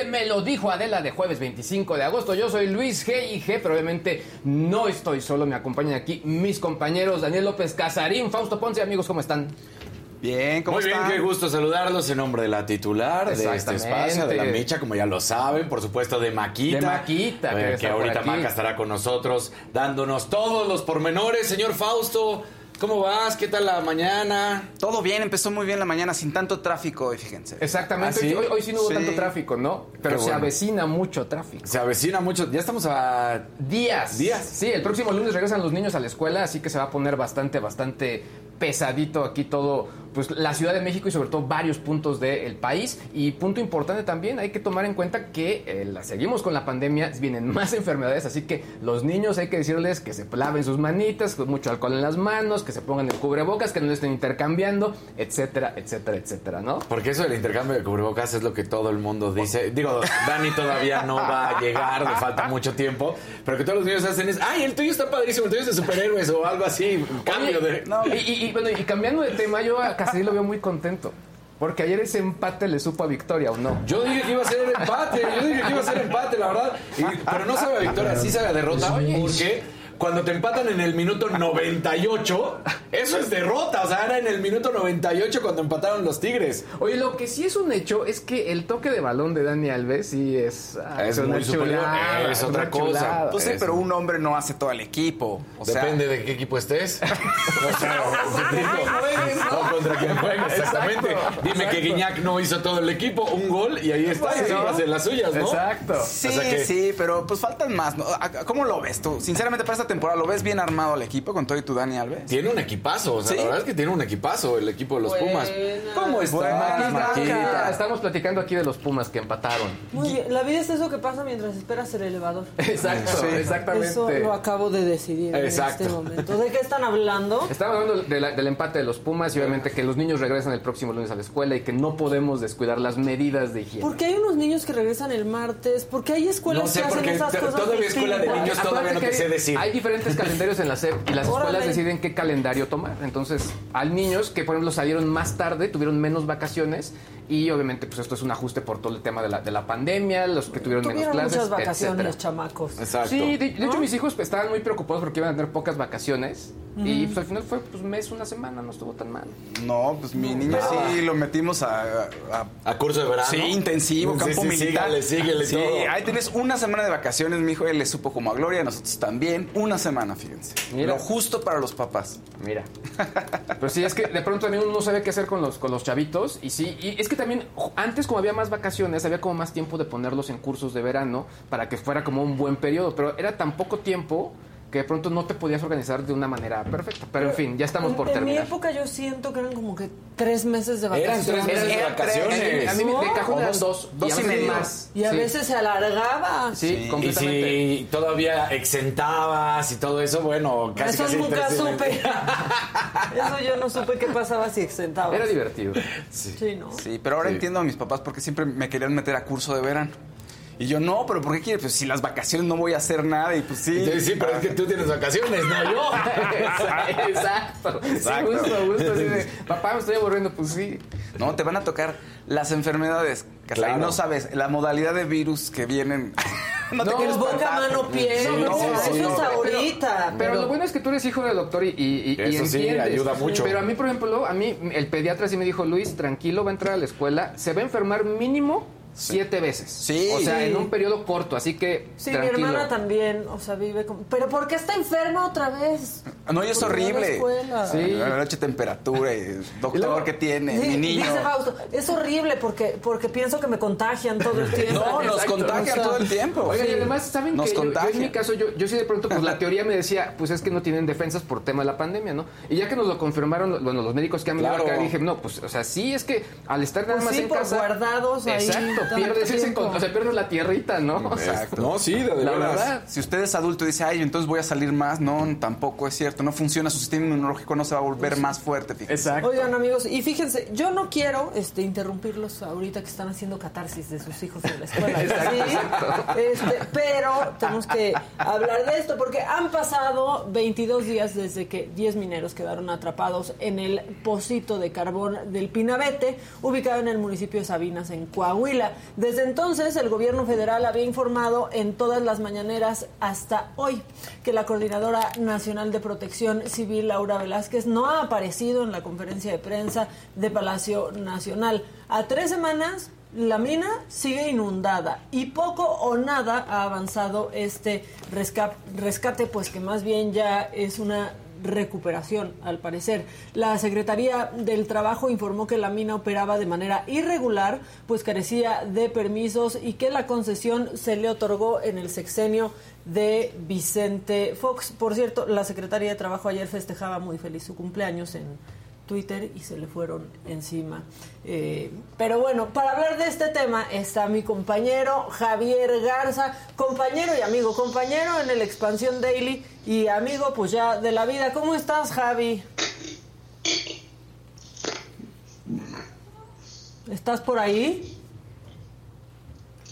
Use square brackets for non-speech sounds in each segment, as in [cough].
Este Me lo dijo Adela de jueves 25 de agosto. Yo soy Luis G y G, pero obviamente no estoy solo, me acompañan aquí mis compañeros Daniel López Casarín, Fausto Ponce, amigos, ¿cómo están? Bien, ¿cómo Muy bien, qué gusto saludarlos en nombre de la titular de este espacio, de la Micha, como ya lo saben, por supuesto de Maquita. De Maquita, que eh, que, ahorita. Maca estará con nosotros dándonos todos los pormenores. Señor Fausto, ¿cómo vas? ¿Qué tal la mañana? Todo bien, empezó muy bien la mañana sin tanto tráfico hoy, fíjense. Exactamente, ¿Ah, sí? hoy, hoy sí no hubo Sí. tanto tráfico, ¿no? Pero Qué se bueno. avecina mucho tráfico. Se avecina mucho, ya estamos a... Días. Días. Sí, el próximo lunes regresan los niños a la escuela, así que se va a poner bastante, bastante pesadito aquí todo, pues la Ciudad de México y sobre todo varios puntos del país. Y punto importante también, hay que tomar en cuenta que eh, la seguimos con la pandemia, vienen más [laughs] enfermedades, así que los niños hay que decirles que se laven sus manitas, con mucho alcohol en las manos, que se pongan el cubrebocas, que no lo estén intercambiando, etcétera, etcétera, etcétera, ¿no? Porque eso del intercambio de cubrebocas es lo que todo el mundo dice. Digo, Dani todavía no va a llegar, le falta mucho tiempo. Pero que todos los niños hacen es, ay, el tuyo está padrísimo, el tuyo es de superhéroes o algo así. Cambio de... No, Y, y- y, bueno, y cambiando de tema, yo Casadín lo veo muy contento. Porque ayer ese empate le supo a Victoria, ¿o no? Yo dije que iba a ser empate, yo dije que iba a ser empate, la verdad. Y- pero no sabe a victoria, sí sabe a derrota. Porque cuando te empatan en el minuto 98, eso es derrota. O sea, era en el minuto 98 cuando empataron los Tigres. Oye, lo que sí es un hecho es que el toque de balón de Dani Alves sí es, ah, Es una muy superior, chulada, es otra cosa. chulada. Pues sí, pero un hombre no hace todo el equipo. O sea, Depende de qué equipo estés. [laughs] O sea, o contra quién juegas, exactamente. Exacto, Dime que. Guiñac no hizo todo el equipo, un gol y ahí está, y Sí, se va a hacer las suyas, ¿no? Exacto. Sí, O sea que- sí, pero pues faltan más. ¿no? ¿A- a- ¿Cómo lo ves tú? Sinceramente, para esta temporada, ¿lo ves bien armado el equipo con todo y tu Dani Alves? Tiene un equipazo, o sea, ¿Sí? la verdad es que tiene un equipazo el equipo de los Pumas. ¿Cómo estás, Maquita? Maquita. Estamos platicando aquí de los Pumas que empataron. Muy bien, la vida es eso que pasa mientras esperas el elevador. [laughs] Exacto, Sí. exactamente. Eso lo acabo de decidir Exacto. en este momento. ¿De qué están hablando? Estamos hablando de la- del empate de los Pumas y obviamente que los niños regresan el próximo lunes a la escuela y que no podemos descuidar las medidas de higiene. Porque hay unos niños que regresan el martes, porque hay escuelas No sé, que hacen esas cosas todavía escuela de niños todavía no te sé decir. Hay diferentes calendarios en la SEP y las escuelas deciden qué calendario tomar. Entonces, hay niños que, por ejemplo, salieron más tarde, tuvieron menos vacaciones y obviamente pues esto es un ajuste por todo el tema de la, de la pandemia, los que tuvieron, menos Tuvieron clases, muchas vacaciones, etcétera. chamacos. Exacto. Sí, de, de hecho mis hijos pues, estaban muy preocupados porque iban a tener pocas vacaciones y pues al final fue pues mes, una semana, no estuvo tan mal. No, pues mi niño sí lo metimos a, a- A curso de verano. Sí, intensivo, Sí, campo sí, militar. Síguele, síguele sí, todo. ahí tienes una semana de vacaciones, mi hijo, él le supo como a Gloria, nosotros también. Una semana, fíjense. Mira. Lo justo para los papás. Mira. [laughs] Pero sí, es que de pronto también uno no sabe qué hacer con los, con los chavitos. Y sí, y es que también antes como había más vacaciones, había como más tiempo de ponerlos en cursos de verano para que fuera como un buen periodo. Pero era tan poco tiempo que de pronto no te podías organizar de una manera perfecta. Pero en fin, ya estamos por en, en mi terminar. época yo siento que eran como que tres meses de Eran vacaciones. tres meses de Eran vacaciones. A mí me- de cajón eran dos- dos, y medio. más. Y a Sí. veces se alargaba. Sí, Y completamente. si todavía exentabas y todo eso, bueno, casi Eso casi nunca tres- supe. Eso yo no supe qué pasaba si exentaba. Era divertido. Sí, ¿no? Sí, pero ahora entiendo a mis papás porque siempre me querían meter a curso de verano. Y yo, no, pero ¿por qué quieres? Pues si las vacaciones no voy a hacer nada y pues sí. Sí, sí, pero es que tú tienes vacaciones, no yo. [laughs] Exacto. Sí, Exacto. justo, justo. así de, Papá, me estoy aburriendo. Pues sí. No, te van a tocar las enfermedades. Carla, y Claro. no sabes la modalidad de virus que vienen. [laughs] no te No, quieres Boca, mano, pie. Sí, no, sí, eso es No, ahorita. Pero, lo bueno es que tú eres hijo del doctor y, y, y Eso sí, entiendes. ayuda mucho. Pero a mí, por ejemplo, a mí el pediatra sí me dijo, Luis, tranquilo, va a entrar a la escuela, se va a enfermar mínimo siete veces. Sí. O sea, Sí. en un periodo corto, así que Sí, tranquilo. mi hermana también, o sea, vive como... ¿Pero por qué está enferma otra vez? No, y es la horrible. escuela. Sí. La noche temperatura, y doctor, Y luego- ¿qué tiene? Sí, Mi niño. Dice Fausto, es horrible porque, porque pienso que me contagian todo el [laughs] tiempo. No, nos Exacto. contagian O sea, todo el tiempo. Oigan, Sí. y además, ¿saben Nos que yo- yo, en mi caso, yo, yo sí de pronto, pues la teoría me decía, pues es que no tienen defensas por tema de la pandemia, ¿no? Y ya que nos lo confirmaron, bueno, los médicos que han venido Claro. acá, dije, no, pues, o sea, sí, es que al estar nada Pues más sí, en por casa... guardados ahí Exacto, tanto pierdes ese, tiempo. con- o sea, pierdes la tierrita, ¿no? O sea, Exacto. No, sí, de, de la veras. verdad. Si usted es adulto y dice, ay, entonces voy a salir más, no, tampoco es cierto. No funciona, su sistema inmunológico no se va a volver más fuerte. fíjate. Exacto. Oigan amigos, y fíjense, yo no quiero este, interrumpirlos ahorita que están haciendo catarsis de sus hijos en la escuela. Exacto, ¿sí? exacto. Este, pero tenemos que hablar de esto porque han pasado 22 días desde que 10 mineros quedaron atrapados en el pocito de carbón del Pinabete, ubicado en el municipio de Sabinas, en Coahuila. Desde entonces, el gobierno federal había informado en todas las mañaneras hasta hoy que la Coordinadora Nacional de Protección Civil, Laura Velázquez, no ha aparecido en la conferencia de prensa de Palacio Nacional. A tres semanas, la mina sigue inundada y poco o nada ha avanzado este resca- rescate, pues que más bien ya es una recuperación, al parecer. La Secretaría del Trabajo informó que la mina operaba de manera irregular, pues carecía de permisos y que la concesión se le otorgó en el sexenio de Vicente Fox. Por cierto, la Secretaría de Trabajo ayer festejaba muy feliz su cumpleaños en Twitter y se le fueron encima. Eh, pero bueno, para hablar de este tema está mi compañero Javier Garza, compañero y amigo, compañero en el Expansión Daily y amigo pues ya de la vida. ¿Cómo estás, Javi? ¿Estás por ahí?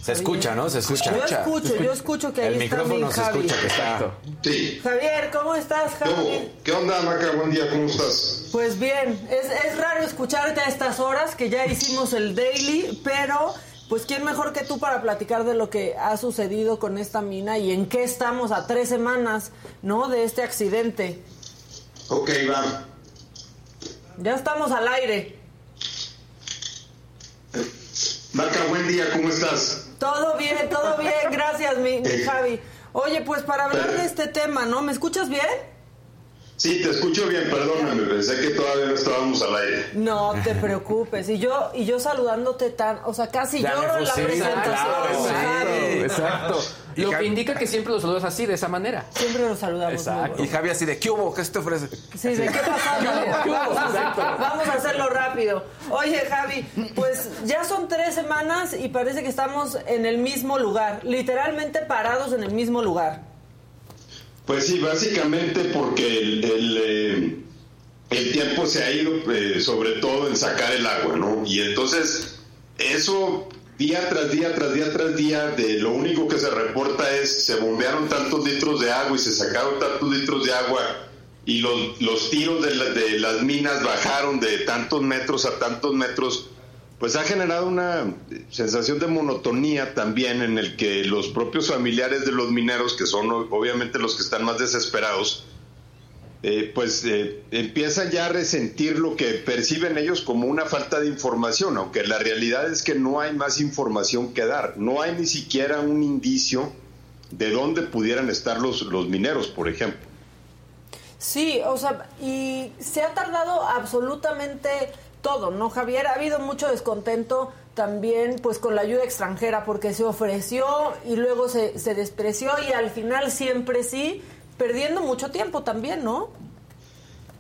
Se escucha, ¿no? Se escucha. Yo escucho, yo escucho que ahí El está mi micrófono se Javi. escucha que está. Sí. Javier, ¿cómo estás, ¿Qué, Javi? hubo? ¿Qué onda, Maca? Buen día, ¿cómo estás? Pues bien, es, es raro escucharte a estas horas que ya hicimos el daily, pero pues quién mejor que tú para platicar de lo que ha sucedido con esta mina y en qué estamos a tres semanas, ¿no? De este accidente. Ok, va. Ya estamos al aire. Maca, buen día, ¿cómo estás? Todo bien, todo bien, gracias, mi, mi Javi. Oye, pues para hablar de este tema, ¿no? ¿Me escuchas bien? Sí, te escucho bien, perdóname, pensé que todavía no estábamos al aire. No te preocupes. Y yo, y yo saludándote tan, o sea, casi Ya lloro en la presentación, claro, sí. Exacto. Y Lo Javi- que indica que siempre los saludas así, de esa manera. Siempre nos saludamos. Exacto. Y Javi así de, ¿qué hubo? ¿Qué se te ofrece? Sí, ¿de qué pasó? [laughs] Vamos, a- vamos a hacerlo rápido. Oye, Javi, pues ya son tres semanas y parece que estamos en el mismo lugar, literalmente parados en el mismo lugar. Pues sí, básicamente porque el, el, eh, tiempo se ha ido eh, sobre todo en sacar el agua, ¿no? Y entonces eso día tras día, tras día, tras día, de lo único que se reporta es se bombearon tantos litros de agua y se sacaron tantos litros de agua y los, los tiros de, la- de las minas bajaron de tantos metros a tantos metros, pues ha generado una sensación de monotonía también en el que los propios familiares de los mineros, que son obviamente los que están más desesperados, eh, pues eh, empiezan ya a resentir lo que perciben ellos como una falta de información, aunque la realidad es que no hay más información que dar, no hay ni siquiera un indicio de dónde pudieran estar los, los mineros, por ejemplo. Sí, o sea, y se ha tardado absolutamente todo, ¿no, Javier? Ha habido mucho descontento también pues con la ayuda extranjera porque se ofreció y luego se, se despreció y al final siempre sí, perdiendo mucho tiempo también, ¿no?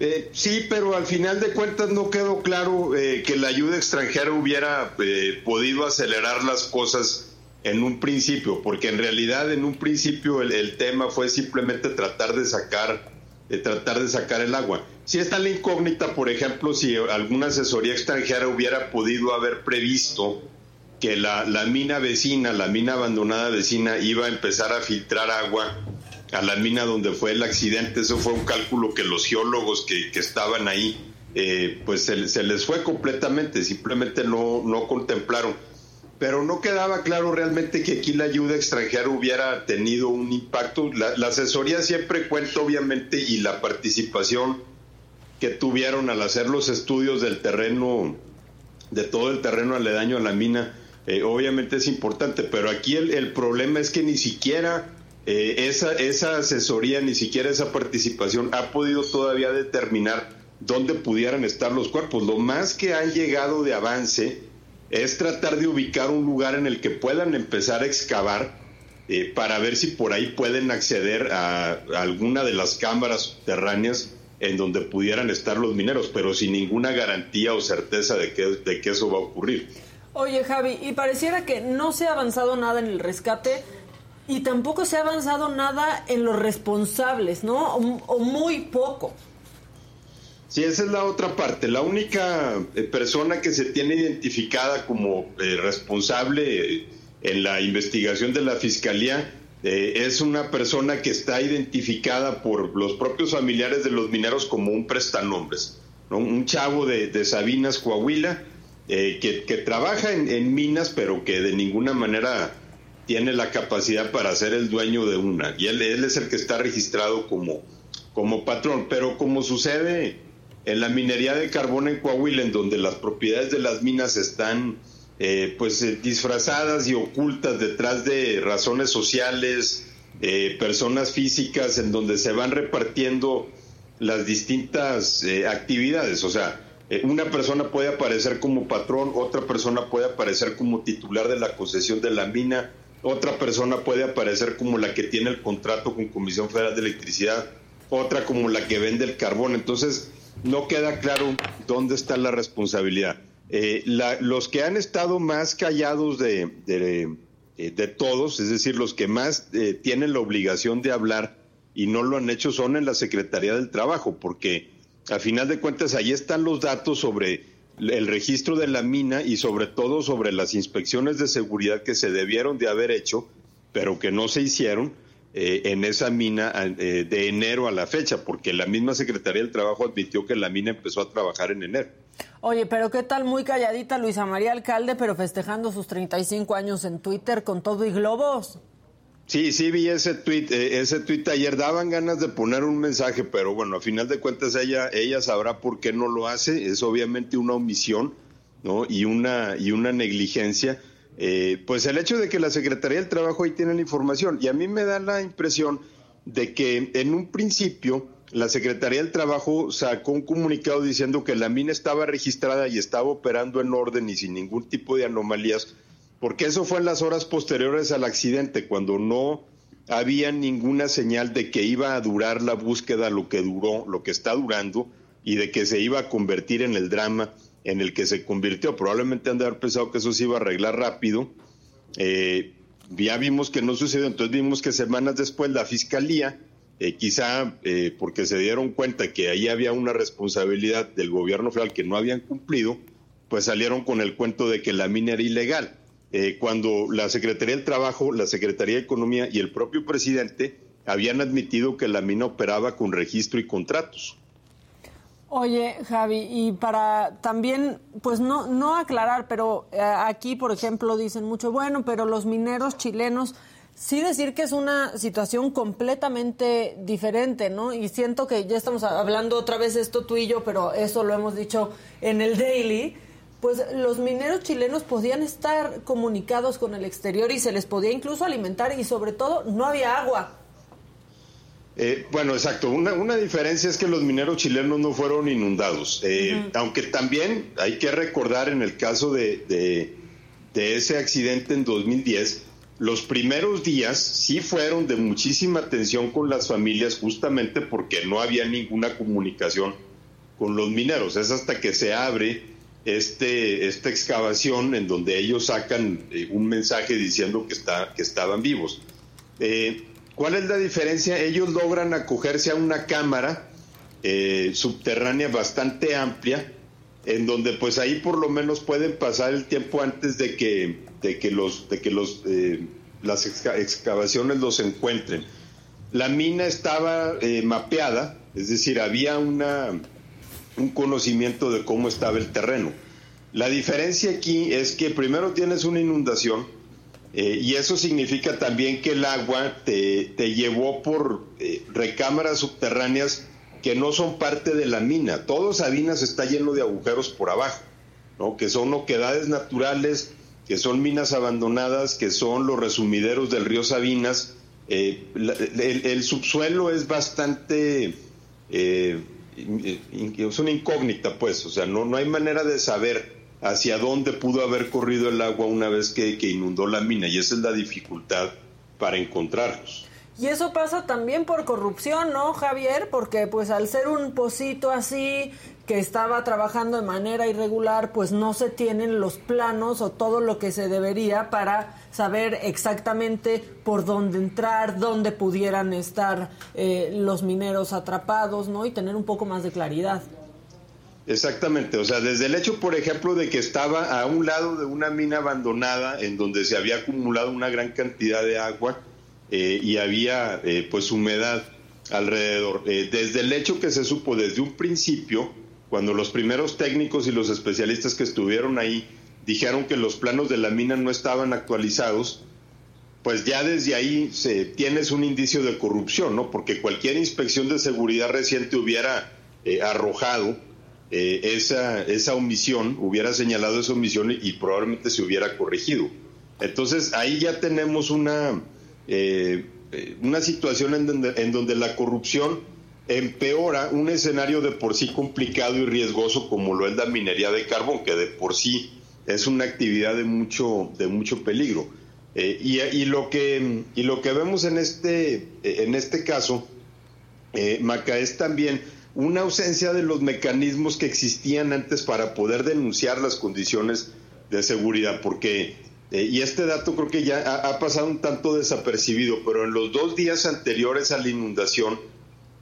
Eh, sí, pero al final de cuentas no quedó claro eh, que la ayuda extranjera hubiera eh, podido acelerar las cosas en un principio, porque en realidad en un principio el, tema fue simplemente tratar de sacar, de tratar de sacar el agua. Si está la incógnita, por ejemplo, si alguna asesoría extranjera hubiera podido haber previsto que la, la mina vecina, la mina abandonada vecina, iba a empezar a filtrar agua a la mina donde fue el accidente. Eso fue un cálculo que los geólogos que, estaban ahí, eh, pues se, les fue completamente, simplemente no, no contemplaron. Pero no quedaba claro realmente que aquí la ayuda extranjera hubiera tenido un impacto. La, la asesoría siempre cuenta, obviamente, y la participación que tuvieron al hacer los estudios del terreno, de todo el terreno aledaño a la mina, eh, obviamente es importante, pero aquí el, problema es que ni siquiera eh, esa, esa asesoría, ni siquiera esa participación ha podido todavía determinar dónde pudieran estar los cuerpos. Lo más que han llegado de avance es tratar de ubicar un lugar en el que puedan empezar a excavar eh, para ver si por ahí pueden acceder a, alguna de las cámaras subterráneas en donde pudieran estar los mineros, pero sin ninguna garantía o certeza de que, de que eso va a ocurrir. Oye, Javi, y pareciera que no se ha avanzado nada en el rescate y tampoco se ha avanzado nada en los responsables, ¿no? O, muy poco. Sí, esa es la otra parte. La única eh, persona que se tiene identificada como eh, responsable eh, en la investigación de la Fiscalía es una persona que está identificada por los propios familiares de los mineros como un prestanombres, ¿no? un chavo de, Sabinas, Coahuila, que, trabaja en minas, pero que de ninguna manera tiene la capacidad para ser el dueño de una y él, es el que está registrado como, como patrón. Pero como sucede en la minería de carbón en Coahuila, en donde las propiedades de las minas están eh, pues eh, disfrazadas y ocultas detrás de razones sociales, eh, personas físicas, en donde se van repartiendo las distintas actividades. O sea, una persona puede aparecer como patrón, otra persona puede aparecer como titular de la concesión de la mina, otra persona puede aparecer como la que tiene el contrato con Comisión Federal de Electricidad, otra como la que vende el carbón. Entonces, no queda claro dónde está la responsabilidad. Eh, los que han estado más callados de, de, eh, todos, es decir, los que más eh, tienen la obligación de hablar y no lo han hecho son en la Secretaría del Trabajo, porque a final de cuentas ahí están los datos sobre el registro de la mina y sobre todo sobre las inspecciones de seguridad que se debieron de haber hecho, pero que no se hicieron eh, en esa mina eh, de enero a la fecha, porque la misma Secretaría del Trabajo admitió que la mina empezó a trabajar en enero. Oye, pero qué tal muy calladita Luisa María Alcalde, pero festejando sus 35 años en Twitter con todo y globos. Sí, sí vi ese tweet, eh, ese tweet ayer. Daban ganas de poner un mensaje, pero bueno, a final de cuentas ella, ella sabrá por qué no lo hace. Es obviamente una omisión, ¿no? Y una y una negligencia. Eh, pues el hecho de que la Secretaría del Trabajo ahí tiene la información y a mí me da la impresión de que en un principio la Secretaría del Trabajo sacó un comunicado diciendo que la mina estaba registrada y estaba operando en orden y sin ningún tipo de anomalías porque eso fue en las horas posteriores al accidente, cuando no había ninguna señal de que iba a durar la búsqueda lo que duró, lo que está durando, y de que se iba a convertir en el drama en el que se convirtió. Probablemente han de haber pensado que eso se iba a arreglar rápido. Eh, ya vimos que no sucedió, entonces vimos que semanas después la fiscalía, eh, quizá eh, porque se dieron cuenta que ahí había una responsabilidad del gobierno federal que no habían cumplido, pues salieron con el cuento de que la mina era ilegal. Eh, cuando la Secretaría del Trabajo, la Secretaría de Economía y el propio presidente habían admitido que la mina operaba con registro y contratos. Oye, Javi, y para también, pues no, no aclarar, pero eh, aquí, por ejemplo, dicen mucho, bueno, pero los mineros chilenos, sí decir que es una situación completamente diferente, ¿no? Y siento que ya estamos hablando otra vez esto tú y yo, pero eso lo hemos dicho en el Daily pues los mineros chilenos podían estar comunicados con el exterior y se les podía incluso alimentar y sobre todo no había agua. Eh, bueno, exacto. Una, una, diferencia es que los mineros chilenos no fueron inundados, eh, aunque también hay que recordar en el caso de, de, ese accidente en 2010 los primeros días sí fueron de muchísima atención con las familias justamente porque no había ninguna comunicación con los mineros. Es hasta que se abre este, esta excavación en donde ellos sacan eh, un mensaje diciendo que, está, que estaban vivos. Eh, ¿Cuál es la diferencia? Ellos logran acogerse a una cámara eh, subterránea bastante amplia, en donde pues ahí por lo menos pueden pasar el tiempo antes de que, de que, los, de que los, las excavaciones los encuentren. La mina estaba mapeada, es decir, había una, un conocimiento de cómo estaba el terreno. La diferencia aquí es que primero tienes una inundación eh, y eso significa también que el agua te, llevó por eh, recámaras subterráneas que no son parte de la mina. Todo Sabinas está lleno de agujeros por abajo, ¿no? que son oquedades naturales, que son minas abandonadas, que son los resumideros del río Sabinas. Eh, el, subsuelo es bastante es una incógnita, pues, o sea, no, no hay manera de saber hacia dónde pudo haber corrido el agua una vez que, que inundó la mina, y esa es la dificultad para encontrarlos. Y eso pasa también por corrupción, ¿no, Javier? Porque pues al ser un pocito así que estaba trabajando de manera irregular, pues no se tienen los planos o todo lo que se debería para saber exactamente por dónde entrar, dónde pudieran estar eh, los mineros atrapados, ¿no? Y tener un poco más de claridad. Exactamente, o sea, desde el hecho, por ejemplo, de que estaba a un lado de una mina abandonada en donde se había acumulado una gran cantidad de agua, eh, y había eh, pues humedad alrededor. Eh, desde el hecho que se supo desde un principio, cuando los primeros técnicos y los especialistas que estuvieron ahí dijeron que los planos de la mina no estaban actualizados, pues ya desde ahí se, tienes un indicio de corrupción, ¿no? Porque cualquier inspección de seguridad reciente hubiera arrojado esa, esa omisión, hubiera señalado esa omisión y probablemente se hubiera corregido. Entonces ahí ya tenemos una, eh, una situación en donde, en donde la corrupción empeora un escenario de por sí complicado y riesgoso como lo es la minería de carbón, que de por sí es una actividad de mucho, de mucho peligro. Eh, y, lo que, y lo que vemos en este, en este caso, eh, Maca, es también una ausencia de los mecanismos que existían antes para poder denunciar las condiciones de seguridad, porque eh, y este dato creo que ya ha, pasado un tanto desapercibido, pero en los dos días anteriores a la inundación,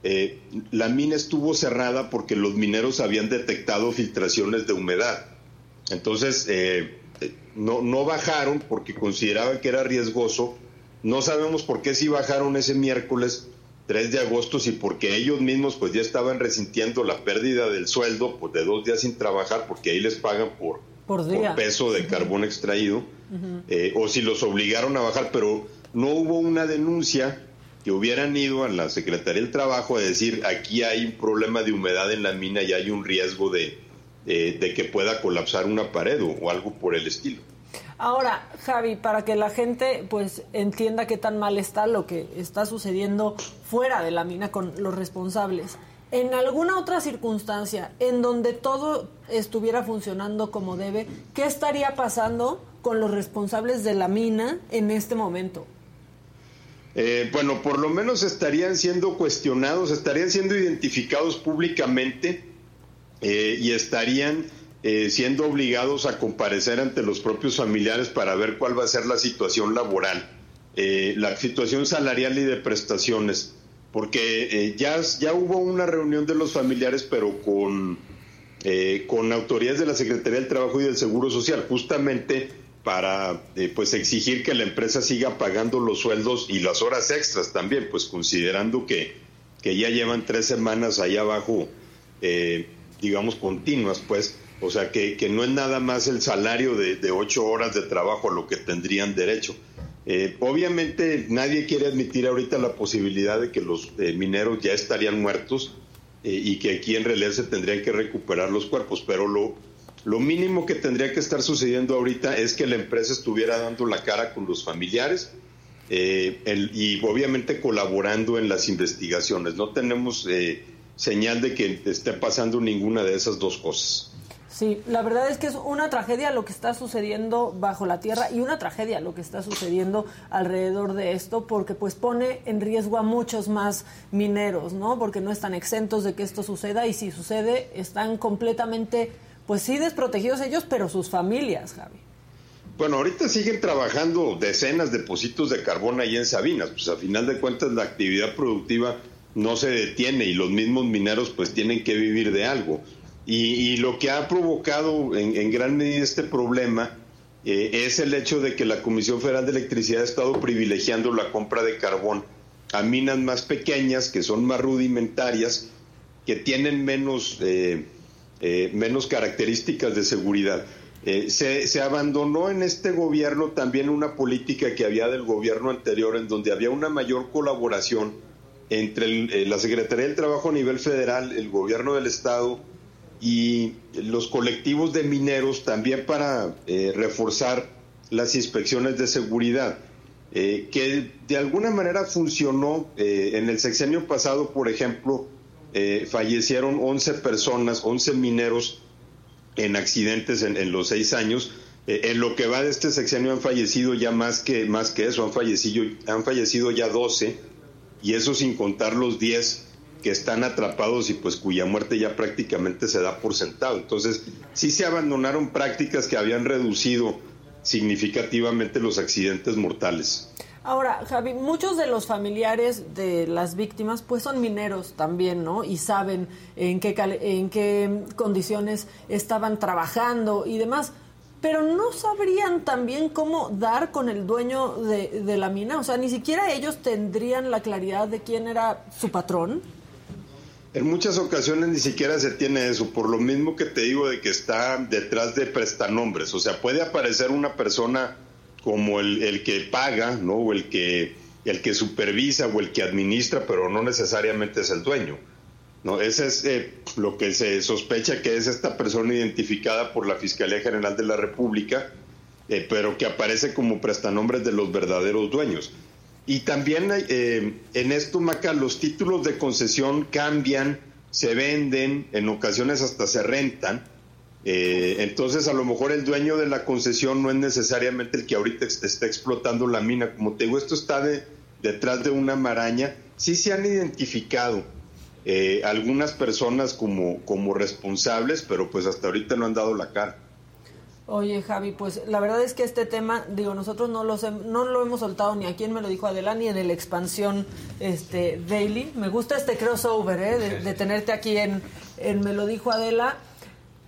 eh, la mina estuvo cerrada porque los mineros habían detectado filtraciones de humedad. Entonces, eh, no, no bajaron porque consideraban que era riesgoso. No sabemos por qué si bajaron ese miércoles 3 de agosto, si porque ellos mismos pues ya estaban resintiendo la pérdida del sueldo pues, de dos días sin trabajar, porque ahí les pagan por, por, peso de carbón extraído, eh, o si los obligaron a bajar, pero no hubo una denuncia que hubieran ido a la Secretaría del Trabajo a decir aquí hay un problema de humedad en la mina y hay un riesgo de, de que pueda colapsar una pared o, algo por el estilo. Ahora, Javi, para que la gente pues entienda qué tan mal está lo que está sucediendo fuera de la mina con los responsables en alguna otra circunstancia en donde todo estuviera funcionando como debe, ¿qué estaría pasando con los responsables de la mina en este momento? Eh, bueno, por lo menos estarían siendo cuestionados, estarían siendo identificados públicamente eh, y estarían eh, siendo obligados a comparecer ante los propios familiares para ver cuál va a ser la situación laboral, la situación salarial y de prestaciones. Porque eh, ya, ya hubo una reunión de los familiares, pero con, eh, con autoridades de la Secretaría del Trabajo y del Seguro Social, justamente para eh, pues exigir que la empresa siga pagando los sueldos y las horas extras también, pues considerando que, que ya llevan tres semanas allá abajo, digamos, continuas, pues, o sea, que, que, no es nada más el salario de, de ocho horas de trabajo a lo que tendrían derecho. Eh, obviamente nadie quiere admitir ahorita la posibilidad de que los eh, mineros ya estarían muertos eh, y que aquí en realidad se tendrían que recuperar los cuerpos, pero lo, lo mínimo que tendría que estar sucediendo ahorita es que la empresa estuviera dando la cara con los familiares y obviamente colaborando en las investigaciones. No tenemos señal de que esté pasando ninguna de esas dos cosas. Sí, la verdad es que es una tragedia lo que está sucediendo bajo la tierra y una tragedia lo que está sucediendo alrededor de esto porque pues pone en riesgo a muchos más mineros, ¿no? Porque no están exentos de que esto suceda y si sucede están completamente pues sí desprotegidos ellos, pero sus familias, Javi. Bueno, ahorita siguen trabajando decenas de pocitos de carbón ahí en Sabinas, pues a final de cuentas la actividad productiva no se detiene y los mismos mineros pues tienen que vivir de algo. Y, lo que ha provocado en, gran medida este problema eh, es el hecho de que la Comisión Federal de Electricidad ha estado privilegiando la compra de carbón a minas más pequeñas, que son más rudimentarias, que tienen menos, eh, eh, menos características de seguridad. se, se, abandonó en este gobierno también una política que había del gobierno anterior, en donde había una mayor colaboración entre la Secretaría del Trabajo a nivel federal, el gobierno del Estado, y los colectivos de mineros también para eh, reforzar las inspecciones de seguridad, eh, que de alguna manera funcionó. Eh, en el sexenio pasado, por ejemplo, fallecieron 11 personas, 11 mineros en accidentes en, los seis años. en lo que va de este sexenio han fallecido ya más que, más que eso, han fallecido, han fallecido ya 12, y eso sin contar los 10 que están atrapados y pues cuya muerte ya prácticamente se da por sentado. Entonces, sí se abandonaron prácticas que habían reducido significativamente los accidentes mortales. Ahora, Javi, muchos de los familiares de las víctimas pues son mineros también, ¿no? Y saben en qué, en qué condiciones estaban trabajando y demás. Pero no sabrían también cómo dar con el dueño de, de la mina. O sea, ni siquiera ellos tendrían la claridad de quién era su patrón. En muchas ocasiones ni siquiera se tiene eso, por lo mismo que te digo de que está detrás de prestanombres. O sea, puede aparecer una persona como el, que paga, ¿no? O el que, el que supervisa o el que administra, pero no necesariamente es el dueño. ¿no? Ese es eh, lo que se sospecha que es esta persona identificada por la Fiscalía General de la República, eh, pero que aparece como prestanombres de los verdaderos dueños. Y también eh, en esto, Maca, los títulos de concesión cambian, se venden, en ocasiones hasta se rentan. Eh, entonces, a lo mejor el dueño de la concesión no es necesariamente el que ahorita está explotando la mina. Como te digo, esto está de, detrás de una maraña. Sí se han identificado eh, algunas personas como, como responsables, pero pues hasta ahorita no han dado la cara. Oye, Javi, pues la verdad es que este tema, digo, nosotros no, no lo hemos soltado ni a quien me lo dijo Adela, ni en el Expansión este, Daily. Me gusta este crossover, ¿eh? de, tenerte aquí en, en Me lo dijo Adela.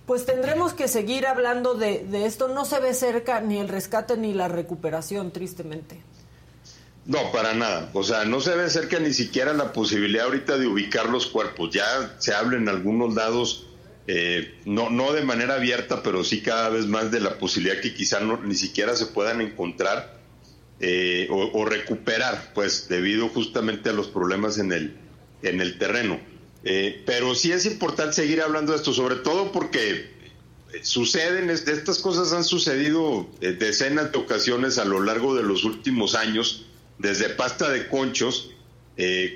Pues tendremos que seguir hablando de, de esto. No se ve cerca ni el rescate ni la recuperación, tristemente. No, para nada. O sea, no se ve cerca ni siquiera la posibilidad ahorita de ubicar los cuerpos. Ya se habla en algunos lados eh, no, no de manera abierta, pero sí cada vez más de la posibilidad que quizá no, ni siquiera se puedan encontrar eh, o, recuperar, pues debido justamente a los problemas en el, en el terreno. Eh, pero sí es importante seguir hablando de esto, sobre todo porque suceden, estas cosas han sucedido decenas de ocasiones a lo largo de los últimos años, desde pasta de conchos,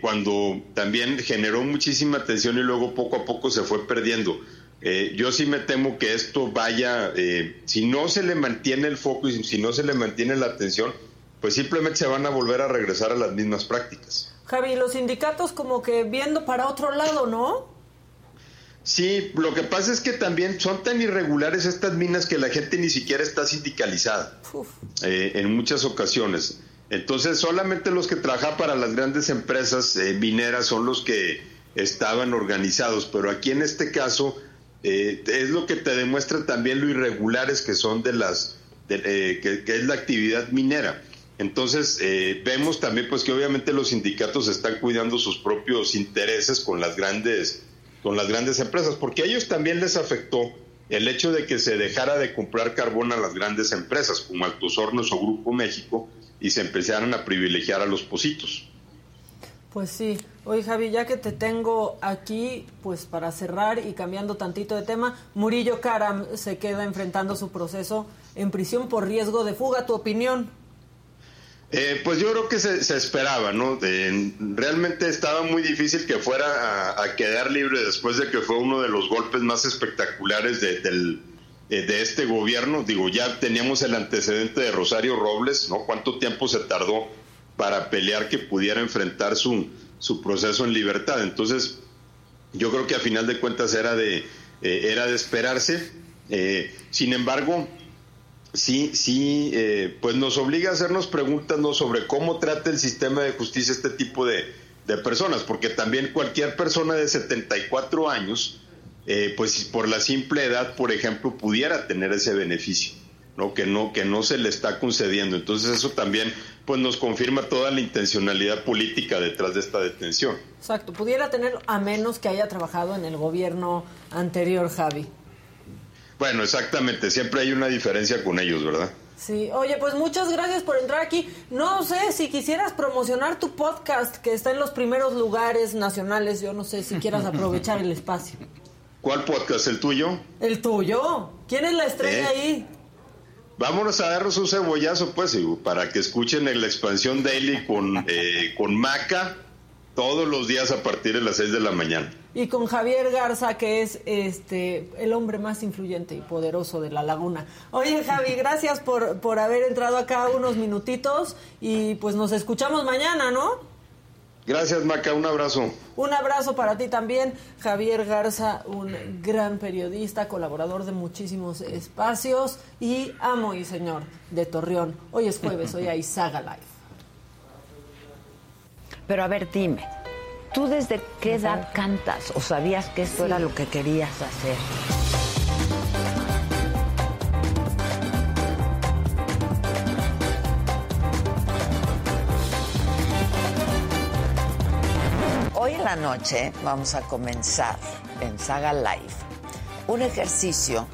cuando también generó muchísima atención y luego poco a poco se fue perdiendo. Eh, yo sí me temo que esto vaya, eh, si no se le mantiene el foco y si no se le mantiene la atención, pues simplemente se van a volver a regresar a las mismas prácticas. Javi, los sindicatos como que viendo para otro lado, ¿no? Sí, lo que pasa es que también son tan irregulares estas minas que la gente ni siquiera está sindicalizada eh, en muchas ocasiones. Entonces, solamente los que trabajan para las grandes empresas mineras son los que estaban organizados, pero aquí en este caso eh, es lo que te demuestra también lo irregulares que son de las, eh, que, es la actividad minera. Entonces, eh, vemos también pues que obviamente los sindicatos están cuidando sus propios intereses con las grandes, con las grandes empresas, porque a ellos también les afectó el hecho de que se dejara de comprar carbón a las grandes empresas como Altos Hornos o Grupo México y se empezaran a privilegiar a los positos. Pues sí. Oye, Javi, ya que te tengo aquí, pues para cerrar y cambiando tantito de tema, Murillo Karam se queda enfrentando su proceso en prisión por riesgo de fuga. ¿Tu opinión? Eh, pues yo creo que se, se esperaba, ¿no? De- realmente estaba muy difícil que fuera a, quedar libre después de que fue uno de los golpes más espectaculares de, del, eh, de este gobierno. Digo, ya teníamos el antecedente de Rosario Robles, ¿no? ¿Cuánto tiempo se tardó para pelear que pudiera enfrentar su, su proceso en libertad? Entonces, yo creo que a final de cuentas era de, eh, era de esperarse. Eh, sin embargo, sí, sí, eh, pues nos obliga a hacernos preguntas ¿no? sobre cómo trata el sistema de justicia este tipo de, de personas, porque también cualquier persona de 74 años, eh, pues por la simple edad, por ejemplo, pudiera tener ese beneficio, ¿no? Que no, que no se le está concediendo. Entonces eso también pues nos confirma toda la intencionalidad política detrás de esta detención. Exacto, pudiera tener a menos que haya trabajado en el gobierno anterior, Javi. Bueno, exactamente, siempre hay una diferencia con ellos, ¿verdad? Sí, oye, pues muchas gracias por entrar aquí. No sé si quisieras promocionar tu podcast que está en los primeros lugares nacionales, yo no sé si quieras aprovechar el espacio. [laughs] ¿Cuál podcast? ¿El tuyo? El tuyo. ¿Quién es la estrella ¿Eh? ahí? Vámonos a darnos un cebollazo, pues, y para que escuchen en la expansión daily con, [laughs] eh, con Maca todos los días a partir de las 6 de la mañana. Y con Javier Garza, que es este el hombre más influyente y poderoso de la laguna. Oye, Javi, [laughs] gracias por, por haber entrado acá unos minutitos y pues nos escuchamos mañana, ¿no? Gracias, Maca, un abrazo. Un abrazo para ti también, Javier Garza, un gran periodista, colaborador de muchísimos espacios y amo y señor de Torreón. Hoy es jueves, hoy hay Saga Live. Pero a ver, dime, ¿tú desde qué edad cantas o sabías que esto era lo que querías hacer? La noche vamos a comenzar en Saga Live un ejercicio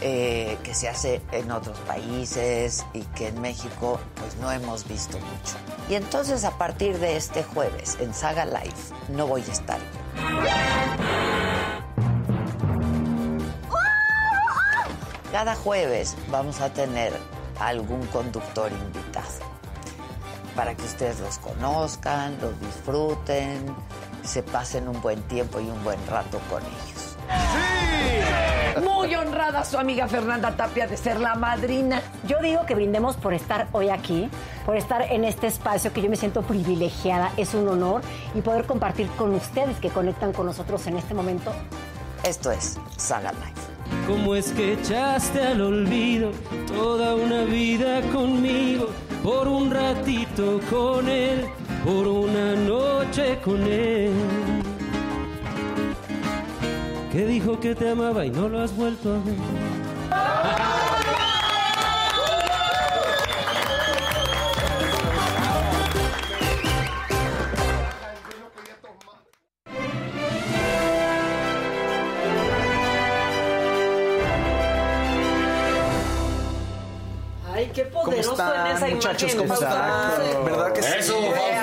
eh, que se hace en otros países y que en México pues no hemos visto mucho. Y entonces a partir de este jueves en Saga Live no voy a estar. Cada jueves vamos a tener algún conductor invitado para que ustedes los conozcan, los disfruten, se pasen un buen tiempo y un buen rato con ellos. Muy honrada su amiga Fernanda Tapia de ser la madrina. Yo digo que brindemos por estar hoy aquí, por estar en este espacio que yo me siento privilegiada, es un honor y poder compartir con ustedes que conectan con nosotros en este momento. Esto es Saga Live. ¿Cómo es que echaste al olvido toda una vida conmigo? Por un ratito con él, por una noche con él. Que dijo que te amaba y no lo has vuelto a ver. Ay, qué poderoso están, en esa muchachos? imagen. ¿Cómo están? ¿Verdad que sí? Eso, ¿cómo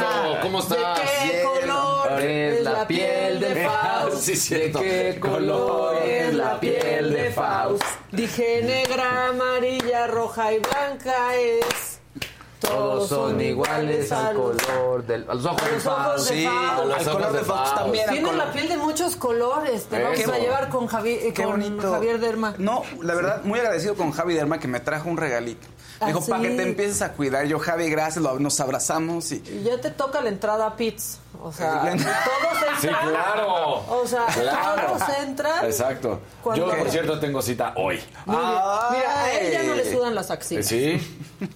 estás? ¿De qué color es la piel de Faust? Sí. ¿De qué color es la piel de Faust? Dije negra, amarilla, roja y blanca es. Todos son iguales al color del. A los ojos A del los ojos Faust. de Sí, Faust. al color de Fox también. al Tiene la piel de muchos colores. Te vamos a llevar con, eh. Javier Derma. No, la verdad, muy agradecido con Javi Derma que me trajo un regalito. Me dijo, ¿Ah, para que sí? te empieces a cuidar. Yo, Javi, gracias, lo- nos abrazamos y... Y ya te toca la entrada a Pits. O sea, La entrada- todos Sí, entran. claro. O sea, Claro. todos entran. Exacto. Cuando- Yo, por cierto, tengo cita hoy. Mira, a él ya no le sudan las axilas. ¿Sí? [laughs] ¿Tú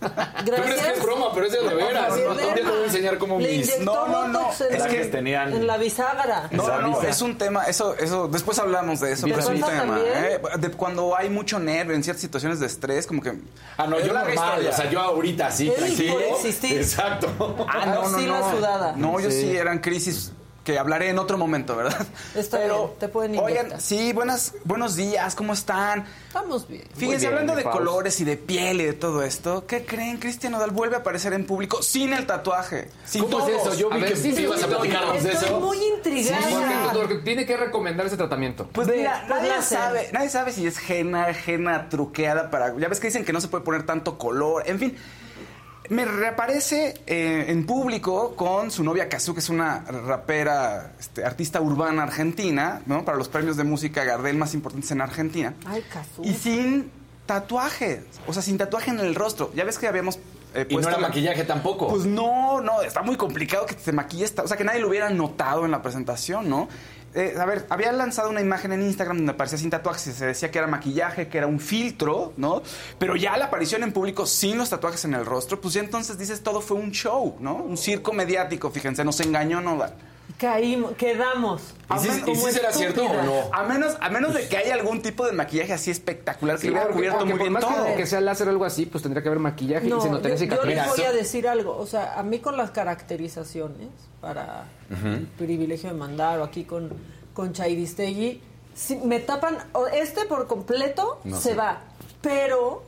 Gracias. crees que es broma? Pero es de veras. Javier Un día te voy a enseñar cómo Le mis... No, no, no. Es la- que tenían- en la bisagra. No, no, no, es un tema, eso, eso, después hablamos de eso, pero es un ¿Después tema. ¿eh? De cuando hay mucho nervio en ciertas situaciones de estrés, como que... Ah, no, yo normal. Historia. O sea, yo ahorita sí, tranquilo. Exacto. Ah, no, no, Axila no. sudada. No, yo Sí. sí eran crisis que hablaré en otro momento, ¿verdad? Está bien, te pueden inyectar. Oigan, sí, buenas, buenos días, ¿cómo están? Estamos bien. Fíjense, bien, hablando de Faust. colores y de piel y de todo esto, ¿qué creen? Cristian Nodal vuelve a aparecer en público sin el tatuaje. Sin ¿Cómo es todos. eso? Yo vi ver, que sí, sí, ibas a sí, platicarnos de Estoy eso. muy intrigada. Porque, porque tiene que recomendar ese tratamiento. Pues mira, pues nadie sabe, nadie sabe si es henna, henna truqueada para. Ya ves que dicen que no se puede poner tanto color, en fin. Me reaparece eh, en público con su novia Kazu, que es una rapera, este, artista urbana argentina, ¿no? Para los premios de música Gardel más importantes en Argentina. Ay, Cazú. Y sin tatuajes, o sea, sin tatuaje en el rostro. Ya ves que habíamos... eh, Y no puesto era la- maquillaje tampoco. Pues no, no, está muy complicado que te maquilles, o sea, que nadie lo hubiera notado en la presentación, ¿no? Eh, a ver, había lanzado una imagen en Instagram donde aparecía sin tatuajes y se decía que era maquillaje, que era un filtro, ¿no? Pero ya la aparición en público sin los tatuajes en el rostro, pues ya entonces dices todo fue un show, ¿no? Un circo mediático, fíjense, nos engañó Nodal. Caímos, quedamos. ¿Y sí- Como y será cierto o no? A menos, a menos de que haya algún tipo de maquillaje así espectacular que Sí, le hubiera cubierto muy bien más todo. Que, sea láser o algo así, pues tendría que haber maquillaje No, y se yo, notaría yo les voy a decir algo. O sea, a mí con las caracterizaciones, para el privilegio de mandar o aquí con, con Chairistegui, si me tapan, o este por completo No se sé. va, pero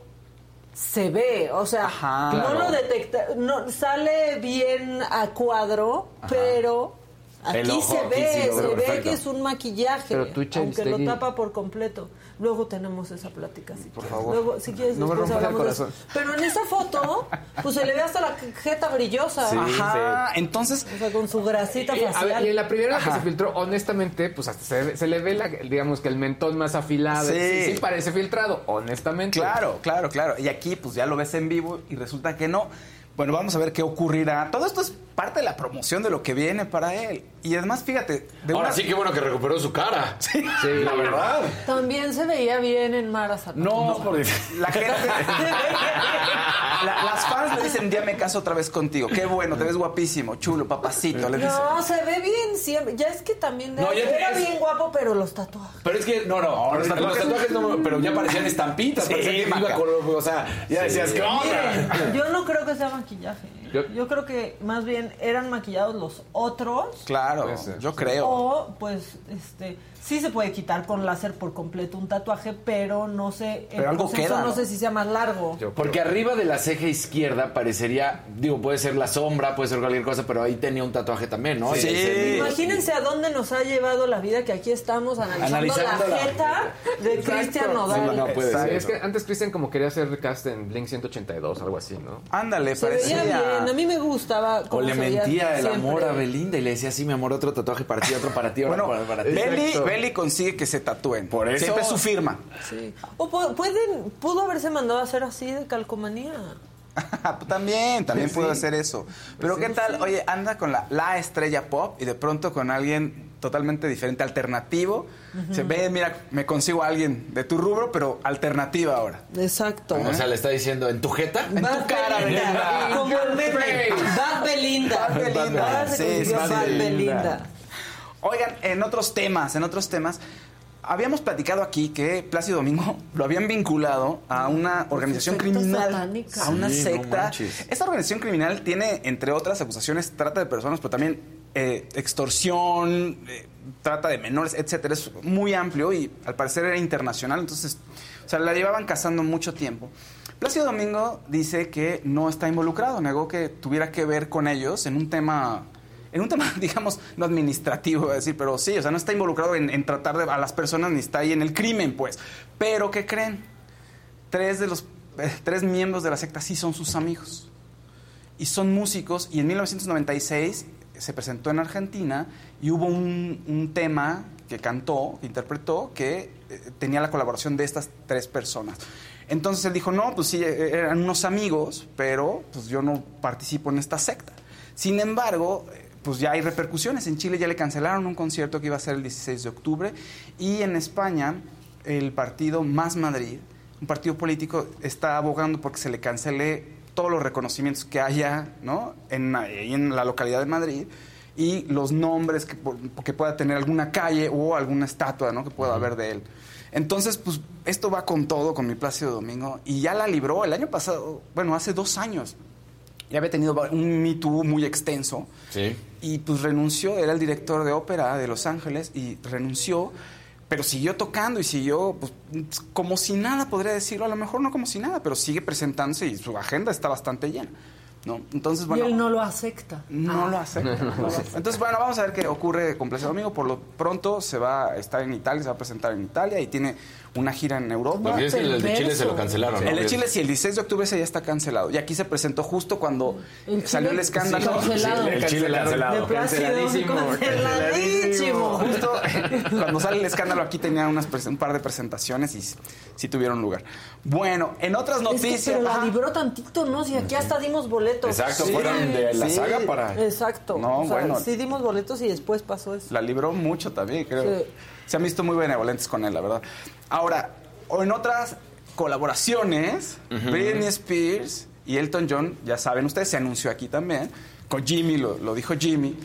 se ve, o sea, Ajá. no Claro. lo detecta, no, sale bien a cuadro, pero El aquí ojo, se aquí ve, sí se ve perfecto. que es un maquillaje, Pero tú, aunque lo tapa por completo. Luego tenemos esa plática, si Por quieres. favor. Luego, si quieres, No me rompas el corazón. Pero en esa foto, pues se le ve hasta la jeta brillosa. Sí. Ajá, entonces O sea, con su grasita Eh, a facial. ver, y en la primera que Ajá. se filtró, honestamente, pues hasta se, ve- se le ve, la, digamos, que el mentón más afilado. Sí. Sí, sí parece filtrado, honestamente. Claro, claro, claro. Y aquí pues ya lo ves en vivo y resulta que no. Bueno, vamos a ver qué ocurrirá. Todo esto es parte de la promoción de lo que viene para él. Y además, fíjate, de Ahora una- sí que bueno que recuperó su cara. [laughs] Sí, la verdad. También se veía bien en Mara Zapata. No, por la gente, [laughs] la- las fans le dicen, ya me caso otra vez contigo. Qué bueno, te ves guapísimo, chulo, papacito. Le dicen. No, se ve bien siempre. Ya es que también No, ya era bien guapo, pero los tatuajes. Pero es que, no, no, los tatuajes, no, pero ya parecían estampitas, Sí, parecía que iba con, o sea, ya decías, ¿qué onda? Yo no creo que sea maquillaje. Yo- Yo creo que más bien eran maquillados los otros. Claro, yo creo. O, pues, este, sí se puede quitar con láser por completo un tatuaje, pero no sé, el Pero algo proceso queda, no ¿no? sé si sea más largo. Yo- Porque arriba de la ceja izquierda parecería, digo, puede ser la sombra, puede ser cualquier cosa, pero ahí tenía un tatuaje también, ¿no? Sí. Se- Imagínense a dónde nos ha llevado la vida que aquí estamos analizando, Analizando la la- jeta de Cristian Nodal. Sí, no puede Sí, ser. es que antes Cristian como quería hacer cast en Blink 182, algo así, ¿no? Ándale, Se veía parecía. bien, a mí me gustaba. O le veía mentía el siempre. amor a Belinda y le decía, sí, mi amor, otro tatuaje para ti, otro para ti, otro Bueno, para, para ti. Belly, Belly consigue que se tatúen. Por eso- Siempre es su firma. Sí. O pu- pueden, pudo haberse mandado a hacer así de calcomanía. [laughs] también, también puedo hacer eso. Pero Pues ¿qué tal? Oye, anda con la, la estrella pop y de pronto con alguien totalmente diferente, alternativo. Se ve, mira, me consigo a alguien de tu rubro, pero alternativa ahora. Exacto. O sea, le está diciendo, ¿en tu jeta? En tu cara, Belinda. Como el [laughs] meme. Bad Belinda. Bad Belinda. Ahora se Sí, sí, Bad sí. Belinda. Oigan, en otros temas, en otros temas, habíamos platicado aquí que Plácido Domingo [laughs] lo habían vinculado a una organización secta criminal, satánica. a una Sí, no secta. manches. Esta organización criminal tiene, entre otras acusaciones, trata de personas, pero también eh, extorsión, eh, trata de menores, etcétera. Es muy amplio y al parecer era internacional, entonces, o sea, la llevaban cazando mucho tiempo. Plácido Domingo dice que no está involucrado, negó que tuviera que ver con ellos en un tema en un tema, [laughs] digamos, no administrativo, decir, pero sí, o sea, no está involucrado en, tratar de, a las personas ni está ahí en el crimen, pues. Pero, ¿qué creen? Tres de los eh, tres miembros de la secta sí son sus amigos. Y son músicos, y en 1996 se presentó en Argentina y hubo un, tema que cantó, que interpretó, que eh, tenía la colaboración de estas tres personas. Entonces él dijo, no, pues sí, eh, eran unos amigos, pero pues yo no participo en esta secta. Sin embargo, pues ya hay repercusiones. En Chile ya le cancelaron un concierto que iba a ser el 16 de octubre y en España el partido Más Madrid, un partido político, está abogando porque se le cancele todos los reconocimientos que haya ¿no? en, en la localidad de Madrid y los nombres que, que pueda tener alguna calle o alguna estatua ¿no? que pueda haber de él. Entonces, pues esto va con todo, con mi Plácido Domingo, y ya la libró el año pasado, bueno, hace dos años. Ya había tenido un Me Too muy extenso. Sí. Y pues renunció, era el director de ópera de Los Ángeles y renunció, pero siguió tocando y siguió pues, como si nada, podría decirlo, a lo mejor no como si nada, pero sigue presentándose y su agenda está bastante llena. ¿no? Entonces, bueno, y él no lo acepta. no lo hace. Entonces, bueno, vamos a ver qué ocurre con Plácido Domingo. Por lo pronto se va a estar en Italia, se va a presentar en Italia y tiene una gira en Europa. Lo que es que el de Chile se lo cancelaron, ¿no? El de Chile sí, el 16 de octubre ese ya está cancelado. Y aquí se presentó justo cuando El salió Chile- el escándalo. sí, cancelado. El Chile cancelado. Plácido, canceladísimo. Justo cuando sale el escándalo aquí tenía unas un par de presentaciones y sí tuvieron lugar. Bueno, en otras Es noticias... que, pero la libró tantito, ¿no? Si aquí hasta dimos boletos. Exacto, fueron de la Sí. saga para... Exacto. No, o sea, bueno. Sí dimos boletos y después pasó eso. La libró mucho también, creo. Sí. Se han visto muy benevolentes con él, la verdad. Ahora, o en otras colaboraciones, Britney Spears y Elton John, ya saben ustedes, se anunció aquí también, con Jimmy, lo, lo dijo Jimmy,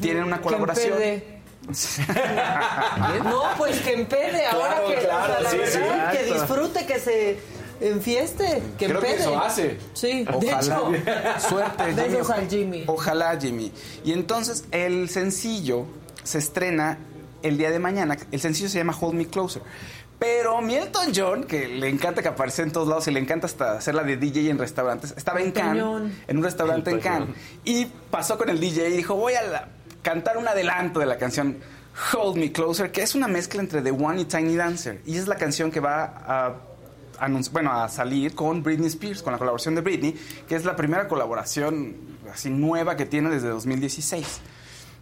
tienen una colaboración. Que empede. [laughs] no, pues que empede ahora Claro, que, claro, o sea, la sí, sí. verdad, que disfrute, que se enfieste, que Creo que empede. eso hace. Sí, de Ojalá. hecho. [laughs] Suerte, Jimmy. Besos al Jimmy. Ojalá, Jimmy. Y entonces el sencillo se estrena el día de mañana. El sencillo se llama Hold Me Closer. Pero mi Elton John, que le encanta que aparece en todos lados y le encanta hasta hacerla de DJ en restaurantes, estaba en Cannes, en un restaurante en. Cannes. Y pasó con el DJ y dijo, voy a la- cantar un adelanto de la canción Hold Me Closer, que es una mezcla entre The One y Tiny Dancer. Y es la canción que va a bueno, a salir con Britney Spears, con la colaboración de Britney, que es la primera colaboración así nueva que tiene desde 2016.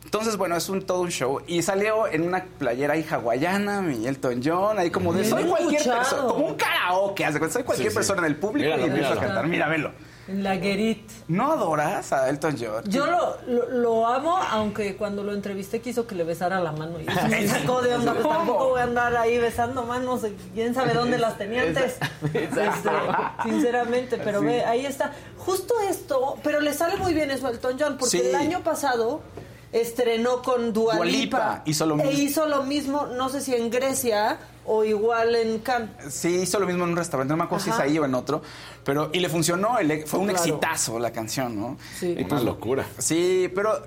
Entonces, bueno, es un todo un show. Y salió en una playera ahí hawaiana, mi Elton John, ahí como de soy cualquier persona, como un karaoke, haz de cuenta, soy cualquier Sí, sí. persona en el público Míralo, y empiezo a cantar. Mira, velo. En la Guerit. ¿No adoras a Elton John? Yo lo, lo, lo amo, aunque cuando lo entrevisté quiso que le besara la mano. Y [laughs] eso me sacó de onda. pues tampoco voy a andar ahí besando manos. Quién sabe dónde las tenía antes. Este, sinceramente, pero ve, ahí está. Justo esto, pero le sale muy bien eso a Elton John, porque Sí. el año pasado estrenó con Dua Dua Lipa. Lipa, hizo lo mismo. E hizo lo mismo, no sé si en Grecia o igual en Cannes. Sí, hizo lo mismo en un restaurante, no me acuerdo si es Ajá. ahí o en otro, pero y le funcionó, el- fue un Claro. exitazo la canción, ¿no? Sí. Y Una locura. Sí, pero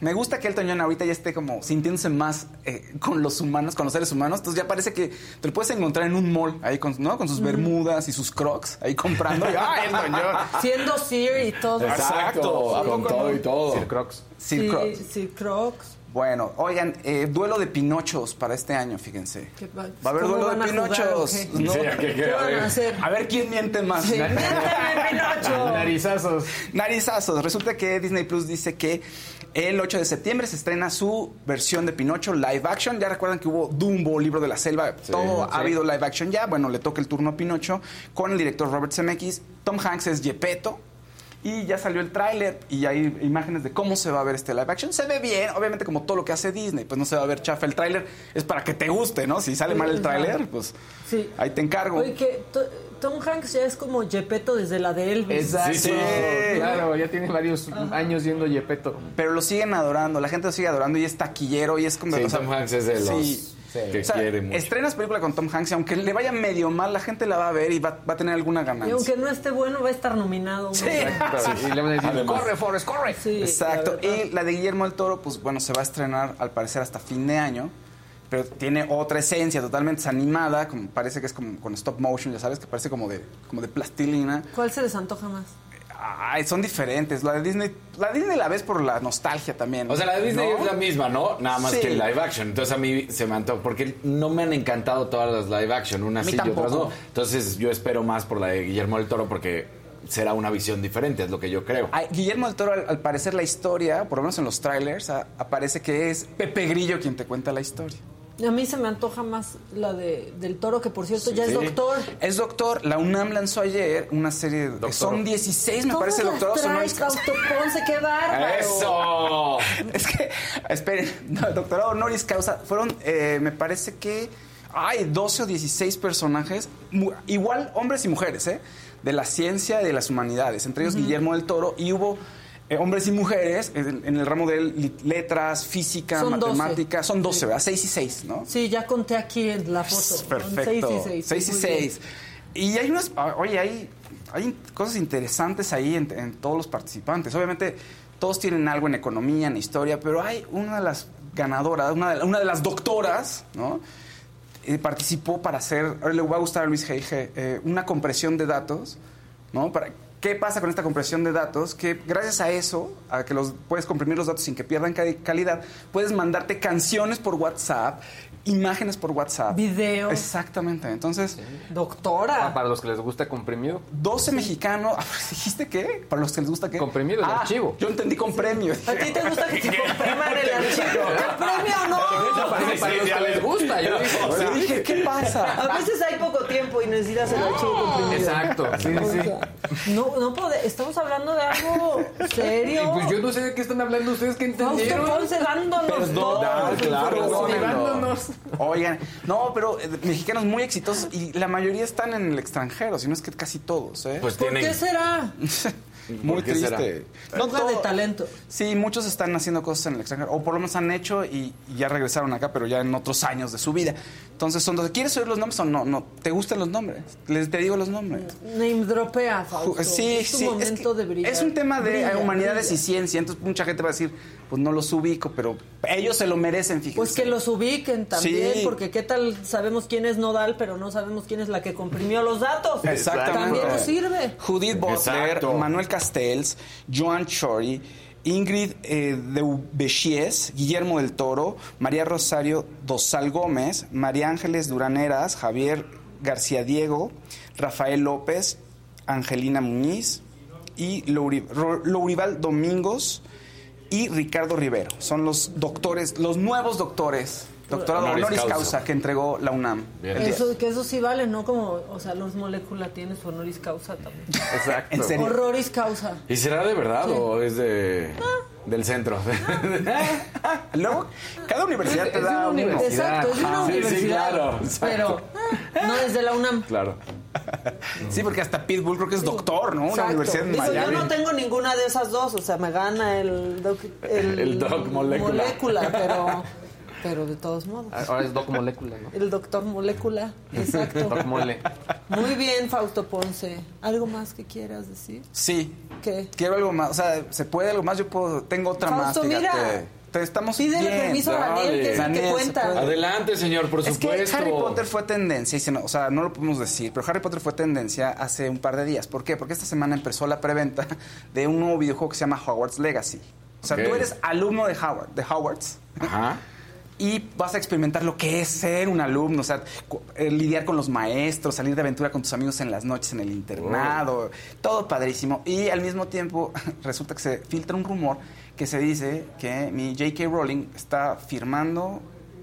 me, gusta que Elton John ahorita ya esté como sintiéndose más eh, con los humanos, con los seres humanos. Entonces ya parece que te lo puedes encontrar en un mall, ahí con, ¿no? con sus bermudas y sus crocs, ahí comprando. y, ¡Ah, Elton John! [laughs] Siendo Sir y todo. Exacto. ¿A con todo y todo. Sir Crocs. Sir Sí, Crocs. Sir Crocs. Bueno, oigan, eh, duelo de Pinochos para este año, fíjense. ¿Qué va- Va a haber duelo de a jugar, Pinochos. o qué? ¿no? Sí, ¿qué- qué? ¿Qué A van ver. a hacer? A ver quién miente más. Sí, Pinocho. [laughs] Narizazos. Narizazos. Resulta que Disney Plus dice que el 8 de septiembre se estrena su versión de Pinocho live action. Ya recuerdan que hubo Dumbo, Libro de la Selva, todo ha habido live action ya. Bueno, le toca el turno a Pinocho con el director Robert Zemeckis. Tom Hanks es Gepetto. Y ya salió el tráiler y hay imágenes de cómo se va a ver este live action. Se ve bien, obviamente como todo lo que hace Disney, pues no se va a ver chafa. El tráiler es para que te guste, ¿no? Si sale mal el tráiler, pues Sí. ahí te encargo. Oye, que to- Tom Hanks ya es como Gepetto desde la de Elvis. Exacto. Sí. Claro, ya tiene varios años yendo Yepeto. Pero lo siguen adorando, la gente lo sigue adorando y es taquillero y es como... Sí, o sea, Tom Hanks es de los sí. que O sea, quiere mucho. estrenas película con Tom Hanks y aunque le vaya medio mal, la gente la va a ver y va, va a tener alguna Y ganancia. aunque no esté bueno, va a estar nominado. ¿no? Sí. Y le van a decir, Además. corre, Forrest, corre. Sí, Exacto. la. Y la de Guillermo del Toro, pues bueno, se va a estrenar al parecer hasta fin de año. Pero tiene otra esencia totalmente es animada, como, parece que es como con stop motion, ya sabes, que parece como de, como de plastilina. ¿Cuál se les antoja más? Ay, son diferentes. La de Disney, la de Disney la ves por la nostalgia también. O sea, la de Disney ¿no? es la misma, ¿no? Nada más Sí. que el live action. Entonces a mí se me antoja, porque no me han encantado todas las live action, unas sí y otras no. Entonces yo espero más por la de Guillermo del Toro porque será una visión diferente, es lo que yo creo. Ay, Guillermo del Toro, al, al parecer la historia, por lo menos en los trailers, a- aparece que es Pepe Grillo quien te cuenta la historia. A mí se me antoja más la de del toro, que por cierto ya es Sí. doctor. Es doctor. La UNAM lanzó ayer una serie de... Son 16, me parece, doctorados. Fausto Ponce, qué bárbaro. ¡Eso! Es que, esperen, no, doctorado honoris causa. Fueron, eh, me parece que hay 12 o 16 personajes, mu- igual hombres y mujeres, ¿eh? De la ciencia y de las humanidades, entre ellos Guillermo del Toro, y hubo eh, hombres y mujeres en, el ramo de letras, física, Son 12. matemáticas. Son 12, ¿verdad? 6 y 6, ¿no? Sí, ya conté aquí en la foto. Perfecto. Seis y seis. 6 y muy 6. Y hay unas, ah, oye, hay, hay cosas interesantes ahí en, en todos los participantes. Obviamente, todos tienen algo en economía, en historia, pero hay una de las ganadoras, una de, una de las doctoras, ¿no? Eh, participó para hacer, le va a gustar a Luis Geige, eh, una compresión de datos, ¿no? Para, ¿Qué pasa con esta compresión de datos? Que gracias a eso, a que los puedes comprimir los datos sin que pierdan ca- calidad, puedes mandarte canciones por WhatsApp imágenes por WhatsApp. Videos. Exactamente. Entonces, Doctora. Ah, para los que les gusta comprimido. 12 mexicanos. ¿Dijiste qué? Para los que les gusta qué? Comprimido, el Ah, archivo. Yo entendí con premio. ¿A ti te gusta que te compriman el archivo? ¿El premio no? Para, para los que les gusta, yo dije. o sea, Yo dije, ¿qué pasa? A veces hay poco tiempo y necesitas el archivo comprimido. Exacto, sí, O sí. sea, no, no pode- estamos hablando de algo serio. Pues yo no sé de qué están hablando ustedes, ¿qué Fausto entendieron? Ponce dándonos. Ah, claro, Perdónenlo. Oigan, no, pero eh, mexicanos muy exitosos y la mayoría están en el extranjero, si no es que casi todos, ¿eh? Pues ¿Por tienen. qué será? [laughs] muy ¿por qué será? triste. No de talento. Sí, muchos están haciendo cosas en el extranjero, o por lo menos han hecho y, y ya regresaron acá, pero ya en otros años de su vida. Entonces, son dos. ¿Quieres oír los nombres o no? No, ¿te gustan los nombres? Les te digo los nombres. Name dropea, Fausto. Sí, es tu sí. momento es, que de brillar. es un tema de Brilla, humanidades brilla. y ciencia, entonces mucha gente va a decir, pues no los ubico, pero ellos se lo merecen, fíjense. Pues que los ubiquen también, Sí. porque qué tal sabemos quién es Nodal, pero no sabemos quién es la que comprimió los datos. Exactamente. También nos sirve. Judith Butler. Manuel Castells, Joan Chori, Ingrid eh, Deubechies, Guillermo del Toro, María Rosario Dosal Gómez, María Ángeles Duraneras, Javier García Diego, Rafael López, Angelina Muñiz y Lourival Domingos y Ricardo Rivero. Son los doctores, los nuevos doctores, doctorado Honoris honoris causa. causa que entregó la UNAM. Eso, que eso sí vale, ¿no? Como, o sea, los molécula tiene su honoris causa también. Exacto. En serio. Horroris causa. ¿Y será de verdad o es de del centro? [laughs] Luego, cada universidad Es- te es da una uno. universidad. Exacto, es de una Ah, sí, sí, universidad. claro, exacto. pero ah, no es de la UNAM. claro. Sí, porque hasta Pitbull creo que es doctor, ¿no? Una Exacto. universidad en Dice, Miami. yo no tengo ninguna de esas dos, o sea, me gana el doc, el, El doc molécula. molécula, pero, pero de todos modos. Ahora es Doc Molécula, ¿no? El doctor molécula, [laughs] exacto. Doc Mole. Muy bien, Fausto Ponce. ¿Algo más que quieras decir? Sí. ¿Qué? Quiero algo más. O sea, ¿se puede algo más? Yo puedo. Tengo otra Fausto, más. Fíjate. mira. Te- Estamos Pídele bien. permiso a Daniel, que que Daniel, se cuenta. Adelante, señor, por Es que supuesto. Harry Potter fue tendencia, y se no- o sea, no lo podemos decir, pero Harry Potter fue tendencia hace un par de días. ¿Por qué? Porque esta semana empezó la preventa [laughs] de un nuevo videojuego que se llama Hogwarts Legacy. O sea, tú eres alumno de Howard, de Hogwarts, Ajá. Y vas a experimentar lo que es ser un alumno, o sea, eh, lidiar con los maestros, salir de aventura con tus amigos en las noches en el internado, todo padrísimo. Y al mismo tiempo [laughs] resulta que se filtra un rumor que se dice que mi J.K. Rowling está firmando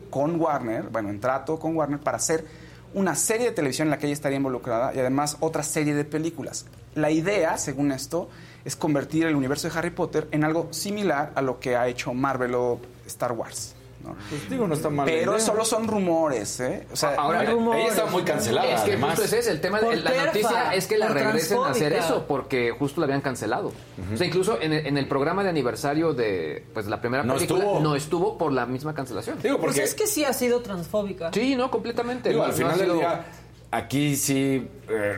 con Warner, bueno, en trato con Warner para hacer una serie de televisión en la que ella estaría involucrada y además otra serie de películas. La idea, según esto, es convertir el universo de Harry Potter en algo similar a lo que ha hecho Marvel o Star Wars. ¿No? Pues digo, no está mal. Pero idea. solo son rumores, ¿eh? O sea, Ahora, Ella- está muy cancelada, Es que además. justo ese es el tema de la perfa, noticia es que la regresen a hacer eso porque justo la habían cancelado. O sea, incluso en el, en el programa de aniversario de pues la primera No película estuvo. no estuvo por la misma cancelación. Digo, Pues porque es que sí ha sido transfóbica. Sí, no, completamente. Digo, No- al no final ha del sido- día, aquí sí eh,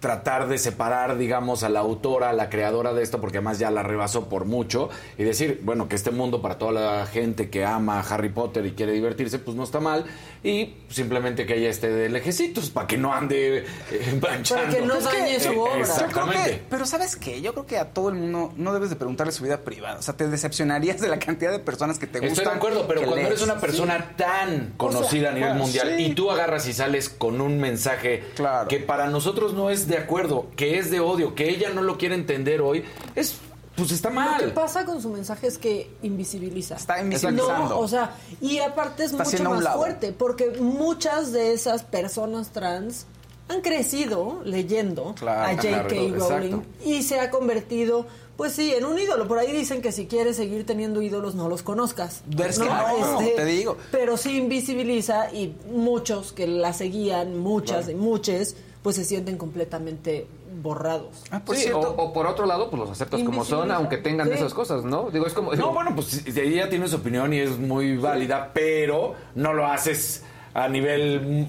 tratar de separar, digamos, a la autora, a la creadora de esto, porque además ya la rebasó por mucho, y decir, bueno, que este mundo para toda la gente que ama a Harry Potter y quiere divertirse, pues no está mal, y simplemente que ella esté de lejecitos, para que no ande eh, [laughs] manchando. Para que no dañe su Eh, obra. Yo creo que, Exactamente. pero ¿sabes qué? Yo creo que a todo el mundo no debes de preguntarle su vida privada. O sea, te decepcionarías de la cantidad de personas que te gustan. Estoy de acuerdo, pero cuando lees. eres una persona tan conocida a nivel bueno, mundial sí. y tú agarras y sales con un mensaje Claro. que para nosotros no es de acuerdo, que es de odio, que ella no lo quiere entender hoy, es pues está Lo que mal. pasa con su mensaje es que invisibiliza. Está invisibilizando. No, o sea, y aparte es Está mucho más lado. fuerte, porque muchas de esas personas trans han crecido leyendo Claro, a J.K. claro, Rowling exacto. y se ha convertido, pues sí, en un ídolo. Por ahí dicen que si quieres seguir teniendo ídolos, no los conozcas. Es que no, te digo. Pero sí invisibiliza y muchos que la seguían, muchas y muchas, pues se sienten completamente borrados. Ah, por Sí, cierto, o, o por otro lado, pues los aceptas como son, aunque tengan Sí. esas cosas, ¿no? Digo, es como... No, bueno, pues ella tiene su opinión y es muy válida, pero no lo haces a nivel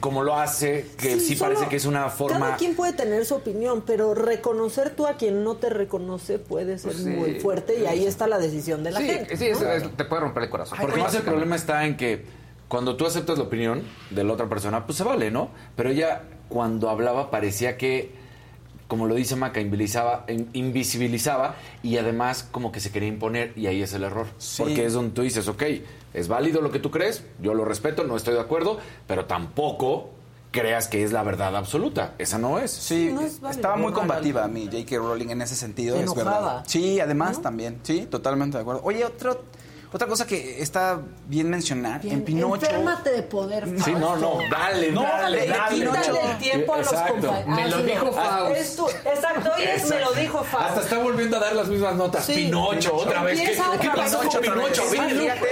como lo hace, que sí, parece que es una forma... Cada quien puede tener su opinión, pero reconocer tú a quien no te reconoce puede ser Pues sí. muy fuerte y ahí está la decisión de la sí, gente. sí, es- te puede romper el corazón. Porque más el problema está en que cuando tú aceptas la opinión de la otra persona, pues se vale, ¿no? Pero ella, cuando hablaba, parecía que como lo dice Maca, invisibilizaba, invisibilizaba y además como que se quería imponer y ahí es el error. Sí. Porque es donde tú dices, ok, es válido lo que tú crees, yo lo respeto, no estoy de acuerdo, pero tampoco creas que es la verdad absoluta. Esa no es. Sí, No es estaba muy es combativa mi J.K. Rowling en ese sentido, es Enojada. verdad. Sí, además también, sí, totalmente de acuerdo. Oye, otro, otra cosa que está bien mencionar, en Pinocho... Enférmate de poder. Sí, no, no, dale, No, dale, dale. Pinocho. El tiempo a los Exacto. compañeros. Me lo dijo Faust. Es tu- exacto, hoy es me lo dijo Faust. Hasta está volviendo a dar las mismas notas. Sí. Pinocho, otra vez. ¿Qué, qué pasó con Pinocho?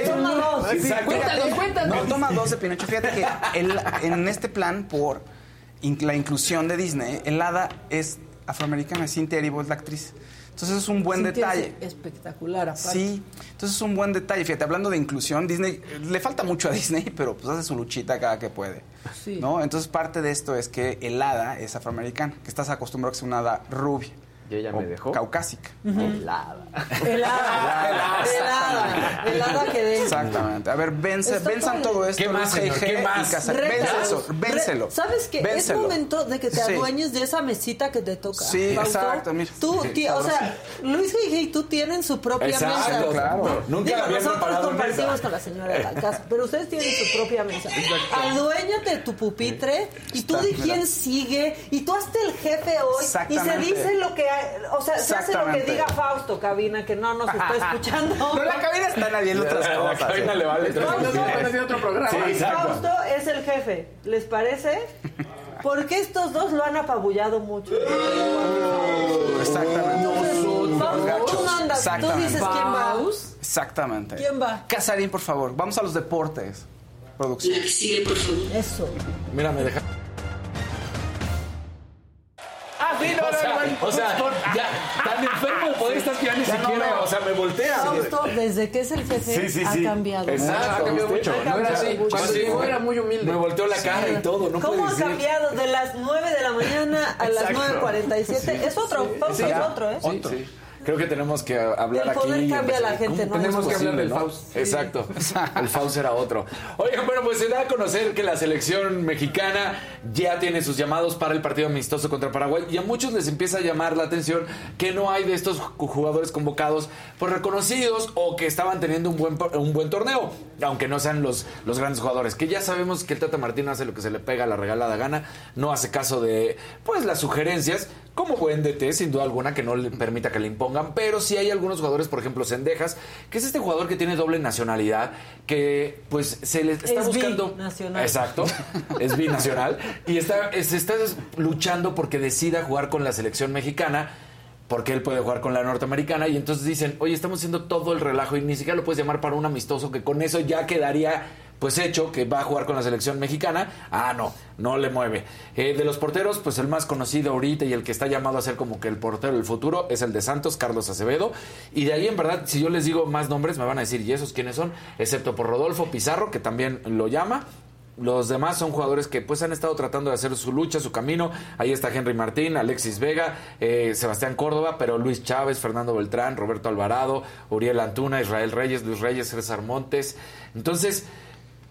Toma dos. Exacto. Cuéntanos, cuéntanos. No, toma dos de Pinocho. Fíjate que el- en este plan por in- la inclusión de Disney, el hada es afroamericana, Cynthia Erivo es la actriz. Entonces es un buen detalle. es Espectacular, aparte. Sí, entonces es un buen detalle. Fíjate, hablando de inclusión, Disney, le falta mucho a Disney, [laughs] pero pues hace su luchita cada que puede. Sí. ¿no? Entonces parte de esto es que el hada es afroamericana, que estás acostumbrado a que sea una hada rubia. Y ella me dejó. Caucásica. Helada. Helada. Helada. Helada que de. Exactamente. A ver, vence, venzan padre. todo esto. ¿Qué más. ¿Qué más? Vence eso, vénselo. ¿Sabes qué? Vénselo. Es momento de que te Sí. adueñes de esa mesita que te toca. Sí, exacto, mira. Tú, o sea, Luis G.G. y tú tienen su propia Exacto, mesa. claro. Nunca nosotros compartimos mesa. con la señora de la casa, pero ustedes tienen su propia mesa. Aduéñate de tu pupitre y tú Está, di mira. quién sigue y tú hazte el jefe hoy y se dice lo que, o sea, se hace lo que Exactamente. diga Fausto, cabina, que no nos está [laughs] escuchando. No, la cabina está nadie en otras La cosas. cabina ¿eh? le vale Fausto, es de otro programa. Sí, exacto. Fausto es el jefe, ¿les parece? Porque estos dos lo han apabullado mucho. Exactamente. Gachos. tú Exactamente. dices quién va. Exactamente. ¿Quién va? Casarín, por favor. Vamos a los deportes. Producción. Eso. Mira, me deja. Ah, sí, no, O sea, no, no, o sea, ya, tan enfermo de poder estás que ya ni siquiera, o sea, me voltea. Fausto, desde que es el jefe, Sí, sí, ha sí. cambiado. Exacto. ha cambiado mucho. No era así. Cuando llegó era muy humilde. Me volteó la cara y todo, no ¿Cómo ha cambiado de las 9 de la mañana a las Exacto. 9.47? es otro, Fausto es otro, ¿eh? Sí, sí. Creo que tenemos que hablar El aquí. poder y cambia a la gente, ¿Cómo ¿no? Tenemos que hablar del posible, Faust. Exacto. El Faust era otro. Oigan, bueno, pues se da a conocer que la selección mexicana ya tiene sus llamados para el partido amistoso contra Paraguay y a muchos les empieza a llamar la atención que no hay de estos jugadores convocados pues reconocidos o que estaban teniendo un buen un buen torneo, aunque no sean los, los grandes jugadores, que ya sabemos que el Tata Martino hace lo que se le pega a la regalada gana, no hace caso de pues las sugerencias, como buen DT, sin duda alguna, que no le permita que le pero sí hay algunos jugadores, por ejemplo, Sendejas, que es este jugador que tiene doble nacionalidad, que pues se le está Es buscando... binacional. Exacto, es binacional, y está, se está luchando porque decida jugar con la selección mexicana, porque él puede jugar con la norteamericana, y entonces dicen, oye, estamos haciendo todo el relajo, y ni siquiera lo puedes llamar para un amistoso, que con eso ya quedaría pues hecho que va a jugar con la selección mexicana. Ah, no, no le mueve. Eh, de los porteros, pues el más conocido ahorita y el que está llamado a ser como que el portero del futuro es el de Santos, Carlos Acevedo. Y de ahí, en verdad, si yo les digo más nombres, me van a decir, ¿y esos quiénes son? Excepto por Rodolfo Pizarro, que también lo llama. Los demás son jugadores que pues han estado tratando de hacer su lucha, su camino. Ahí está Henry Martín, Alexis Vega, eh, Sebastián Córdoba, pero Luis Chávez, Fernando Beltrán, Roberto Alvarado, Uriel Antuna, Israel Reyes, Luis Reyes, César Montes. Entonces,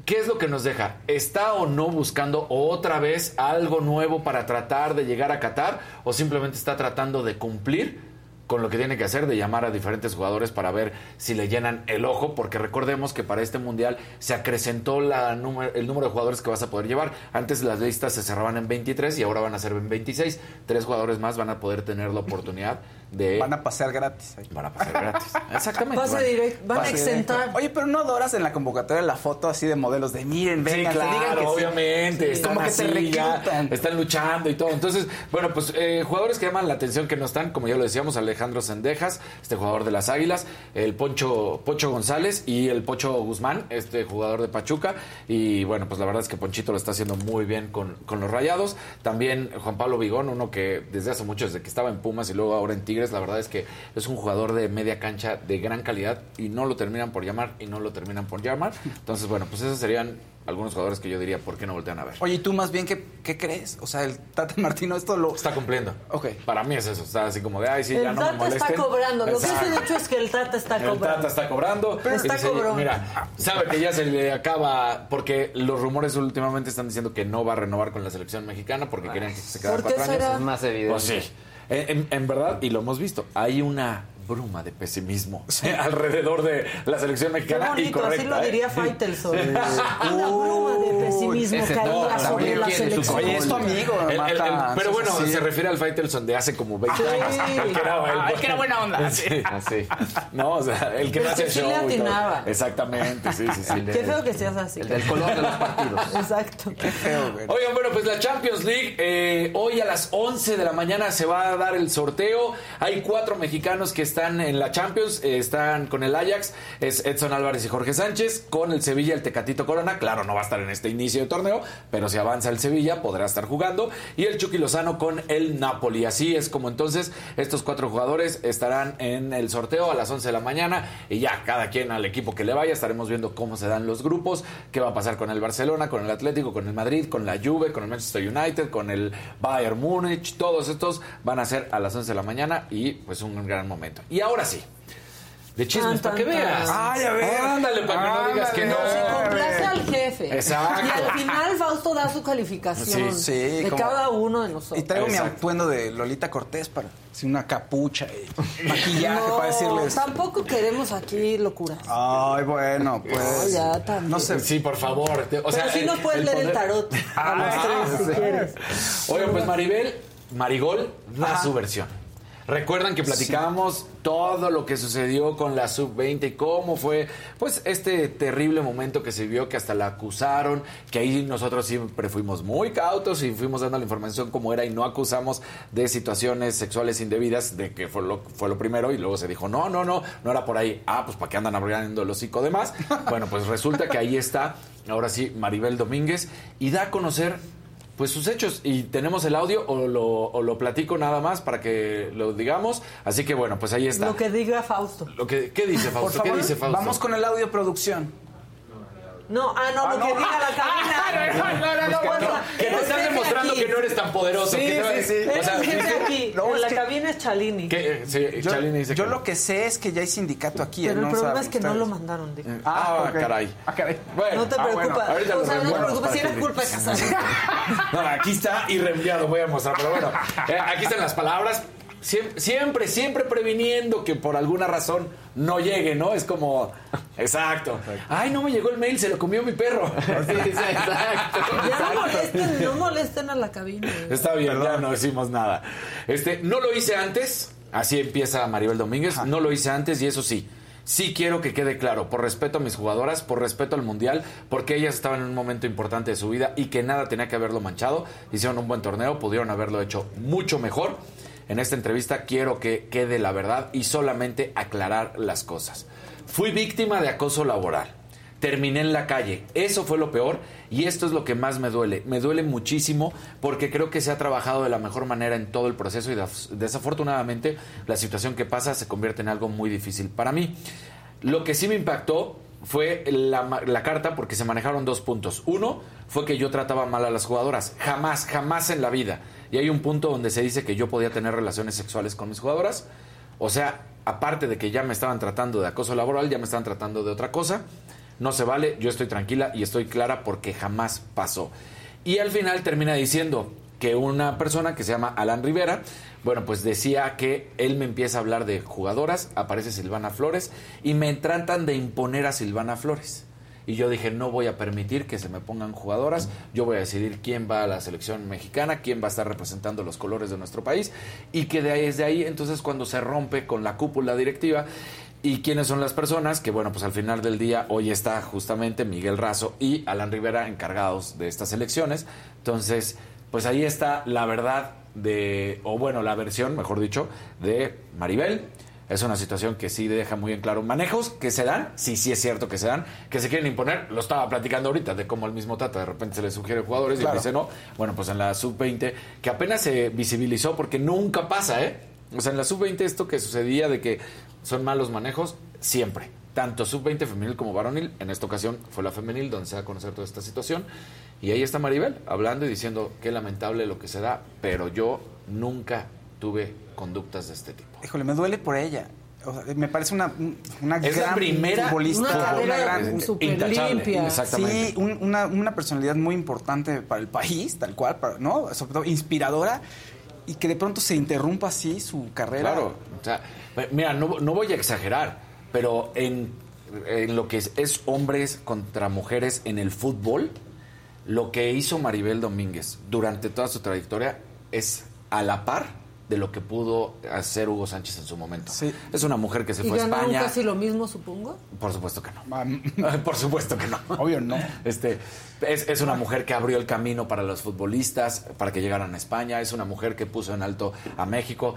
¿Qué es lo que nos deja? ¿Está o no buscando otra vez algo nuevo para tratar de llegar a Qatar? ¿O simplemente está tratando de cumplir con lo que tiene que hacer, de llamar a diferentes jugadores para ver si le llenan el ojo? Porque recordemos que para este mundial se acrecentó el número de jugadores que vas a poder llevar. Antes las listas se cerraban en 23 y ahora van a ser en 26. Tres jugadores más van a poder tener la oportunidad de... Van a pasear gratis. ahí. Van a pasar gratis. [laughs] Exactamente. Pase Van- directo, van a exentar. directo. Oye, pero no adoras en la convocatoria la foto así de modelos de miren, Sí, vengan, claro, digan que sí. obviamente. Sí. Están Como que te así, ya, están luchando y todo. Entonces, bueno, pues eh, jugadores que llaman la atención que no están, como ya lo decíamos, Alejandro Sendejas, este jugador de las Águilas, el Poncho, Pocho González y el Pocho Guzmán, este jugador de Pachuca. Y bueno, pues la verdad es que Ponchito lo está haciendo muy bien con, con los Rayados. También Juan Pablo Vigón, uno que desde hace mucho, desde que estaba en Pumas y luego ahora en Tigres, la verdad es que es un jugador de media cancha de gran calidad y no lo terminan por llamar y no lo terminan por llamar. Entonces, bueno, pues esos serían algunos jugadores que yo diría, ¿por qué no voltean a ver? Oye, ¿y tú más bien qué, qué crees? O sea, el Tata Martino esto lo... Está cumpliendo. Ok. Para mí es eso. Está así como de, ay, sí, ya el no me Tata está cobrando. Lo que se ha dicho es que el Tata está El cobrando. Tata está cobrando. Pero está dice, cobrón. Mira, sabe que ya se le acaba, porque los rumores últimamente están diciendo que no va a renovar con la selección mexicana porque querían que se quedara ¿Por qué cuatro años. Es más evidente. Pues sí. En, en- en verdad, y lo hemos visto, hay una bruma de pesimismo alrededor de la selección Qué mexicana. y bonito, así lo ¿eh? diría Faitelson. Una bruma de pesimismo ese caía no, sobre la selección. Oye, es tu amigo, El- el- el- Marta, pero bueno, sí. se refiere al Faitelson de hace como 20 Sí. años. [laughs] El que era, el- Ay, que era buena onda. Sí, así. No, o sea, el que no sí show. le atinaba. Exactamente, sí, sí, sí. Qué feo que seas así. El del color de los partidos. [laughs] Exacto. Feo, güey. Oigan, bueno, pues la Champions League, eh, hoy a las 11 de la mañana se va a dar el sorteo. Hay cuatro mexicanos que están en la Champions, están con el Ajax, es Edson Álvarez y Jorge Sánchez, con el Sevilla el Tecatito Corona, claro, no va a estar en este inicio de torneo, pero si avanza el Sevilla podrá estar jugando, y el Chucky Lozano con el Napoli. Así es como entonces estos cuatro jugadores estarán en el sorteo a las 11 de la mañana, y ya cada quien al equipo que le vaya, estaremos viendo cómo se dan los grupos, qué va a pasar con el Barcelona, con el Atlético, con el Madrid, con la Juve, con el Manchester United, con el Bayern Múnich, todos estos van a ser a las 11 de la mañana y pues un gran momento. Y ahora sí, de chismes para que veas. Ay, a ver. Ándale, para que no digas que no. Se complace al jefe. Exacto. Y al final Fausto da su calificación Sí, sí, de como- cada uno de Y nosotros. traigo mi atuendo de Lolita Cortés para hacer una capucha y [laughs] maquillaje para decirles. tampoco queremos aquí locuras. Ay, bueno, pues. No, ya también. No sé. Sí, por favor. Te- O sea, Pero sí nos puedes leer el poder- tarot a los Ah, tres si sí. quieres. Oigan, pues Maribel, Marigol da Ajá. su versión. Recuerdan que platicábamos todo lo que sucedió con la sub-20 y cómo fue, pues, este terrible momento que se vio que hasta la acusaron, que ahí nosotros siempre fuimos muy cautos y fuimos dando la información como era y no acusamos de situaciones sexuales indebidas, de que fue lo, fue lo primero y luego se dijo, no, no, no, no era por ahí. Ah, pues, ¿para qué andan abriendo el hocico de más? [laughs] Bueno, pues resulta que ahí está, ahora sí, Maribel Domínguez y da a conocer pues sus hechos. Y tenemos el audio o lo, o lo platico nada más para que lo digamos. Así que bueno, pues ahí está. Lo que diga Fausto. Lo que, ¿Qué dice Por Fausto? favor, ¿Qué dice Fausto? vamos con el audio producción. No, ah, no, lo que diga la cabina. [laughs] no, no, no, Bueno, Que nos es estás jefe demostrando aquí. que no eres tan poderoso. Sí, que no sí, eres- sí. O sea, Eres sí, aquí. No, en la que- cabina es Chalini. que, eh, sí, Yo, Chalini dice yo que lo no. que sé es que ya hay sindicato aquí. Pero el No problema es que no lo mandaron. Ah, Ah, caray. Ah, caray. Bueno, No te ah, bueno, preocupes. o sea, no te preocupes si que- culpa de Casandra. [laughs] No, aquí está y reenviado, voy a mostrar, pero bueno, eh, aquí están las palabras. Siempre, siempre, siempre previniendo que por alguna razón no llegue, ¿no? Es como, [laughs] exacto. Ay, no me llegó el mail, se lo comió mi perro. [laughs] Sí, sí, exacto. [laughs] Ya no molesten, no molesten a la cabina. Está bien, ya no decimos nada. Este, no lo hice antes, así empieza Maribel Domínguez, no lo hice antes y eso sí. Sí quiero que quede claro, por respeto a mis jugadoras, por respeto al Mundial, porque ellas estaban en un momento importante de su vida y que nada tenía que haberlo manchado. Hicieron un buen torneo, pudieron haberlo hecho mucho mejor. En esta entrevista quiero que quede la verdad y solamente aclarar las cosas. Fui víctima de acoso laboral. Terminé en la calle. Eso fue lo peor y esto es lo que más me duele. Me duele muchísimo porque creo que se ha trabajado de la mejor manera en todo el proceso y desafortunadamente la situación que pasa se convierte en algo muy difícil para mí. Lo que sí me impactó fue la, la carta porque se manejaron dos puntos. Uno fue que yo trataba mal a las jugadoras. Jamás, jamás en la vida. Y hay un punto donde se dice que yo podía tener relaciones sexuales con mis jugadoras. O sea, aparte de que ya me estaban tratando de acoso laboral, ya me estaban tratando de otra cosa. No se vale, yo estoy tranquila y estoy clara porque jamás pasó. Y al final termina diciendo que una persona que se llama Alan Rivera, bueno, pues decía que él me empieza a hablar de jugadoras, aparece Silvana Flores y me tratan de imponer a Silvana Flores. Y yo dije, no voy a permitir que se me pongan jugadoras, yo voy a decidir quién va a la selección mexicana, quién va a estar representando los colores de nuestro país, y que de ahí, desde ahí, entonces cuando se rompe con la cúpula directiva, y quiénes son las personas, que bueno, pues al final del día hoy está justamente Miguel Razo y Alan Rivera encargados de estas elecciones, entonces, pues ahí está la verdad de, o bueno, la versión, mejor dicho, de Maribel, es una situación que sí deja muy en claro manejos que se dan, sí, sí es cierto que se dan, que se quieren imponer. Lo estaba platicando ahorita de cómo el mismo Tata de repente se le sugiere jugadores y Claro. dice no. Bueno, pues en la sub-20, que apenas se visibilizó porque nunca pasa, ¿eh? O sea, en la sub-20 esto que sucedía de que son malos manejos, siempre. Tanto sub-20 femenil como varonil. En esta ocasión fue la femenil donde se da a conocer toda esta situación. Y ahí está Maribel hablando y diciendo qué lamentable lo que se da, pero yo nunca tuve conductas de este tipo. Híjole, me duele por ella. O sea, me parece una, una Es la gran primera futbolista. Una carrera gran- intachable, limpia. exactamente. Sí, un- una, una personalidad muy importante para el país, tal cual, para- ¿no? Sobre todo inspiradora. y que de pronto se interrumpa así su carrera. Claro, o sea, mira, no, no voy a exagerar, pero en, en lo que es, es hombres contra mujeres en el fútbol, lo que hizo Maribel Domínguez durante toda su trayectoria es a la par de lo que pudo hacer Hugo Sánchez en su momento. Es una mujer que se ¿Y fue a España. casi lo mismo, supongo? Por supuesto que no. [laughs] Por supuesto que no. Obvio no. Este, es, es una mujer que abrió el camino para los futbolistas, para que llegaran a España. Es una mujer que puso en alto a México.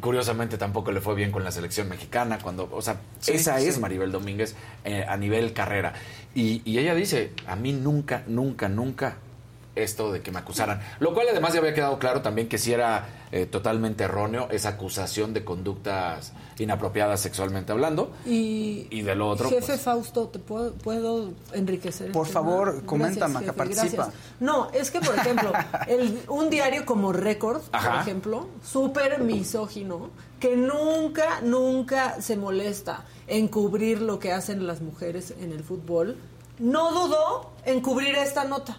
Curiosamente tampoco le fue bien con la selección mexicana. cuando, O sea, Sí, esa sí. es Maribel Domínguez eh, a nivel carrera. Y, y ella dice, a mí nunca, nunca, nunca esto de que me acusaran. Lo cual además ya había quedado claro también que si era eh, totalmente erróneo esa acusación de conductas inapropiadas sexualmente hablando. Y, Y de lo otro, Jefe pues- Fausto, ¿te puedo, puedo enriquecer? Por el favor, tema? comenta, Gracias, Maca, participa. gracias. No, es que, por ejemplo, [laughs] el- un diario como Record, por ejemplo, súper misógino, que nunca, nunca se molesta en cubrir lo que hacen las mujeres en el fútbol, no dudó en cubrir esta nota.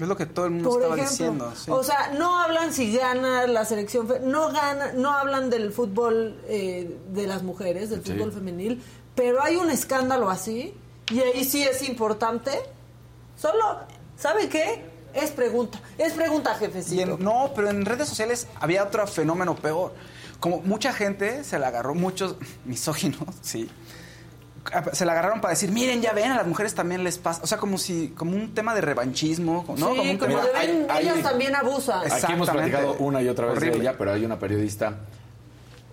Es lo que todo el mundo Por estaba ejemplo, diciendo. sí. o sea, no hablan si gana la selección, no gana, no hablan del fútbol eh, de las mujeres, del Sí. fútbol femenil, pero hay un escándalo así y ahí sí es importante. Solo, ¿sabe qué? Es pregunta, es pregunta, Y jefecito. en- no, pero en redes sociales había otro fenómeno peor. Como mucha gente se la agarró, muchos [laughs] misóginos, sí. Se la agarraron para decir, miren, ya ven, a las mujeres también les pasa. O sea, como si, como un tema de revanchismo, ¿no? sí, un como tema- de ven, hay- ellas hay- también abusan. Aquí hemos platicado una y otra vez Horrible. de ella, pero hay una periodista,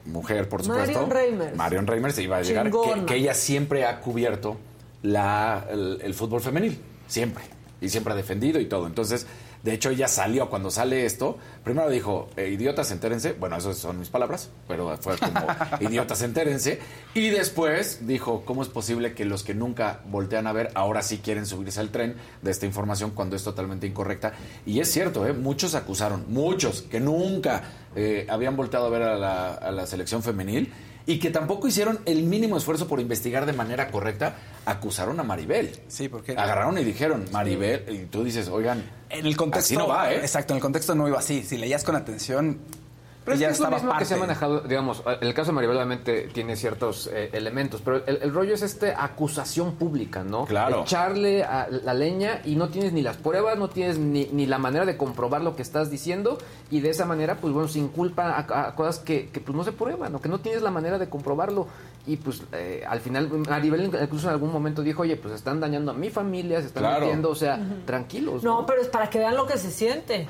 mujer, por supuesto. Marion Reimers. Marion Reimers se iba a llegar, que, ella siempre ha cubierto la, el, el fútbol femenil, siempre. Y siempre ha defendido y todo. Entonces, de hecho, ella salió cuando sale esto. Primero dijo, eh, idiotas, entérense. Bueno, esas son mis palabras, pero fue como, [laughs] idiotas, entérense. Y después dijo, ¿cómo es posible que los que nunca voltean a ver ahora sí quieren subirse al tren de esta información cuando es totalmente incorrecta? Y es cierto, ¿eh? muchos acusaron, muchos que nunca eh, habían volteado a ver a la, a la selección femenil y que tampoco hicieron el mínimo esfuerzo por investigar de manera correcta, acusaron a Maribel. Sí, porque Agarraron y dijeron, Maribel, y tú dices, oigan, en el contexto. así no va, ¿eh? Exacto, en el contexto no iba así. Si leías con atención, Pero es, que es lo mismo parte. que se ha manejado, digamos, el caso de Maribel obviamente tiene ciertos eh, elementos, pero el, el rollo es esta acusación pública, ¿no? Claro. Echarle a la leña y no tienes ni las pruebas, no tienes ni, ni la manera de comprobar lo que estás diciendo y de esa manera, pues bueno, se inculpa a, a cosas que, que, pues no se prueban o que no tienes la manera de comprobarlo y pues eh, al final Maribel incluso en algún momento dijo, oye, pues están dañando a mi familia, se están Claro. metiendo, o sea, tranquilos. No, pero es para que vean lo que se siente.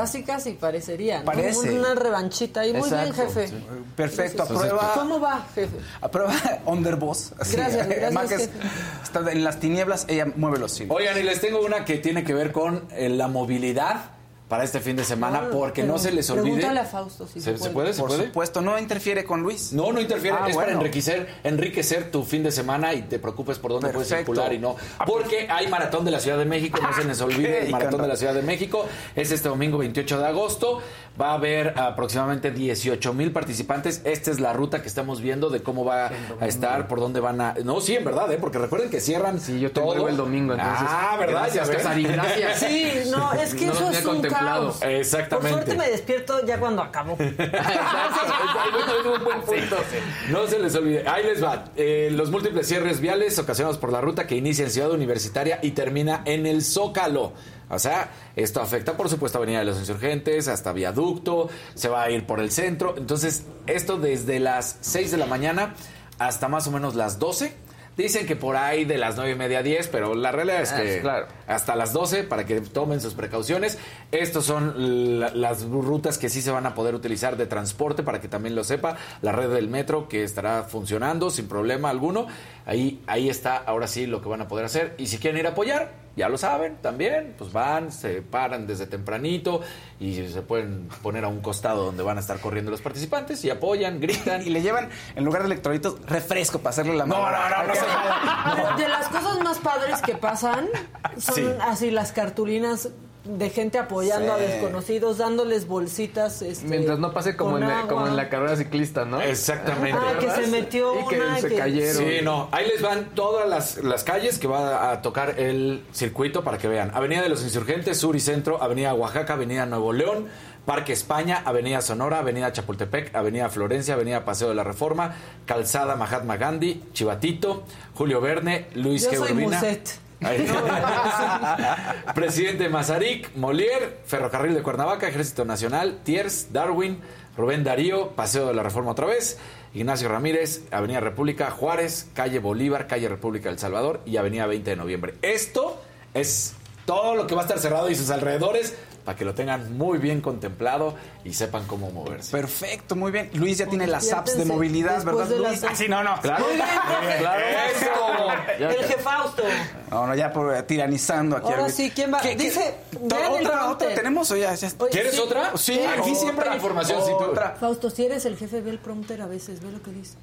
Casi, casi parecería. ¿no? Parece. Una revanchita. Y muy bien, jefe. sí. Perfecto, Gracias. aprueba. ¿Cómo va, jefe? Aprueba [laughs] Underboss. Así. Gracias, gracias, Maca es- jefe. está en las tinieblas, ella mueve los hilos. Oigan, y les tengo una que tiene que ver con eh, la movilidad para este fin de semana, No, porque pero no se les olvide. Pregúntale a Fausto si ¿Se, se, se puede? ¿Se Por puede? supuesto, no interfiere con Luis. No, no interfiere, Ah, es para enriquecer, enriquecer tu fin de semana y te preocupes por dónde puedes circular y no. Porque hay Maratón de la Ciudad de México, no se les olvide, el Maratón de la Ciudad de México es este domingo 28 de agosto. Va a haber aproximadamente 18 mil participantes. Esta es la ruta que estamos viendo de cómo va a estar, por dónde van a... No, sí, en verdad, ¿eh? porque recuerden que cierran Sí, yo te todo. el domingo, entonces. Ah, ¿verdad? Gracias, Ya. Sí, no, es que No eso es un Exactamente. Por suerte me despierto ya cuando acabo. [laughs] No se les olvide. Ahí les va. Eh, los múltiples cierres viales ocasionados por la ruta que inicia en Ciudad Universitaria y termina en el Zócalo. O sea, esto afecta, por supuesto, a Avenida de los Insurgentes, hasta Viaducto, se va a ir por el centro. Entonces, esto desde las 6 de la mañana hasta más o menos las 12. Dicen que por ahí de las 9 y media a 10, pero la realidad es Ah, que claro. hasta las 12 para que tomen sus precauciones. Estos son la- las rutas que sí se van a poder utilizar de transporte para que también lo sepa. La red del metro que estará funcionando sin problema alguno. Ahí, ahí está ahora sí lo que van a poder hacer. Y si quieren ir a apoyar, ya lo saben también. Pues van, se paran desde tempranito y se pueden poner a un costado donde van a estar corriendo los participantes y apoyan, gritan. Y le llevan, en lugar de electrolitos, refresco para hacerle la No, mano. no, no, no [laughs] se De, de las cosas más padres que pasan son Sí. así las cartulinas de gente apoyando Sí. a desconocidos, dándoles bolsitas. Este, Mientras no pase como en, como en la carrera ciclista, ¿no? Exactamente. Ah, que se metió Y que una. se que- cayeron. Sí, no. Ahí les van todas las, las calles que va a tocar el circuito para que vean. Avenida de los Insurgentes, Sur y Centro, Avenida Oaxaca, Avenida Nuevo León, Parque España, Avenida Sonora, Avenida Chapultepec, Avenida Florencia, Avenida Paseo de la Reforma, Calzada Mahatma Gandhi, Chivatito, Julio Verne, Luis Yo G. soy Urbina. Muset. [laughs] Presidente Mazarik, Molière, Ferrocarril de Cuernavaca, Ejército Nacional, Tiers, Darwin, Rubén Darío, Paseo de la Reforma otra vez, Ignacio Ramírez, Avenida República, Juárez, Calle Bolívar, Calle República del Salvador y Avenida 20 de Noviembre. Esto es todo lo que va a estar cerrado y sus alrededores para que lo tengan muy bien contemplado y sepan cómo moverse. Perfecto, muy bien. Luis ya tiene las apps de movilidad, ¿verdad, de Luis? Ah, sí, no, no. Claro, Muy bien, claro. Eso. El jefausto. No, no, ya por tiranizando aquí. Ahora sí, ¿quién va? ¿Qué- qué- Dice, ¿Otra, otra tenemos o ya? ya- ¿Quieres sí. otra? Sí, aquí siempre hay información. otra. Fausto, si eres el jefe, ve el prompter a veces, ve lo que dice.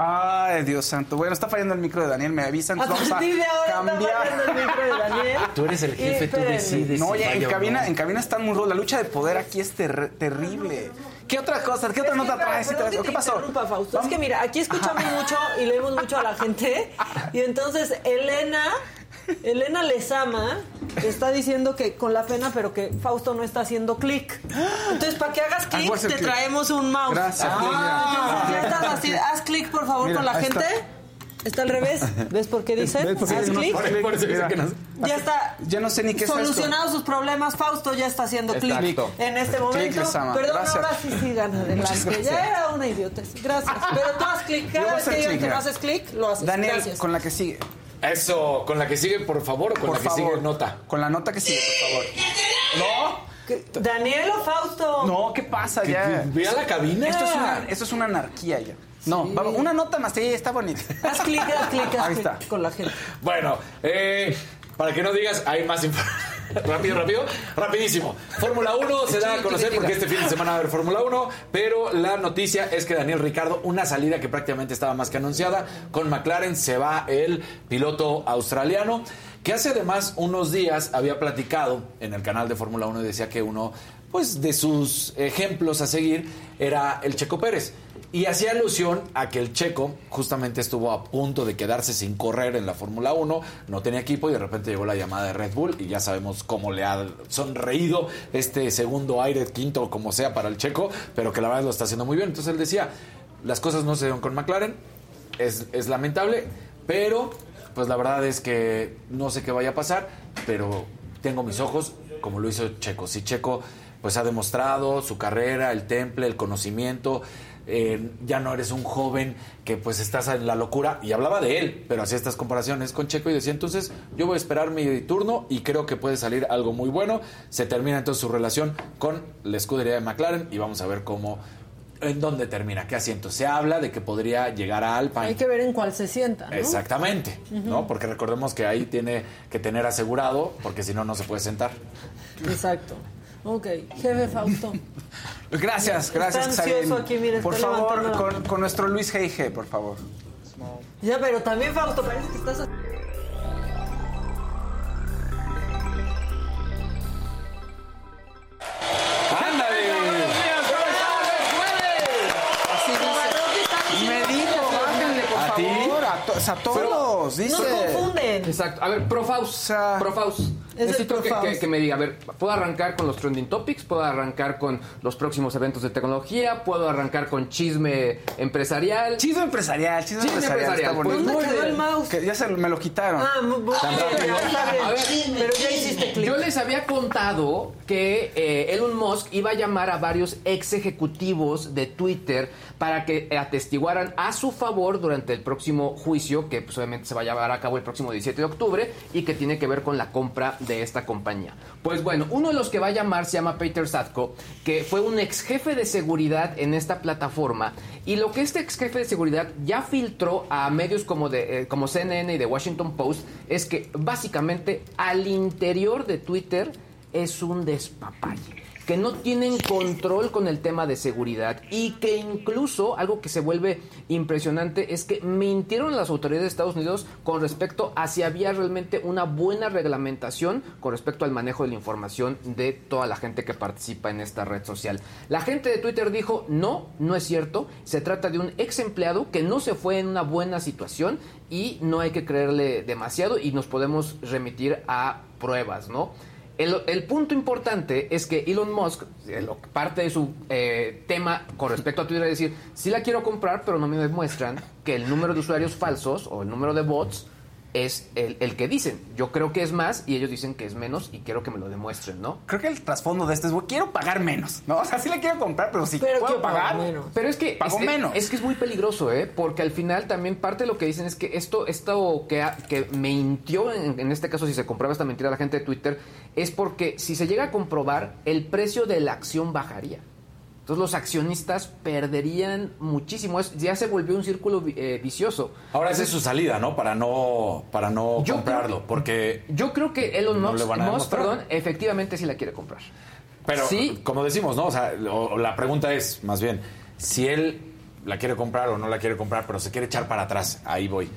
Ay, Dios santo. Bueno, está fallando el micro de Daniel, me avisan. A Vamos a partir de ahora está fallando cambiar. el micro de Daniel. Tú eres el Y jefe, tú decides. No, si oye, en cabina, no. en cabina están muy rudos. La lucha de poder aquí es ter- terrible. ¿Qué otra cosa? ¿Qué otra Es nota traes? ¿Sí perdón traes? que ¿O te ¿Qué pasó? Fausto. Es Vamos. que mira, aquí escuchamos mucho y leemos mucho a la gente. Y entonces Elena, Elena Lezama está diciendo que con la pena, pero que Fausto no está haciendo clic. Entonces, para que hagas Ah, clic, te traemos un mouse. Gracias. Entonces, ya estás así. Haz clic, por favor, Mira, con la gente. está. Está. al revés. ¿Ves por qué dice? ¿Ves por qué Haz clic. No- Ya está. Ya no sé ni qué es. Solucionados sus problemas, Fausto ya está haciendo clic en este momento. Lezama. Perdón, Gracias. ahora sí sigan Muchas adelante. gracias. Ya era una idiotez. Gracias. Pero tú haz clic. Yo Cada vez que digan que no haces clic, lo haces. Daniel, Gracias. con la que sigue. Eso, con la que sigue, por favor, o con Por la que favor. sigue nota. Con la nota que sigue, por favor. ¿Qué? ¿Daniel o Fausto? No, ¿qué pasa ya? Ve a la cabina. Esto es una, esto es una anarquía ya. No, vamos, una nota más, sí, está bonita. Haz clic, haz clic, haz Ahí clic está. con la gente. Bueno, eh, para que no digas, hay más información. Rápido, rápido, rapidísimo. Fórmula 1 se da a conocer porque este fin de semana va a haber Fórmula 1, pero la noticia es que Daniel Ricardo, una salida que prácticamente estaba más que anunciada, con McLaren se va el piloto australiano, que hace además unos días había platicado en el canal de Fórmula 1 y decía que uno pues de sus ejemplos a seguir era el Checo Pérez. Y hacía alusión a que el checo justamente estuvo a punto de quedarse sin correr en la Fórmula 1, no tenía equipo y de repente llegó la llamada de Red Bull y ya sabemos cómo le ha sonreído este segundo aire, quinto, como sea para el checo, pero que la verdad lo está haciendo muy bien. Entonces él decía, las cosas no se dieron con McLaren, es, es lamentable, pero pues la verdad es que no sé qué vaya a pasar, pero tengo mis ojos como lo hizo Checo. Si Checo pues ha demostrado su carrera, el temple, el conocimiento, eh, ya no eres un joven que pues estás en la locura y hablaba de él, pero hacía estas comparaciones con Checo y decía entonces yo voy a esperar mi turno y creo que puede salir algo muy bueno. Se termina entonces su relación con la escudería de McLaren y vamos a ver cómo en dónde termina, qué asiento. Se habla de que podría llegar a Alpine. Hay que ver en cuál se sienta. ¿no? Exactamente, ¿no? Porque recordemos que ahí tiene que tener asegurado, porque si no, no se puede sentar. Exacto. Ok, jefe Fausto. [laughs] Gracias, Está gracias, ansioso Xavier. aquí, mire, Por está favor, con, con nuestro Luis G.I.G., por favor. Ya, pero también Fausto, parece que estás... ¿A ti? favor. A, to- a todos, dice. No confunden. Exacto. A ver, Profaus. sea, Profaus. Necesito que, Profaus. que- que me diga, a ver, ¿puedo arrancar con los trending topics? ¿Puedo arrancar con los próximos eventos de tecnología? ¿Puedo arrancar con chisme empresarial? Chisme empresarial, chisme, Chisme empresarial. empresarial, Está bonito. pues, ¿Dónde quedó el mouse? Que ya se me lo quitaron. Ah, muy bien. A ver, Pero ya hiciste clic. Yo les había contado que eh, Elon Musk iba a llamar a varios ex ejecutivos de Twitter para que atestiguaran a su favor durante el próximo juicio, que pues, obviamente se va a llevar a cabo el próximo 17 de octubre y que tiene que ver con la compra de esta compañía. Pues bueno, uno de los que va a llamar se llama Peter Satko, que fue un ex jefe de seguridad en esta plataforma. Y lo que este ex jefe de seguridad ya filtró a medios como, de, eh, como CNN y The Washington Post es que básicamente al interior de Twitter es un despapalle. Que no tienen control con el tema de seguridad y que incluso algo que se vuelve impresionante es que mintieron las autoridades de Estados Unidos con respecto a si había realmente una buena reglamentación con respecto al manejo de la información de toda la gente que participa en esta red social. La gente de Twitter dijo, no, no es cierto, se trata de un ex empleado que no se fue en una buena situación y no hay que creerle demasiado y nos podemos remitir a pruebas, ¿no? El, el punto importante es que Elon Musk, eh, parte de su eh, tema con respecto a Twitter es decir, sí la quiero comprar, pero no me demuestran que el número de usuarios falsos o el número de bots es el, el que dicen. Yo creo que es más y ellos dicen que es menos y quiero que me lo demuestren, ¿no? Creo que el trasfondo de esto es, quiero pagar menos, ¿no? O sea, sí la quiero comprar, pero si Pero puedo quiero pagar pagar, menos. Pero es que Pago es, menos. es que es muy peligroso, ¿eh? Porque al final también parte de lo que dicen es que esto, esto que, que me mintió, en, en este caso si se compraba esta mentira a la gente de Twitter, es porque si se llega a comprobar, el precio de la acción bajaría. Entonces los accionistas perderían muchísimo. Es- ya se volvió un círculo eh, vicioso. Ahora esa es su salida, ¿no? Para no, para no Yo comprarlo, creo- porque... Yo creo que Elon No Musk, perdón, efectivamente sí la quiere comprar. Pero, Sí. como decimos, ¿no? O sea, o- la pregunta es, más bien, si él la quiere comprar o no la quiere comprar, pero se quiere echar para atrás, ahí voy.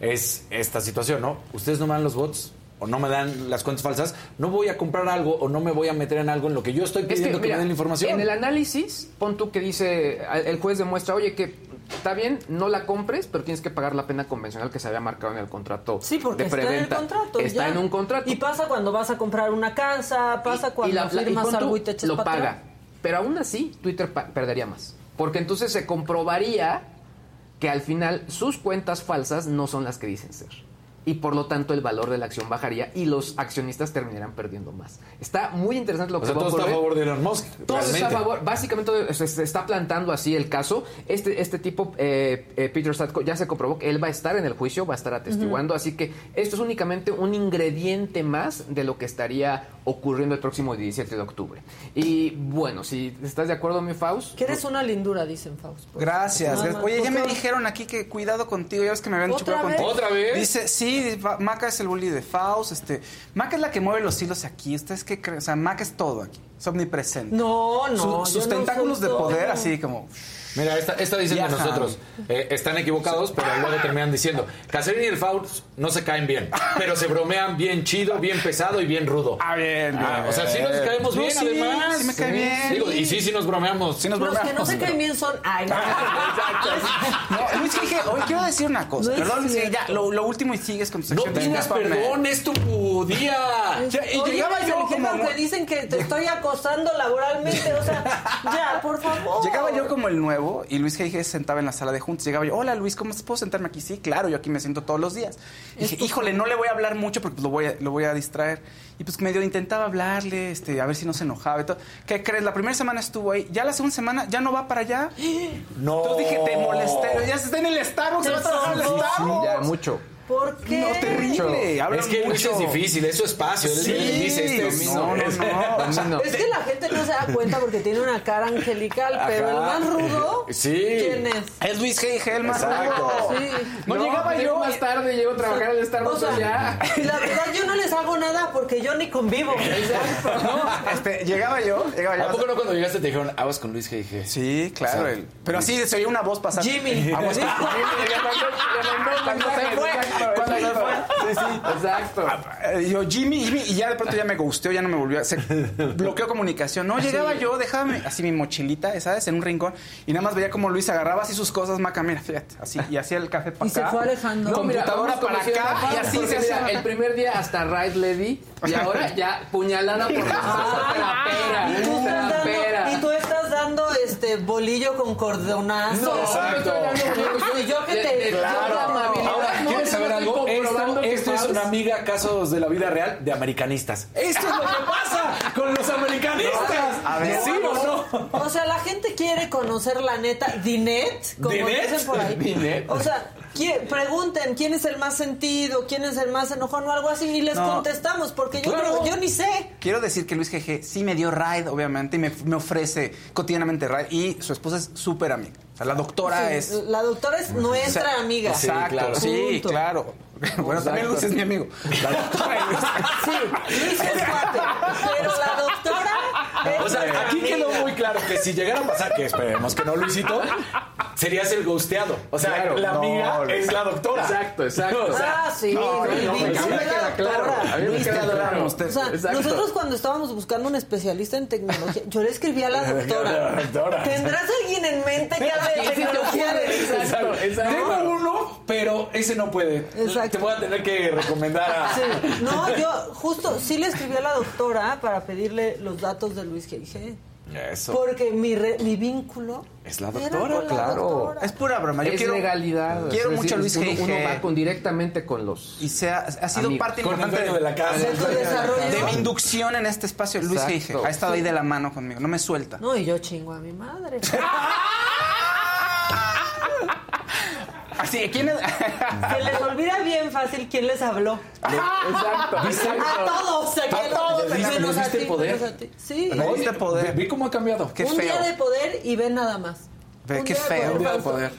Es esta situación, ¿no? Ustedes no me dan los bots o no me dan las cuentas falsas, no voy a comprar algo o no me voy a meter en algo en lo que yo estoy Es pidiendo que, mira, me den la información. En el análisis, pon tú que dice, el juez demuestra, oye, que está bien, no la compres, pero tienes que pagar la pena convencional que se había marcado en el contrato Sí, porque de está en el contrato. Está ya. en un contrato. Y pasa cuando vas a comprar una casa, pasa Y- cuando y la- la- y firmas algo y te echas lo paga. atrás. Pero aún así, Twitter perdería más. Porque entonces se comprobaría que al final sus cuentas falsas no son las que dicen ser. Y por lo tanto el valor de la acción bajaría y los accionistas terminarían perdiendo más. Está muy interesante lo o que sea, va a todo está a favor de Elon Musk. Todo está a favor. Básicamente se, está plantando así el caso. Este, este tipo, eh, eh, Peter Satko, ya se comprobó que él va a estar en el juicio, va a estar atestiguando. Así que esto es únicamente un ingrediente más de lo que estaría ocurriendo el próximo 17 de octubre. Y bueno, si estás de acuerdo, mi Faust. Que eres una lindura, dicen Faust. pues. Gracias. Nada. Oye, ya ¿Por me dijeron aquí que cuidado contigo. Ya ves que me habían dicho contigo. ¿Otra vez? Dice, sí, Maca es el bully de Faust. Este, Maca es la que mueve los hilos aquí. ¿Ustedes qué creen? O sea, Maca es todo aquí. Es omnipresente. No, no. Sus tentáculos de poder, todo. así como. Mira, esta, esta dicen de nosotros. eh, están equivocados, pero luego terminan diciendo. Cacerín y el Faust no se caen bien, pero se bromean bien chido, bien pesado y bien rudo. Ah, bien, bien. Ah, o sea, sí nos caemos No, bien, sí, además. sí me cae bien. Digo, y sí, sí nos bromeamos. Sí nos Los que no se caen bien son. Ay, [laughs] no. No, Luis Gige, hoy quiero decir una cosa. No Perdón, ya, lo, lo último y sigues con tu No sección. pidas Discúlpame. perdón, es tu día. Ya, y Oye, llegaba yo como- aunque dicen que te estoy acosando laboralmente, o sea, ya, por favor. Llegaba yo como el nuevo y Luis G. se sentaba en la sala de juntos. Llegaba yo, hola Luis, ¿cómo puedo sentarme aquí? Sí, claro, yo aquí me siento todos los días. Y dije, híjole, no le voy a hablar mucho porque pues, lo, voy a, lo voy a distraer. Y pues medio intentaba hablarle, este, a ver si no se enojaba y todo. ¿Qué crees? La primera semana estuvo ahí, ya la segunda semana ya no va para allá. [gasps] No. Entonces dije, te molesté, ya está en el Starbucks, se va a trabajar en el Sí, Starbucks. Ya, mucho. ¿Por qué? No, terrible. Habla Es que Luis mucho. es difícil, es su espacio. Él- Sí, él dice este no, no, no, [laughs] es- no. Es que la gente no se da cuenta porque tiene una cara angelical, pero el más rudo, Sí. ¿quién es? Es Luis G. el más Exacto. rudo. Sí. No, llegaba yo. más tarde, llego a trabajar al Starbucks O sea, ya. la verdad yo no les hago nada porque yo ni convivo. [laughs] No, este, llegaba yo, llegaba yo. ¿A poco no cuando llegaste te dijeron, aguas con Luis G.G.? Sí, claro. O sea, el- pero así se oía una voz pasar. Jimmy. Con- [laughs] Cuando se fue. Cuando se fue. Sí, sí. Exacto. Eh, Yo, Jimmy, Jimmy, y ya de pronto ya me gusteó, ya no me volvió. Se bloqueó comunicación. No, llegaba yo, déjame así mi mochilita, ¿sabes? En un rincón. Y nada más veía como Luis agarraba así sus cosas, maca, mira, fíjate, así. Y hacía el café para Y se acá. fue alejando. No, mira, computadora vamos para acá y así se mira, hacía. El primer día hasta Right Lady y ahora ya puñalada por la [laughs] Y tú, estás dando, trapera. y tú estás dando este bolillo con cordonazo. No, Exacto. no estoy dando Y yo que te- Claro. yo la amabilidad. Ahora, No, ¿quieres yo saber estoy Esto, es una amiga, casos de la vida real, de americanistas. Esto es lo que pasa con los americanistas. A ver. ¿Sí o no? O sea, la gente quiere conocer la neta. Dinet, como ¿Dinet? dicen por ahí. Dinet. O sea, pregunten quién es el más sentido, quién es el más enojón o algo así y les No. contestamos porque yo, Claro. creo- yo ni sé. Quiero decir que Luis GG sí me dio ride, obviamente, y me, me ofrece cotidianamente ride. Y su esposa es súper amiga. O sea, la doctora Sí, es. La doctora es nuestra O sea, amiga. Sí, Exacto, claro. sí, claro. [laughs] Bueno, también Luis es mi amigo. La doctora es- [laughs] Sí, Luis es cuate. Pero la doctora O sea, aquí quedó muy claro que si llegara a pasar, que esperemos que no, Luisito, serías el ghosteado. O sea, Claro, la no, amiga Luis. es la doctora. Exacto, exacto. O sea, Ah, sí. no, Luis, no, Luis, a mí me Luis, queda la claro. A mí me Luis, queda claro. usted. O sea, Exacto. nosotros cuando estábamos buscando un especialista en tecnología, yo le escribí a la [laughs] doctora. La doctora. ¿Tendrás alguien en mente que hable de tecnología? de- Exacto, exacto. Tengo uno, pero ese no puede. Exacto. [laughs] Te voy a tener que recomendar a. Sí. No, yo justo sí le escribí a la doctora para pedirle los datos de Luis G. Eso. Porque mi, re- mi vínculo Es la doctora, la claro. doctora. Es pura broma. Yo es quiero, legalidad. Quiero mucho a Luis uno, uno va con, directamente con los... Y se ha, ha sido Amigos. parte importante de la casa. De tu desarrollo. de mi inducción en este espacio. Luis. Exacto. Ha estado ahí de la mano conmigo. No me suelta. No, y yo chingo a mi madre. [laughs] Así, ¿quién es? [laughs] Se les olvida bien fácil quién les habló. Exacto. A todos, a, A todos, menos ¿le a diste ti, poder? a ti. Sí. Me diste poder. Vi cómo ha cambiado. Qué un feo. día de poder y ve nada más. Ve, Un qué día de feo. poder, Un día de poder.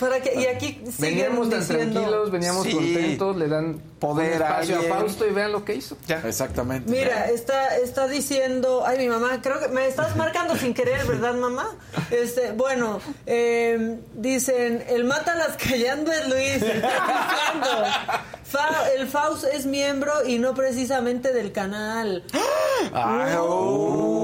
Para que, y aquí Veníamos tan diciendo... tranquilos, veníamos Sí. contentos, le dan Poder un a espacio a, alguien. Fausto y vean lo que hizo. Ya. Exactamente. Mira, está, está diciendo, ay mi mamá, creo que me estás marcando sin querer, ¿verdad mamá? Este, bueno, eh, dicen, el mátalas callando es Luis, diciendo. Fa- el Faust es miembro y no precisamente del canal. Ay, oh.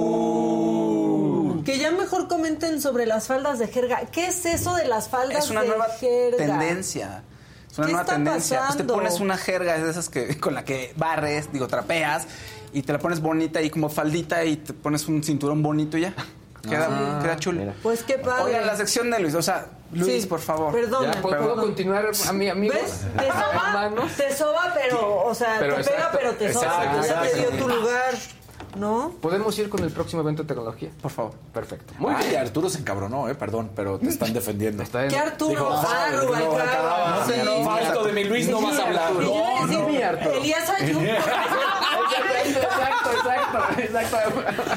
Que ya mejor comenten sobre las faldas de jerga. ¿Qué es eso de las faldas Es una de nueva jerga? tendencia. Es una ¿Qué nueva está tendencia. Pues te pones una jerga es de esas que con la que barres, digo, trapeas y te la pones bonita y como faldita y te pones un cinturón bonito y ya. Queda, queda chulo. mira. Pues qué padre. Oigan, la sección de Luis, o sea, Luis, Sí, por favor. Perdona. Ya, ¿puedo, perdón. puedo continuar a mi amigo? ¿Ves? Te soba, Hermanos. te soba, pero, o sea, Pero te pega, exacto, pero te soba. exacto, Ya te dio tu lugar, ¿no? ¿Podemos ir con el próximo evento de tecnología? Por favor. Perfecto. Muy bien. Arturo se encabronó, eh, perdón, pero te están defendiendo. Está. ¿Qué Arturo? Dijo, ah, no, Rubalcaba. no, Sí. no, Fausto, de mi Luis no vas a hablar. No, no, Arturo. Elías Ayú. [laughs] Exacto.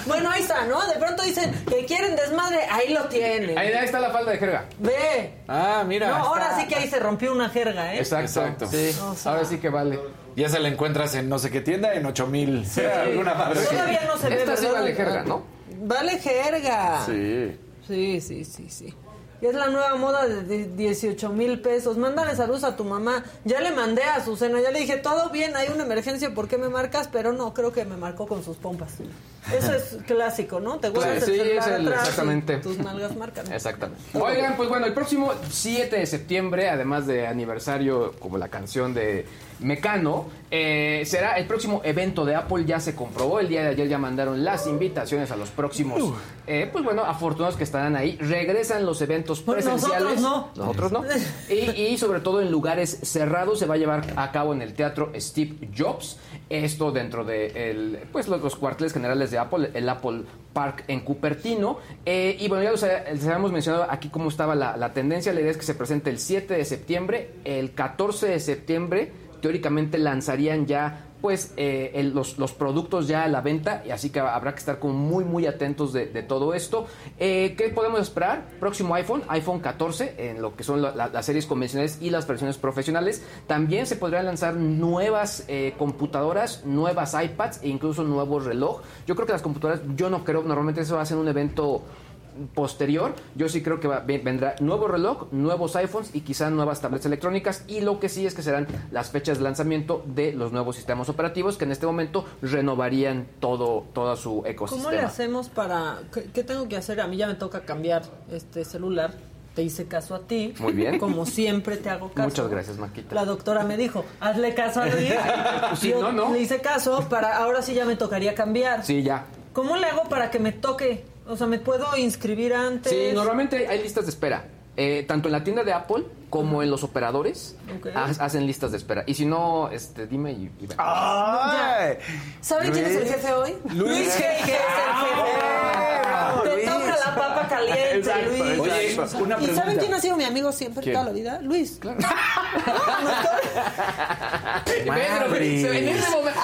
Bueno, ahí está, ¿no? De pronto dicen que quieren desmadre, ahí lo tienen. Ahí ahí está la falda de jerga. Ve. Ah, mira. No, ahora está. sí que ahí se rompió una jerga, ¿eh? Exacto. Exacto. Sí, O sea- ahora sí que vale. Ya se la encuentras en no sé qué tienda, en 8000. [laughs] Alguna madre. Todavía no se ve, Esta sí vale jerga, ¿no? Vale jerga. Sí. Sí, sí, sí, sí. Y es la nueva moda de de 18 mil pesos. Mándale saludos a tu mamá. Ya le mandé a Azucena, ya le dije, todo bien, hay una emergencia, ¿por qué me marcas? Pero no, creo que me marcó con sus pompas. Eso es [laughs] clásico, ¿no? Te guardas Sí, el sí, es el- atrás exactamente. tus nalgas marcan. [laughs] Exactamente. Oigan, pues bueno, el próximo 7 de septiembre, además de aniversario como la canción de Mecano, eh, será el próximo evento de Apple. Ya se comprobó, el día de ayer ya mandaron las invitaciones a los próximos, eh, pues bueno, afortunados que estarán ahí. Regresan los eventos Pues presenciales. nosotros no. Nosotros no. [laughs] Y, y sobre todo en lugares cerrados se va a llevar a cabo en el teatro Steve Jobs. Esto dentro de el, pues los, los cuarteles generales de Apple, el Apple Park en Cupertino. Eh, y bueno, ya los, les habíamos mencionado aquí cómo estaba la, la tendencia. La idea es que se presente el 7 de septiembre. El 14 de septiembre, teóricamente lanzarían ya pues eh, los, los productos ya a la venta y así que habrá que estar como muy muy atentos de, todo esto. Eh, ¿Qué podemos esperar? Próximo iPhone, iPhone 14, en lo que son la- la- las series convencionales y las versiones profesionales. También se podrían lanzar nuevas eh, computadoras, nuevas iPads e incluso nuevos reloj. Yo creo que las computadoras, yo no creo, normalmente eso va a ser un evento posterior, yo sí creo que va- ven- vendrá nuevo reloj, nuevos iPhones y quizá nuevas tabletas electrónicas y lo que sí es que serán las fechas de lanzamiento de los nuevos sistemas operativos que en este momento renovarían todo, todo su ecosistema. ¿Cómo le hacemos para.? ¿qué, qué tengo que hacer? A mí ya me toca cambiar este celular. Te hice caso a ti. Muy bien. Como siempre te hago caso. Muchas gracias, Maquita. La doctora me dijo, hazle caso a Luis. [laughs] sí, Yo no, no. Le hice caso, para ahora sí ya me tocaría cambiar. Sí, ya. ¿Cómo le hago para que me toque? O sea, ¿me puedo inscribir antes? Sí, normalmente hay listas de espera. Eh, tanto en la tienda de Apple como en los operadores ha- hacen listas de espera. Y si no, este, dime y, y ve. ¡Ay! ¿Saben quién es el jefe hoy? Luis G, que es el jefe. Bravo, Te toca la papa caliente, Exacto, Luis. Oye, una ¿Y saben quién ha sido mi amigo siempre ¿Quién? toda la vida? Luis. Claro. [laughs] Pedro, en ese momento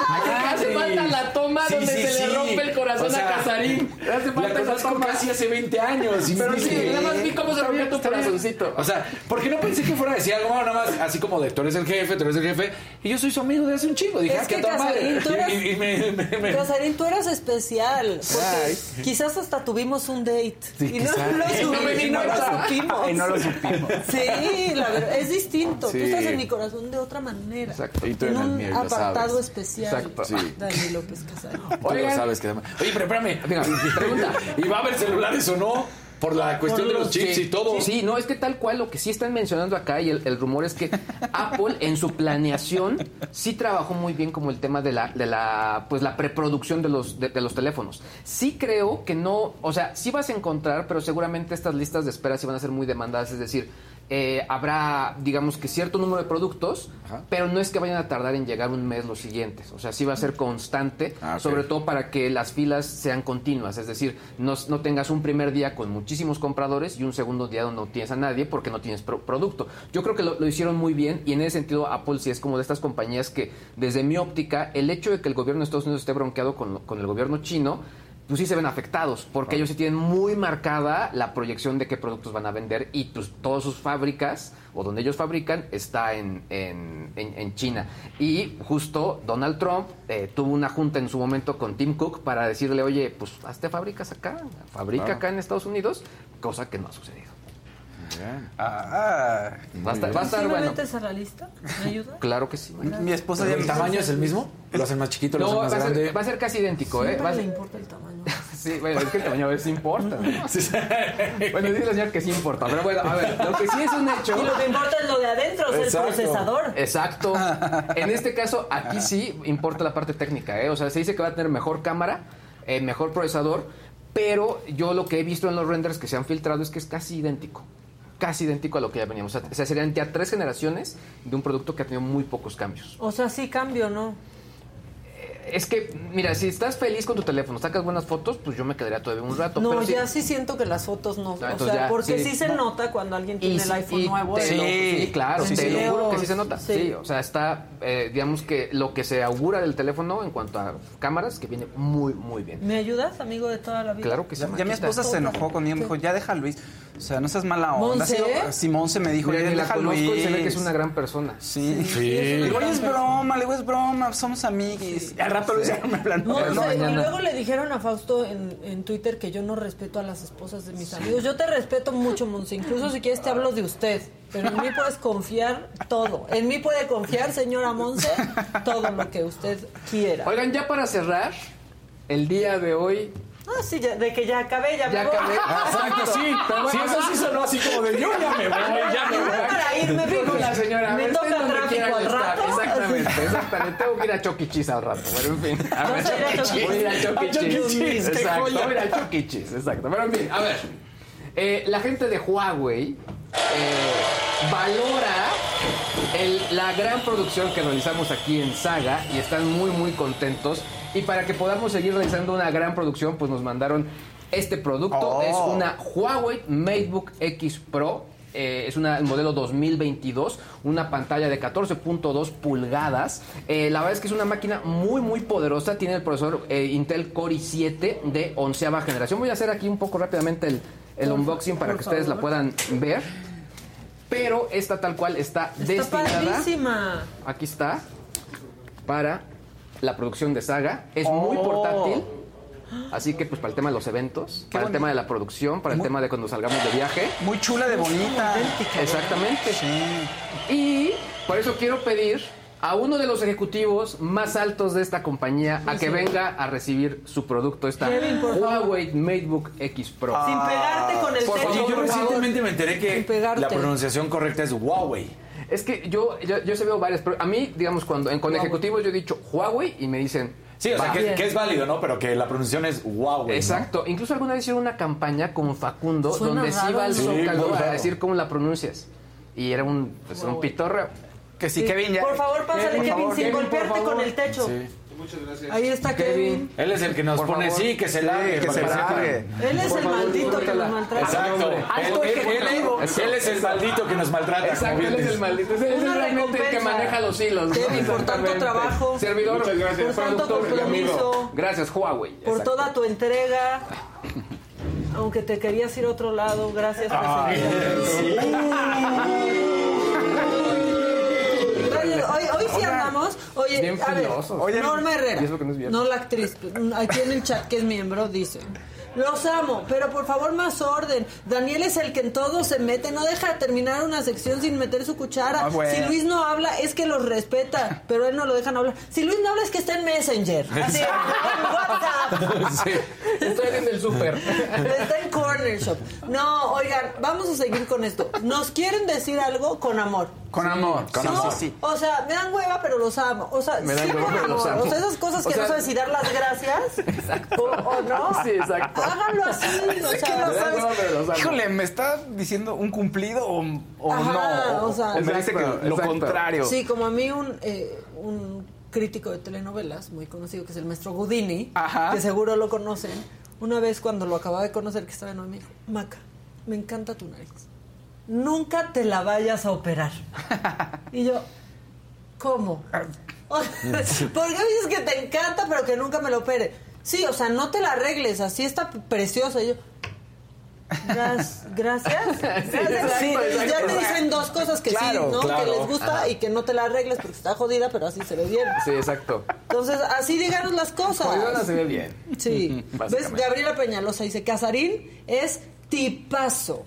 hace falta la toma Sí, donde sí, se sí. le rompe el corazón O sea, a Casarín. Hace La falta conozco toma. casi hace 20 años. y Pero sí, nada más vi cómo se rompió tu corazoncito. O sea, porque no pensé que fuera a decir algo nada más así como de tú eres el jefe, tú eres el jefe, y yo soy su amigo de hace un chingo. Dije, Es ah, qué que, toda madre. Casarín, tú eras- Y, y- y me, me- me- Casarín, tú eras especial. Porque quizás hasta tuvimos un date. Sí, y no lo, Y no subi- me y no lo supimos. Y no lo supimos. Sí, la verdad, es distinto. Sí. Tú estás en mi corazón de otra manera. Exacto. Y tú en en el un mío, lo apartado sabes. especial. Exacto. Sí. Dani López Casarín. Oigan. sabes que... Oye, pero espérame. Venga, pregunta. ¿Y va a haber celulares o no? Por la cuestión de los chips Sí, y todo. Sí, no, es que tal cual lo que sí están mencionando acá y el, el rumor es que Apple en su planeación sí trabajó muy bien como el tema de la, de la, pues la preproducción de los, de, de los teléfonos. Sí creo que no, o sea, sí vas a encontrar, pero seguramente estas listas de espera sí van a ser muy demandadas, es decir, eh, habrá, digamos que cierto número de productos, Ajá. pero no es que vayan a tardar en llegar un mes los siguientes. O sea, sí va a ser constante, Ah, sobre todo para que las filas sean continuas. Es decir, no, no tengas un primer día con muchísimos compradores y un segundo día donde no tienes a nadie porque no tienes pro- producto. Yo creo que lo, lo hicieron muy bien y en ese sentido Apple sí es como de estas compañías que, desde mi óptica, el hecho de que el gobierno de Estados Unidos esté bronqueado con, con el gobierno chino, pues sí se ven afectados, porque ellos sí tienen muy marcada la proyección de qué productos van a vender y pues, todas sus fábricas o donde ellos fabrican está en, en, en- en China. Y justo Donald Trump eh, tuvo una junta en su momento con Tim Cook para decirle, oye, pues hazte fábricas acá, fabrica acá en Estados Unidos, cosa que no ha sucedido. Bien. Ah, Va a estar, va a ¿Sí estar me bueno. metes a la lista? ¿Me ayudas? [laughs] Claro que sí. mi esposa ya ¿El tamaño es el mismo? ¿Lo hacen más chiquito, lo No, hacen va más a, grande? ser, va a ser casi idéntico, ¿eh? Va le ser- importa el tamaño. [laughs] Sí, bueno, es que el tamaño a veces importa. [laughs] ¿no? Bueno, dice la señora que sí importa. Pero bueno, a ver, lo que sí es un hecho. Y lo que importa es lo de adentro, es el procesador. Exacto. En este caso, aquí sí importa la parte técnica, ¿eh? O sea, se dice que va a tener mejor cámara, eh, mejor procesador, pero yo lo que he visto en los renders que se han filtrado es que es casi idéntico. Casi idéntico a lo que ya veníamos. O sea, serían ya tres generaciones de un producto que ha tenido muy pocos cambios. O sea, sí cambio, ¿no? Es que, mira, si estás feliz con tu teléfono, sacas buenas fotos, pues yo me quedaría todavía un rato. No, pero ya sí siento que las fotos no. o entonces sea, ya, porque sí. sí, se nota cuando alguien tiene el iPhone y nuevo. te lo- sí, claro, te lo juro que sí se nota. sí. Sí, o sea, está, eh, digamos que lo que se augura del teléfono en cuanto a cámaras, que viene muy, muy bien. ¿Me ayudas, amigo de toda la vida? Claro que sí. Ya, ya mi esposa se enojó conmigo, me dijo, ya deja Luis. O sea, no seas mala onda. ¿Monse? Sí, Simón se me dijo, Mira, la conozco y se ve que es una gran persona. Sí. Sí. Le digo, "Oye, es broma, le digo, es broma, somos amiguis. Y al rato Luis ya me planó. No, sé, y luego le dijeron a Fausto en, en Twitter que yo no respeto a las esposas de mis amigos. Yo te respeto mucho, Monse. Incluso si quieres te hablo de usted. Pero en mí puedes confiar todo. En mí puede confiar, señora Monse, todo lo que usted quiera. Oigan, ya para cerrar, el día de hoy Ah, sí, ya- de que ya acabé, ya, ya me voy. acabé. [laughs] Exacto, sí. Sí, eso sí sonó así como de yo ya me voy, ya me voy. Para irme, Dijo la señora, me toca tráfico al estar. rato. Exactamente, [laughs] exactamente. Tengo que ir a Choquichis al rato, pero en fin. A ver, a Chucky Voy a ir a Choquichis. Exacto, voy a ir a Choquichis, exacto. Pero en fin, a ver. Eh, la gente de Huawei eh, valora el- la gran producción que realizamos aquí en Saga y están muy, muy contentos. Y para que podamos seguir realizando una gran producción, pues nos mandaron este producto. Oh. Es una Huawei MateBook X Pro. Eh, es una modelo 2022, una pantalla de 14.2 pulgadas. Eh, la verdad es que es una máquina muy, muy poderosa. Tiene el procesador eh, Intel Core i7 de onceava generación. Voy a hacer aquí un poco rápidamente el, el unboxing para que ustedes la puedan ver. Pero esta tal cual está, Está destinada. padrísima. Aquí está. Para la producción de saga. Es muy Oh. portátil. Así que, pues, para el tema de los eventos, para el tema de la producción, para el tema de cuando salgamos de viaje. Muy chula de bonita. Exactamente. Sí. Y por eso quiero pedir a uno de los ejecutivos más altos de esta compañía a que venga a recibir su producto, esta Kevin. Huawei MateBook X Pro. Sin pegarte con el Por techo. Yo recientemente me enteré que la pronunciación correcta es Huawei. Es que yo, yo, yo se veo varias, pero a mí, digamos, cuando en, con ejecutivos yo he dicho Huawei y me dicen... Sí, o sea, que, es válido, ¿no? Pero que la pronunciación es Huawei. ¿no? Exacto. Incluso alguna vez hicieron una campaña con Facundo Suena donde se raro, iba al. Sí, Zócalo a decir cómo la pronuncias. Y era un, pues, un pitorreo. Que sí, Sí, Kevin ya. Por favor, pásale, Kevin, sin golpearte con el techo. Sí. Muchas gracias. Ahí está Kevin. Él es el que nos Por pone favor. sí, que se Sí, largue. que se largue. Él es Por el favor, maldito que nos maltrata. Exacto. Alto Él, él- ejecutivo. él- él es el maldito que nos maltrata. Exacto, él es el maldito. Ese es realmente el que maneja los hilos. Kevin, por tanto trabajo. Servidor, Muchas gracias. Por tanto compromiso. Gracias, Huawei. Por toda tu entrega. Aunque te querías ir a otro lado, gracias por [laughs] Gracias. Hoy, hoy sí andamos. Oye, Bien a ver, filosos. Norma Herrera, y eso que no es no la actriz, aquí en el chat que es miembro, dice. Los amo, pero por favor más orden. Daniel es el que en todo se mete, no deja de terminar una sección sin meter su cuchara. Ah, bueno. Si Luis no habla es que los respeta, [laughs] pero él no lo dejan hablar. Si Luis no habla es que está en Messenger, [laughs] así, en WhatsApp. [laughs] Sí. Estoy en el súper. Está en Corner Shop. No, oigan, vamos a seguir con esto. Nos quieren decir algo con amor. Con amor, con amor. Sí. O sea, me dan hueva, pero los amo. O sea, Me dan sí hueva, con pero los amor. amo. O sea, esas cosas O que sea- no sabes si dar las gracias o, o no. Sí, exacto. Háganlo así. [laughs] Es que no sabes. Híjole, ¿me está diciendo un cumplido o, o Ajá, no? o sea- me dice Exacto, que lo exacto. contrario. Sí, como a mí un, eh, un crítico de telenovelas muy conocido, que es el maestro Gudini, Ajá. que seguro lo conocen, una vez cuando lo acababa de conocer, que estaba en me dijo, Maca, me encanta tu nariz. Nunca te la vayas a operar. [laughs] y yo, ¿cómo? [laughs] O sea, ¿Por qué me dices que te encanta pero que nunca me lo opere? Sí, o sea, no te la arregles, así está preciosa. Y yo, "Gra- gracias. [laughs] Gracias. exacto, ya exacto. te dicen dos cosas que Claro, sí, ¿no? claro. Que les gusta y que no te la arregles porque está jodida, pero así se ve bien. Sí, exacto. Entonces, así díganos las cosas. Jodidona se ve bien. Sí. [laughs] ¿Ves? Gabriela Peñalosa dice, Casarín es tipazo.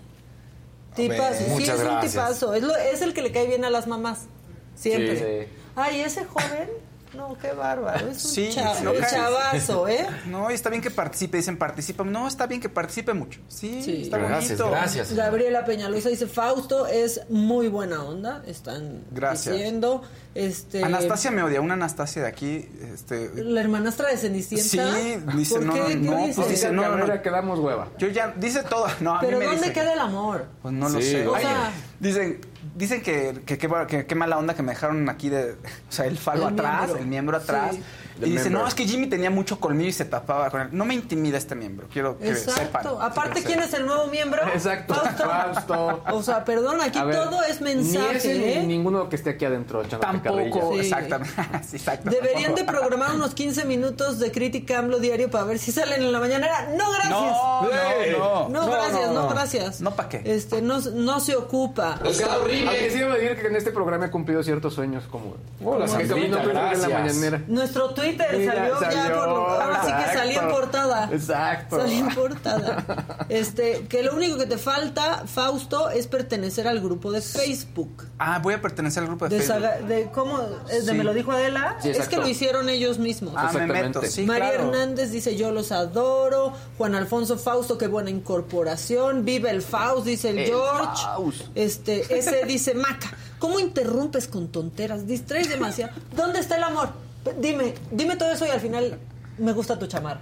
Tipazo. Sí, muchas es un gracias. tipazo. Es, lo- es el que le cae bien a las mamás. Siempre. Sí, sí. Ay, ese joven. No, qué bárbaro. Es un Sí, cha- no es caes. chavazo, ¿eh? No, y está bien que participe, dicen participa. No, está bien que participe mucho. Sí, Sí. está Gracias, bonito. gracias. Gabriela Peñalosa dice, Fausto es muy buena onda. Están Gracias. diciendo. Este, Anastasia me odia, una Anastasia de aquí, este, La hermanastra de Cenicienta. Sí, dice, ¿Por no, qué? no, ¿Qué no, dice? pues dice, no, no, Cabrera, que damos hueva. yo ya, dice todo, no, a Pero mí me ¿dónde dice. queda el amor? Pues no lo sé. o Ay, sea- dicen, dicen que que, que, que- qué mala onda que me dejaron aquí de, [laughs] o sea, el falo El atrás, miembro. el miembro atrás. Sí. Y dice, no, es que Jimmy tenía mucho colmillo y se tapaba con él. No me intimida este miembro, quiero que sepan. Exacto. Aparte, ¿quién es el nuevo miembro? Exacto. Fausto. Fausto. O sea, perdón, aquí ver, todo es mensaje, Ni ese ¿eh? ni ninguno que esté aquí adentro Tampoco. Sí. exactamente. [laughs] Sí, exacto. Deberían de programar unos 15 minutos de crítica AMLO diario para ver si salen en la mañanera. No, gracias. No, no, no. No, gracias, no, gracias. No, ¿pa' qué? Este, no, no se ocupa. Queda horrible. Aunque sí debo decir que en este programa he cumplido ciertos sueños como... Que que en la mañanera. Nuestro Twitter Mira, salió, ya salió, por, ahora sí que salí en portada. Exacto. Salí en portada. Este, que lo único que te falta, Fausto, es pertenecer al grupo de Facebook. Ah, voy a pertenecer al grupo de, De, Facebook. saga- de cómo eh, de Sí. me lo dijo Adela, Sí, es que lo hicieron ellos mismos. Ah, me Exactamente. meto, sí, María claro. Hernández dice yo los adoro. Juan Alfonso Fausto, qué buena incorporación. Vive el Faust, dice el, El George. Faust. Este, ese [laughs] dice Maca. ¿Cómo interrumpes con tonteras? Distraes demasiado. ¿Dónde está el amor? Dime, dime todo eso y al final me gusta tu chamarra.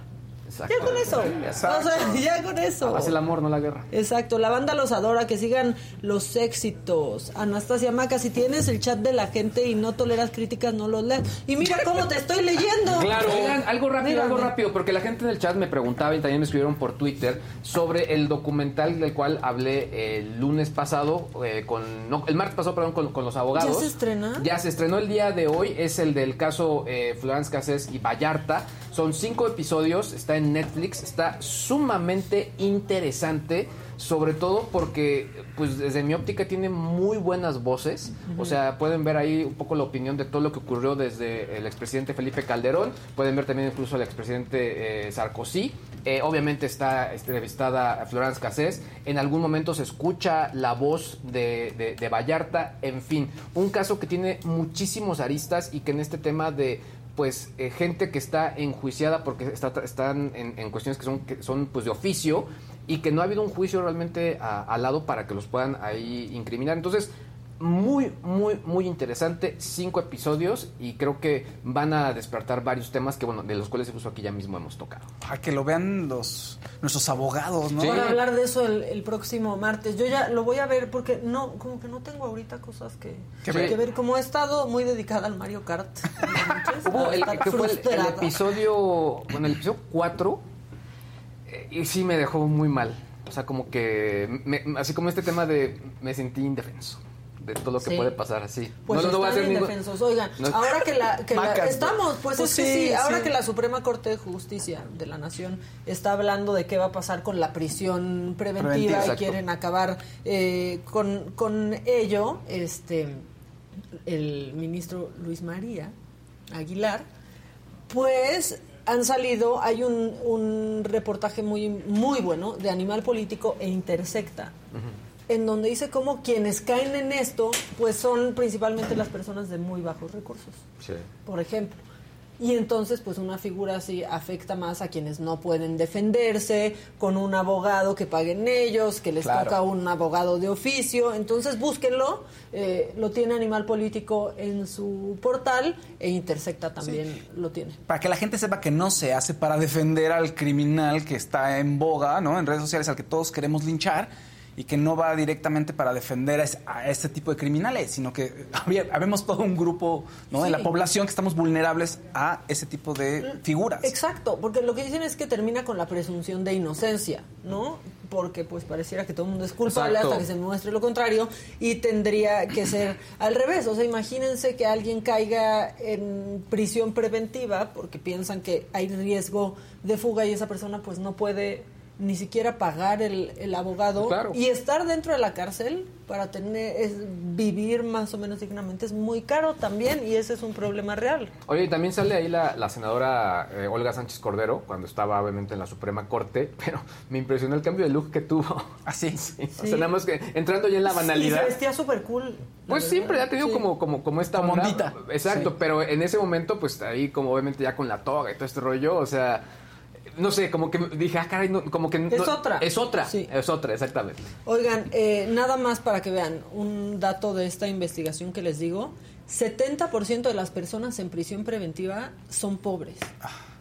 Exacto. Ya con eso. Exacto. O sea, ya con eso. Haz el amor, no la guerra. Exacto, la banda los adora, que sigan los éxitos. Anastasia Maca, si tienes el chat de la gente y no toleras críticas, no los leas. Y mira cómo te estoy leyendo. Claro. Oigan, algo rápido, Mírame. algo rápido, porque la gente en el chat me preguntaba y también me escribieron por Twitter sobre el documental del cual hablé el lunes pasado, eh, con, no, el martes pasado, perdón, con, con los abogados. ¿Ya se estrena? Ya se estrenó el día de hoy, es el del caso eh, Florence Cassés y Vallarta. Son cinco episodios, está en Netflix, está sumamente interesante, sobre todo porque, pues desde mi óptica tiene muy buenas voces. O sea, pueden ver ahí un poco la opinión de todo lo que ocurrió desde el expresidente Felipe Calderón, pueden ver también incluso al expresidente eh, Sarkozy. Eh, obviamente está entrevistada Florence Cassés. En algún momento se escucha la voz de, de- de Vallarta. En fin, un caso que tiene muchísimos aristas y que en este tema de pues eh, gente que está enjuiciada porque está- están en, en cuestiones que son, que son pues de oficio y que no ha habido un juicio realmente al lado para que los puedan ahí incriminar. Entonces, muy, muy, muy interesante. Cinco episodios y creo que van a despertar varios temas que, bueno, de los cuales incluso aquí ya mismo hemos tocado. A que lo vean los nuestros abogados, ¿no? Para hablar de eso el, el próximo martes. Yo ya lo voy a ver porque no, como que no tengo ahorita cosas que, ¿Qué que ver? ver. Como he estado muy dedicada al Mario Kart. [laughs] Hubo el, que fue el- episodio, bueno, el episodio 4, eh, y sí me dejó muy mal. O sea, como que, me- así como este tema de me sentí indefenso de todo lo que Sí. puede pasar así. Pues no, no voy a ningún- indefensos. Oigan, No- ahora que la, [laughs] que la- Macas, estamos, pues, Pues es que sí, ahora sí. que la Suprema Corte de Justicia de la Nación está hablando de qué va a pasar con la prisión preventiva, Preventiva, y quieren acabar eh, con, con ello, este el ministro Luis María Aguilar, pues han salido, hay un, un reportaje muy, muy bueno de Animal Político e Intersecta, en donde dice cómo quienes caen en esto, pues son principalmente las personas de muy bajos recursos, por ejemplo. Y entonces, pues una figura así afecta más a quienes no pueden defenderse, con un abogado que paguen ellos, que les Claro. toca un abogado de oficio. Entonces, búsquenlo. eh, lo tiene Animal Político en su portal e Intersecta también lo tiene. Para que la gente sepa que no se hace para defender al criminal que está en boga, ¿no? En redes sociales al que todos queremos linchar y que no va directamente para defender a, es- a este tipo de criminales, sino que [laughs] había- habemos todo un grupo ¿no? de Sí. la población que estamos vulnerables a ese tipo de figuras. Exacto, porque lo que dicen es que termina con la presunción de inocencia, ¿no? Porque pues pareciera que todo el mundo es culpable Exacto. hasta que se muestre lo contrario y tendría que ser [coughs] al revés. O sea, imagínense que alguien caiga en prisión preventiva porque piensan que hay riesgo de fuga y esa persona pues no puede ni siquiera pagar el, el abogado Claro. y estar dentro de la cárcel para tener es, vivir más o menos dignamente es muy caro también y ese es un problema real. Oye, y también sale ahí la, la senadora eh, Olga Sánchez Cordero, cuando estaba obviamente en la Suprema Corte, [laughs] pero me impresionó el cambio de look que tuvo. Así. [laughs] Sí, O sea, nada más que entrando ya en la Y banalidad. se vestía súper cool. Pues verdad. siempre, ya te digo, Sí. como, como, como esta Como onda. ondita. Exacto, Sí. pero en ese momento, pues ahí como obviamente ya con la toga y todo este rollo, o sea, no sé, como que dije, ah, caray, no, como que... no- Es otra. Es otra, Sí. es otra, exactamente. Oigan, eh, nada más para que vean un dato de esta investigación que les digo. 70% de las personas en prisión preventiva son pobres.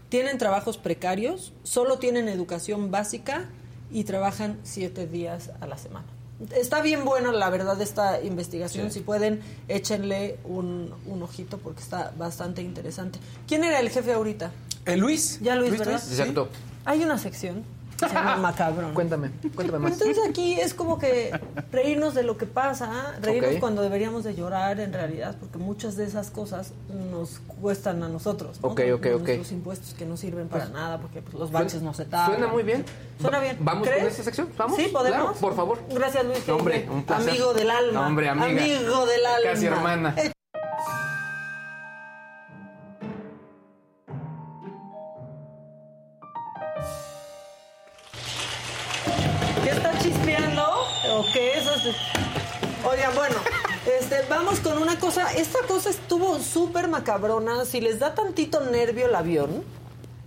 Tienen trabajos precarios, solo tienen educación básica y trabajan siete días a la semana. Está bien buena, la verdad, esta investigación. Si pueden, échenle un, un ojito porque está bastante interesante. ¿Quién era el jefe ahorita? Eh, Luis. Ya Luis, ¿verdad? sí. Exacto. Hay una sección que se llama [laughs] Macabrón. Cuéntame, cuéntame más. Entonces aquí es como que reírnos de lo que pasa, reírnos cuando deberíamos de llorar en realidad, porque muchas de esas cosas nos cuestan a nosotros. ¿no? Ok, ok, Como ok. Nuestros impuestos que no sirven para nada, porque pues, los baches no se tapan. Suena muy bien. Suena bien. ¿Vamos ¿Crees? con esta sección? ¿Vamos? Sí, podemos. Claro, por favor. Gracias, Luis. Hombre, un placer. Amigo del alma. Hombre, amiga. Amigo del alma. Casi hermana. [laughs] Oigan, bueno, este, vamos con una cosa. Esta cosa estuvo súper macabrona. Si les da tantito nervio el avión,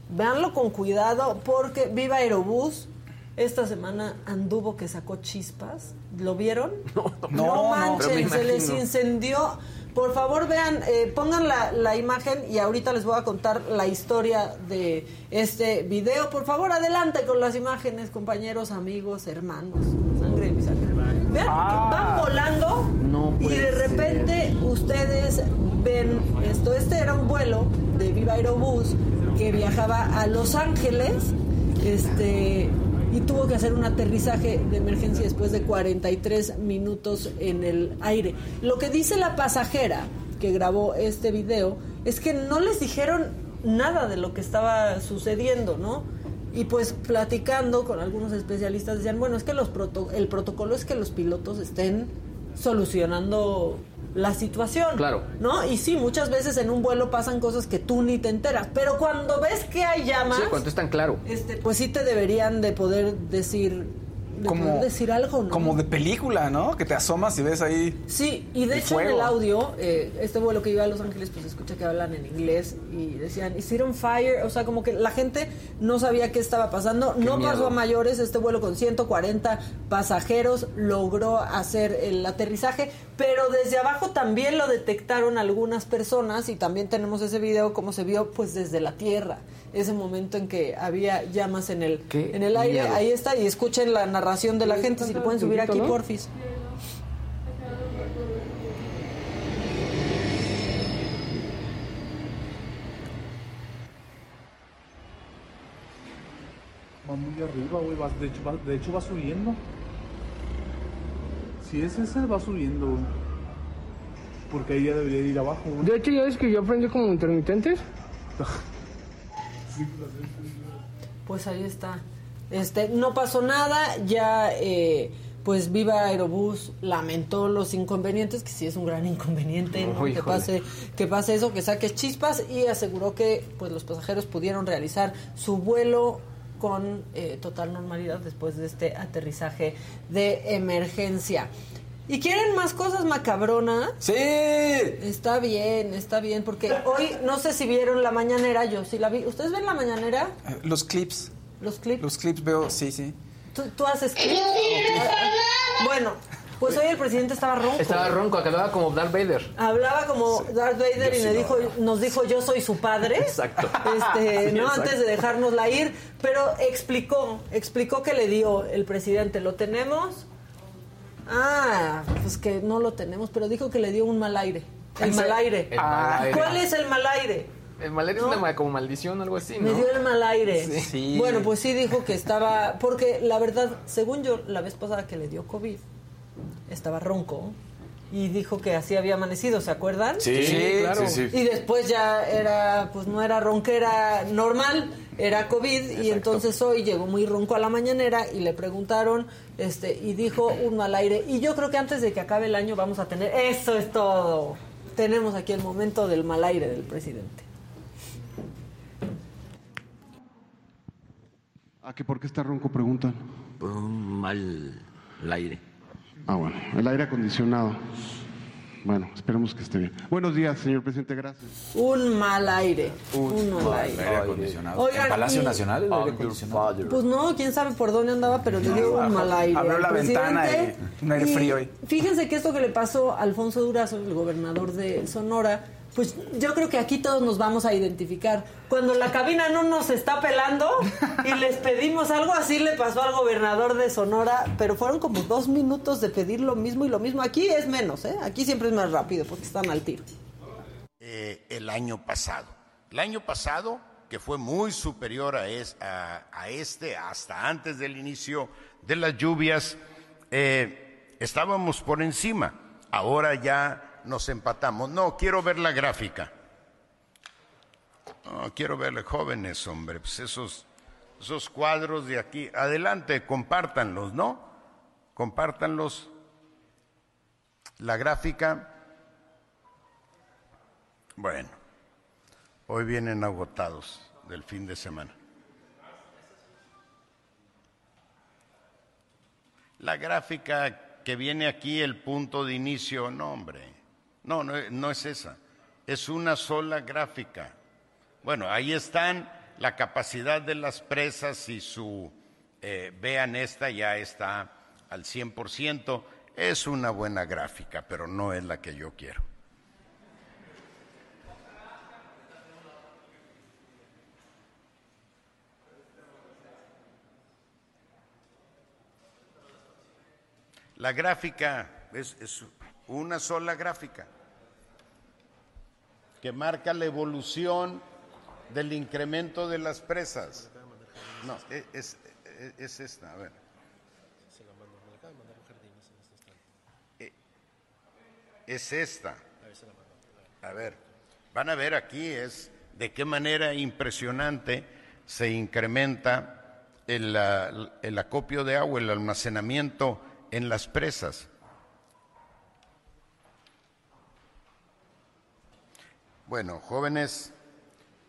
véanlo con cuidado porque Viva Aerobús esta semana anduvo que sacó chispas. ¿Lo vieron? [laughs] No, no, no, manchen, se les incendió. Por favor, vean, eh, pongan la, la imagen y ahorita les voy a contar la historia de este video. Por favor, adelante con las imágenes, compañeros, amigos, hermanos. Vean, que van volando No y de repente ustedes ven esto. Este era un vuelo de Viva Aerobús que viajaba a Los Ángeles. Este y tuvo que hacer un aterrizaje de emergencia después de 43 minutos en el aire. Lo que dice la pasajera que grabó este video es que no les dijeron nada de lo que estaba sucediendo, ¿no? Y pues platicando con algunos especialistas decían, bueno, es que los proto- el protocolo es que los pilotos estén solucionando la situación. Claro. ¿No? Y sí, muchas veces en un vuelo pasan cosas que tú ni te enteras, pero cuando ves que hay llamas, Sí, cuando es tan claro. este, pues sí te deberían de poder decir de como, poder decir algo, ¿no? como de película, ¿no? Que te asomas y ves ahí. Sí, y de el hecho en el audio, eh, este vuelo que iba a Los Ángeles, pues escucha que hablan en inglés y decían, is it on fire? O sea, como que la gente no sabía qué estaba pasando. no miedo. pasó a mayores, este vuelo con 140 pasajeros logró hacer el aterrizaje, pero desde abajo también lo detectaron algunas personas y también tenemos ese video como se vio pues desde la tierra. Ese momento en que había llamas en el, Qué en el aire, miedo. ahí está, y escuchen la narración de la gente, si le pueden subir aquí, ¿no? porfis. Va muy arriba, güey. va- De hecho, va, de hecho va subiendo. Si es ese, va subiendo, güey. Porque ahí ya debería de ir abajo, güey. De hecho, ya ves que yo aprendí como intermitentes. [laughs] Pues ahí está. Este, no pasó nada, ya eh, pues Viva Aerobús lamentó los inconvenientes, que sí es un gran inconveniente, ¿no? Que pase, que pase eso, que saque chispas y aseguró que pues los pasajeros pudieron realizar su vuelo con eh, total normalidad después de este aterrizaje de emergencia. ¿Y quieren más cosas macabronas? ¡Sí! Está bien, está bien, porque hoy no sé si vieron la mañanera, yo sí la vi. ¿Ustedes ven la mañanera? Eh, Los clips. Los clips. Los clips veo, sí, sí. ¿Tú, tú haces clips? Bueno, pues hoy el presidente estaba ronco. Estaba ronco, acababa como Darth Vader. Hablaba como Darth Vader Yo y sí me dijo, nos dijo yo soy su padre. Exacto. Este, Sí, no exacto. antes de dejárnosla ir, pero explicó, explicó que le dio el presidente, ¿lo tenemos? Ah, pues que no lo tenemos, pero dijo que le dio un mal aire. El ¿En mal aire. El mal aire. ¿Cuál es el mal aire? El mal aire es una como maldición o algo así, ¿no? Me dio el mal aire. Sí. Sí. Bueno, pues sí dijo que estaba, porque la verdad, según yo, la vez pasada que le dio COVID, estaba ronco y dijo que así había amanecido, ¿se acuerdan? Sí, Sí, claro. sí, Y después ya era, pues no era ronquera normal, era COVID y entonces hoy llegó muy ronco a la mañanera y le preguntaron, este, y dijo un mal aire. Y yo creo que antes de que acabe el año vamos a tener, eso es todo. Tenemos aquí el momento del mal aire del presidente. ¿A que por qué está ronco? Preguntan. Por un mal aire. Ah, bueno, el aire acondicionado. Bueno, esperemos que esté bien. Buenos días, señor presidente, gracias. Un mal aire. Un mal aire. Aire acondicionado. Oigan, ¿En Palacio y- Nacional el aire acondicionado? Pues no, quién sabe por dónde andaba, pero le dio un mal aire. Abrió la ventana y un aire frío ahí. Fíjense que esto que le pasó a Alfonso Durazo, el gobernador de Sonora, pues yo creo que aquí todos nos vamos a identificar. Cuando la cabina no nos está pelando y les pedimos algo, así le pasó al gobernador de Sonora, pero fueron como dos minutos de pedir lo mismo y lo mismo. Aquí es menos, ¿eh? Aquí siempre es más rápido porque están al tiro. eh, el año pasado. El año pasado, que fue muy superior a, es- a- este, hasta antes del inicio de las lluvias, eh, estábamos por encima. Ahora ya nos empatamos. No, quiero ver la gráfica. No, quiero verle jóvenes, hombre. Pues esos, esos cuadros de aquí. Adelante, compártanlos, ¿no? Compártanlos. La gráfica. Bueno, hoy vienen agotados del fin de semana. La gráfica que viene aquí, el punto de inicio, no, hombre, no, no, es esa, es una sola gráfica. Bueno, ahí están la capacidad de las presas y su, eh, vean esta, ya está al 100%, es una buena gráfica, pero no es la que yo quiero. La gráfica es, es una sola gráfica que marca la evolución del incremento de las presas. No, e- es, es- es esta, a ver. E- Es esta. A ver, van a ver aquí es de qué manera impresionante se incrementa el, el acopio de agua, el almacenamiento en las presas. Bueno, jóvenes,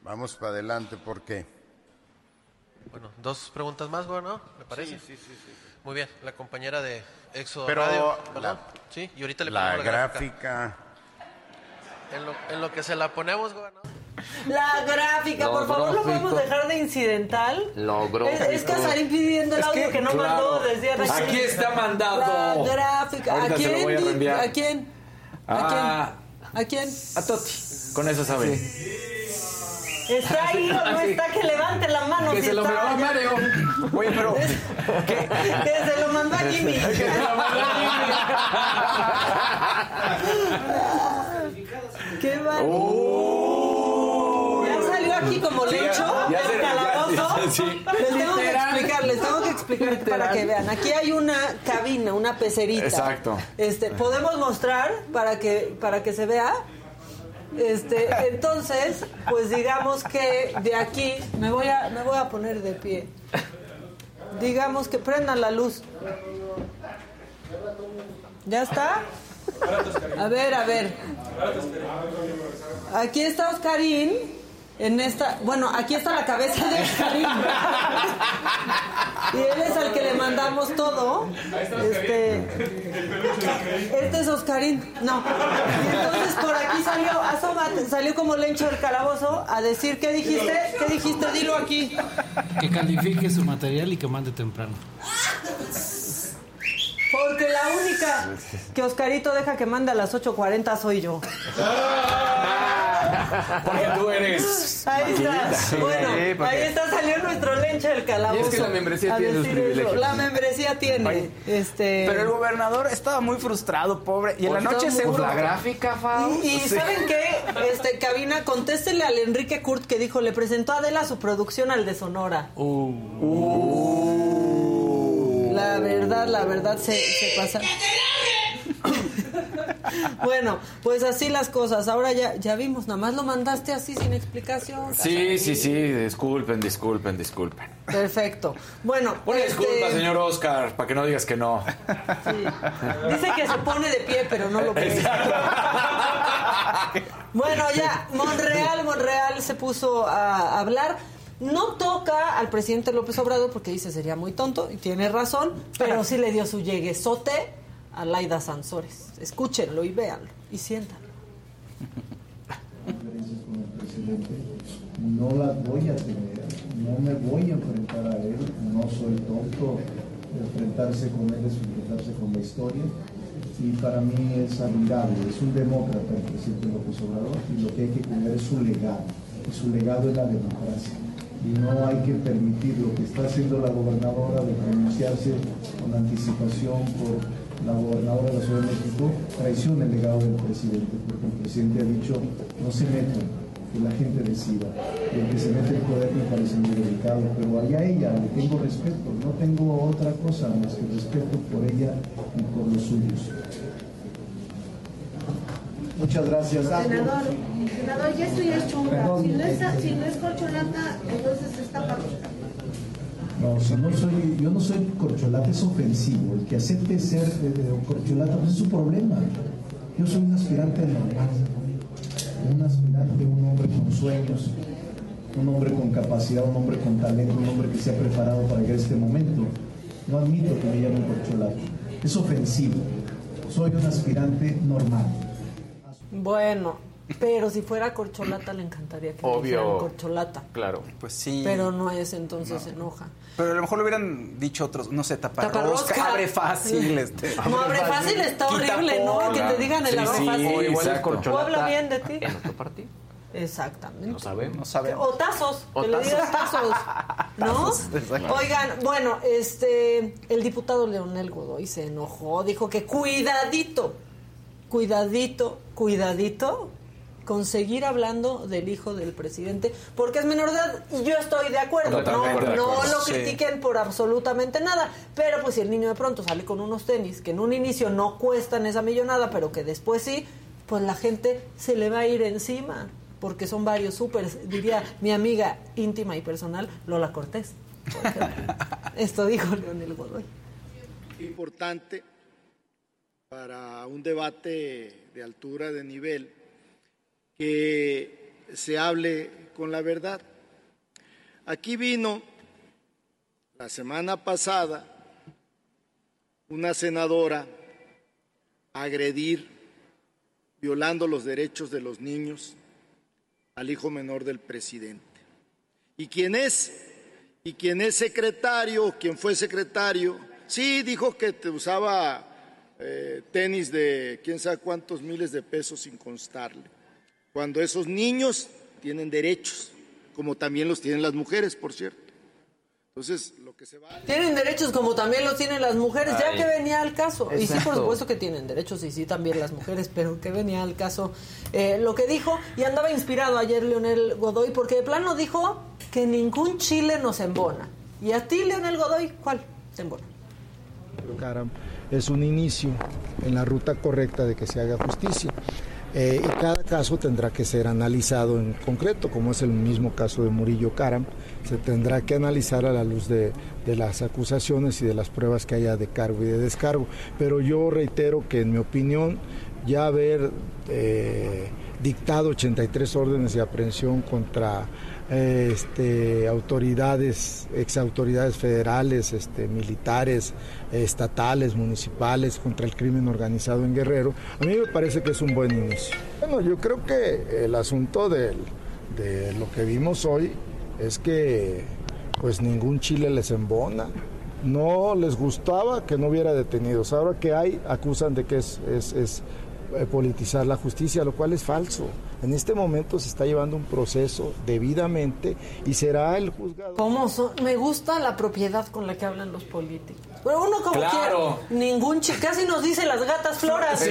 vamos para adelante porque Bueno, dos preguntas más, gobernador, ¿me parece? Sí, sí, sí, sí. Muy bien, la compañera de Éxodo Pero Radio, la- ¿verdad? sí, y ahorita le La ponemos la gráfica. En lo, en lo que se la ponemos, gobernador. La gráfica, por favor, lo podemos dejar de incidental. Logrófico. Es, es Casarín pidiendo el Es audio que, que, no claro, mandó desde pues aquí está mandado. La gráfica. Ahorita ¿A se lo quién? ¿A quién? ¿A Ah, quién? ¿A quién? a Toti. Con eso sabe. ¿Está ahí o no está? Que levante la mano. Que si se lo está. [laughs] mandó a Mario. Oye, pero. Que se lo mandó a Jimmy. Que se lo mandó ¡Qué mal! Ya salió aquí como Sí, lecho ya ya- sí. Les tengo que explicar, les tengo que explicar para que vean. Aquí hay una cabina, una pecerita. Exacto. Este, podemos mostrar para que para que se vea. Este, entonces, pues digamos que de aquí me voy a me voy a poner de pie. Digamos que prendan la luz. ¿Ya está? A ver, a ver. Aquí está Oscarín. En esta, bueno, aquí está la cabeza de Oscarín. Y él es al que le mandamos todo. Este, este es Oscarín. No. Y entonces por aquí salió, asómate, salió como lencho del calabozo a decir, ¿qué dijiste? ¿Qué dijiste? Dilo aquí. Que califique su material y que mande temprano. Porque la única que Oscarito deja que mande a las 8.40 soy yo. Porque tú eres. Ahí está. Sí, bueno, porque- ahí está, salió nuestro lenche del calabozo. Y es que la membresía a tiene sus privilegios. La membresía tiene. este... Pero el gobernador estaba muy frustrado, pobre. Y en la Estaba noche muy- seguro. La gráfica, Fau. Y, y Sí. ¿saben qué? Este, cabina, contéstele al Enrique Kurt que dijo, le presentó a Adela su producción al de Sonora. La verdad, la verdad se, se pasa. [laughs] bueno, pues así las cosas. Ahora ya, ya vimos, nada más lo mandaste así sin explicación. Sí, sí, sí. Disculpen, disculpen, disculpen. Perfecto. Bueno, Una este, disculpa, señor Oscar, para que no digas que no. Dice que se pone de pie, pero no lo cree. Bueno, ya, Monreal, Monreal se puso a hablar. No toca al presidente López Obrador porque dice sería muy tonto y tiene razón, pero sí le dio su lleguesote a Laida Sansores. Escúchenlo y véanlo y siéntanlo. con el presidente, no las voy a tener, no me voy a enfrentar a él, no soy tonto, enfrentarse con él es enfrentarse con la historia y para mí es admirable, es un demócrata el presidente López Obrador y lo que hay que cuidar es su legado, y su legado es la democracia. Y no hay que permitir lo que está haciendo la gobernadora de pronunciarse con anticipación por la gobernadora de la Ciudad de México, traiciona el legado del presidente, porque el presidente ha dicho, no se metan, que la gente decida. Y el que se mete en poder me parece muy delicado, pero allá ella, le tengo respeto, no tengo otra cosa más que respeto por ella y por los suyos. Muchas gracias. Senador, senador, ya estoy hecho un Perdón. Si no es, si no es corcholata, entonces está paquita. No, si no soy, yo no soy corcholata, es ofensivo. El que acepte ser eh, corcholata, pues es su problema. Yo soy un aspirante normal, un aspirante, un hombre con sueños, un hombre con capacidad, un hombre con talento, un hombre que se ha preparado para llegar a este momento. No admito que me llamen corcholata. Es ofensivo. Soy un aspirante normal. Bueno, pero si fuera corcholata le encantaría que Obvio. corcholata. Claro. Pues sí. Pero no es, entonces se enoja. Pero a lo mejor le hubieran dicho otros, no sé, taparrosca, Taparrosca. abre fácil. Este, No, abre fácil está quita horrible, ¿no? Que te digan el Sí, abre sí, fácil. o igual el O corcholata habla bien de ti. En otro partido. Exactamente. No sabemos. No sabemos. O tazos, O que le digas tazos, ¿no? Oigan, bueno, este, el diputado Leonel Godoy se enojó, dijo que cuidadito, cuidadito, cuidadito con seguir hablando del hijo del presidente, porque es menor de edad y yo estoy de acuerdo, no, de no lo sí. critiquen por absolutamente nada, pero pues si el niño de pronto sale con unos tenis que en un inicio no cuestan esa millonada, pero que después sí, pues la gente se le va a ir encima, porque son varios supers, diría mi amiga íntima y personal, Lola Cortés. [laughs] Esto dijo Leonel Godoy. importante para un debate de altura, de nivel, que se hable con la verdad. Aquí vino La semana pasada, una senadora agredir, violando los derechos de los niños, al hijo menor del presidente. ¿Y quién es? Y quien es secretario, quien fue secretario, sí dijo que te usaba eh, tenis de quién sabe cuántos miles de pesos sin constarle. Cuando esos niños tienen derechos, como también los tienen las mujeres, por cierto. Entonces, lo que se va... Tienen derechos como también los tienen las mujeres, ya que venía al caso. Y sí, por supuesto que tienen derechos, y sí también las mujeres, pero que venía al caso eh, lo que dijo. Y andaba inspirado ayer Leonel Godoy, porque de plano dijo que ningún chile nos embona. Y a ti, Leonel Godoy, ¿cuál te embona? Caram es un inicio en la ruta correcta de que se haga justicia. Eh, y cada caso tendrá que ser analizado en concreto, como es el mismo caso de Murillo Caram, se tendrá que analizar a la luz de, de las acusaciones y de las pruebas que haya de cargo y de descargo. Pero yo reitero que en mi opinión ya haber eh, dictado 83 órdenes de aprehensión contra este, autoridades, exautoridades federales, este, militares, estatales, municipales, contra el crimen organizado en Guerrero, a mí me parece que es un buen inicio. Bueno, yo creo que el asunto de lo que vimos hoy es que pues ningún Chile les embona. No les gustaba que no hubiera detenidos. Ahora que hay, acusan de que es, es- es, politizar la justicia, lo cual es falso. En este momento se está llevando un proceso debidamente y será el juzgado. ¿Cómo son? Me gusta la propiedad con la que hablan los políticos. Pero uno como Claro. quiera, ningún casi nos dice las gatas floras. Sí.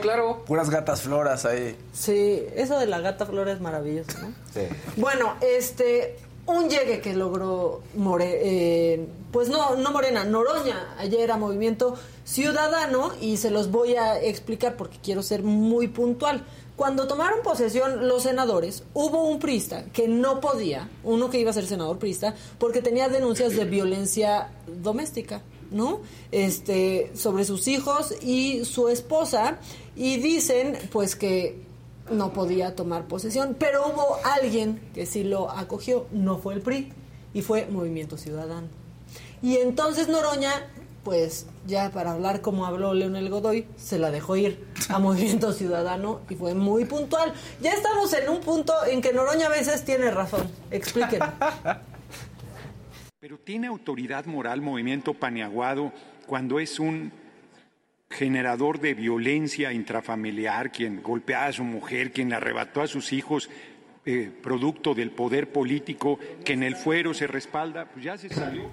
claro. Puras gatas floras ahí. Sí, eso de la gata flora es maravilloso, ¿no? Sí. Bueno, este, un llegue que logró More, eh, pues no, no Morena, Noroña, ayer a Movimiento Ciudadano, y se los voy a explicar porque quiero ser muy puntual. Cuando tomaron posesión los senadores, hubo un prista que no podía, uno que iba a ser senador prista, porque tenía denuncias de violencia doméstica, ¿no? Este, sobre sus hijos y su esposa, y dicen, pues que no podía tomar posesión, pero hubo alguien que sí lo acogió, no fue el PRI, y fue Movimiento Ciudadano. Y entonces Noroña, pues ya para hablar como habló Leonel Godoy, se la dejó ir a [laughs] Movimiento Ciudadano y fue muy puntual. Ya estamos en un punto en que Noroña a veces tiene razón. Explíquenme. Pero tiene autoridad moral Movimiento Paniaguado cuando es un generador de violencia intrafamiliar, quien golpea a su mujer, quien le arrebató a sus hijos, eh, producto del poder político que en el fuero se respalda, pues ya se salió.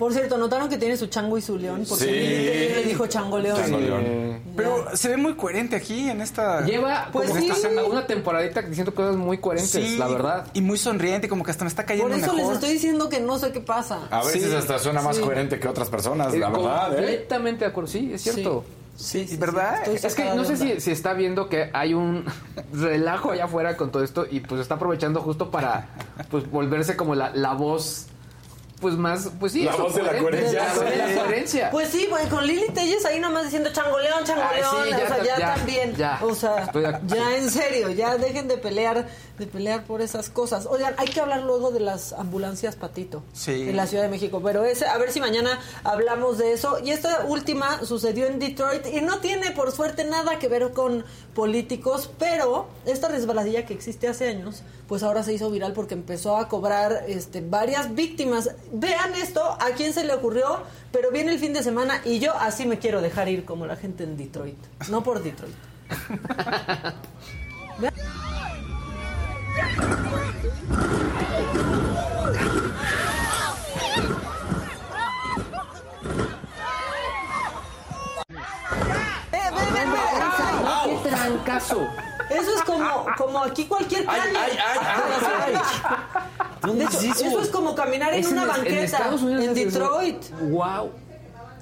Por cierto, ¿notaron que tiene su chango y su león? Porque Sí. Le dijo chango león. Pero se ve muy coherente aquí en esta. Lleva Pues como sí. esta- una temporadita diciendo cosas muy coherentes, Sí, la verdad. Y muy sonriente, como que hasta me está cayendo Por eso les estoy diciendo que no sé qué pasa. A veces Sí. hasta suena más Sí. coherente que otras personas, la Eh, verdad, ¿eh? Completamente de acuerdo, sí, es cierto. Sí, ¿verdad? Estoy Es que no sé si, si está viendo que hay un [laughs] relajo allá afuera con todo esto y pues está aprovechando justo para pues volverse como la, la voz pues más pues sí La voz de la coherencia. de la coherencia Pues sí, pues con Lili Telles ahí nomás diciendo changoleón, changoleón, Ay, sí, ya o sea, ya, ya, también, ya. o sea, ya en serio, ya dejen de pelear, de pelear por esas cosas. Oigan, hay que hablar luego de las ambulancias Patito Sí. en la Ciudad de México, pero ese, a ver si mañana hablamos de eso. Y esta última sucedió en Detroit y no tiene por suerte nada que ver con políticos, pero esta resbaladilla que existe hace años, pues ahora se hizo viral porque empezó a cobrar este, varias víctimas. Vean esto, a quién se le ocurrió, pero viene el fin de semana y yo así me quiero dejar ir como la gente en Detroit, no por Detroit. [laughs] Vean. Ve, ve, ve, ve. Ay, ¡Qué trancazo! Eso es como, como aquí cualquier calle. ay, ay, ay. De hecho, eso? es como caminar en Es una en- en banqueta en es eso. Detroit. Wow.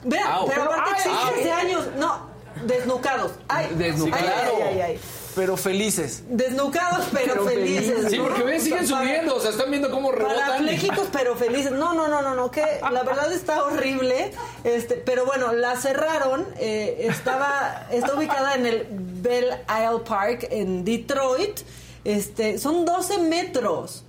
Vean, pero aparte ay, existe ay. hace años. No, desnucados. Ay, Desnucados. ay, ay, ay, ay. Pero felices. Desnucados, pero, Pero felices. felices. Sí, ¿no? porque ven, siguen Para- subiendo, o sea, están viendo cómo rebotan. Parapléjicos pero felices. No, no, no, no, no, que la verdad está horrible. Este, pero bueno, la cerraron. eh, estaba, está ubicada en el Belle Isle Park en Detroit. Este, son 12 metros.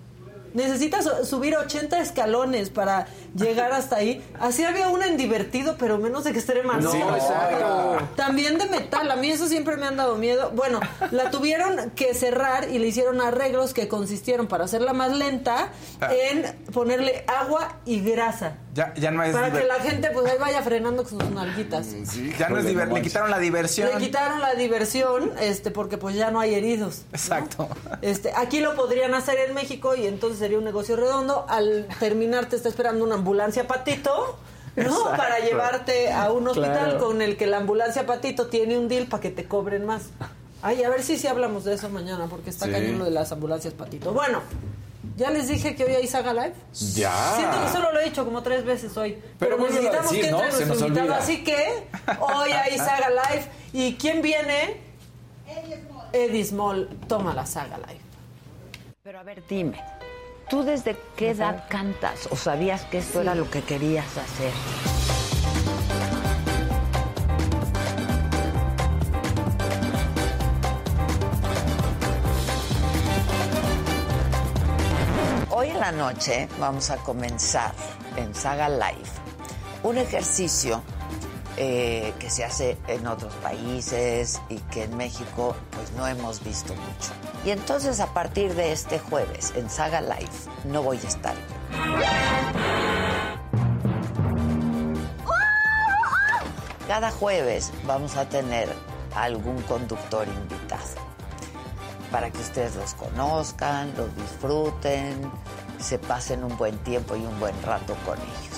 Necesitas su- subir 80 escalones para llegar hasta ahí. Así había una en divertido, pero menos extrema. No, No, exacto. También de metal, a mí eso siempre me han dado miedo. Bueno, la tuvieron que cerrar y le hicieron arreglos que consistieron para hacerla más lenta Ah. en ponerle agua y grasa. Ya, ya no es Para que la gente pues ahí vaya frenando con sus nalguitas. ya no es diver- le quitaron la diversión. Le quitaron la diversión, este, porque pues ya no hay heridos. ¿no? Exacto. Este, aquí lo podrían hacer en México y entonces sería un negocio redondo. Al terminar te está esperando una ambulancia patito, ¿no? Exacto. Para llevarte a un hospital Claro. con el que la ambulancia patito tiene un deal para que te cobren más. Ay, a ver si sí hablamos de eso mañana, porque está Sí. cañón lo de las ambulancias patito. Bueno, ya les dije que hoy hay Saga Live. Ya. Siento que solo lo he dicho como tres veces hoy. Pero Pero, necesitamos decir, que ¿no? entre Se nuestro nos invitado. olvida. Así que hoy hay Saga Live. ¿Y quién viene? Eddie Small toma la Saga Live. Pero a ver, dime, ¿tú desde qué edad cantas o sabías que esto era lo que querías hacer? Hoy en la noche vamos a comenzar en Saga Live un ejercicio eh, que se hace en otros países y que en México pues no hemos visto mucho. Y entonces a partir de este jueves en Saga Live no voy a estar. Cada jueves vamos a tener algún conductor invitado para que ustedes los conozcan, los disfruten, se pasen un buen tiempo y un buen rato con ellos.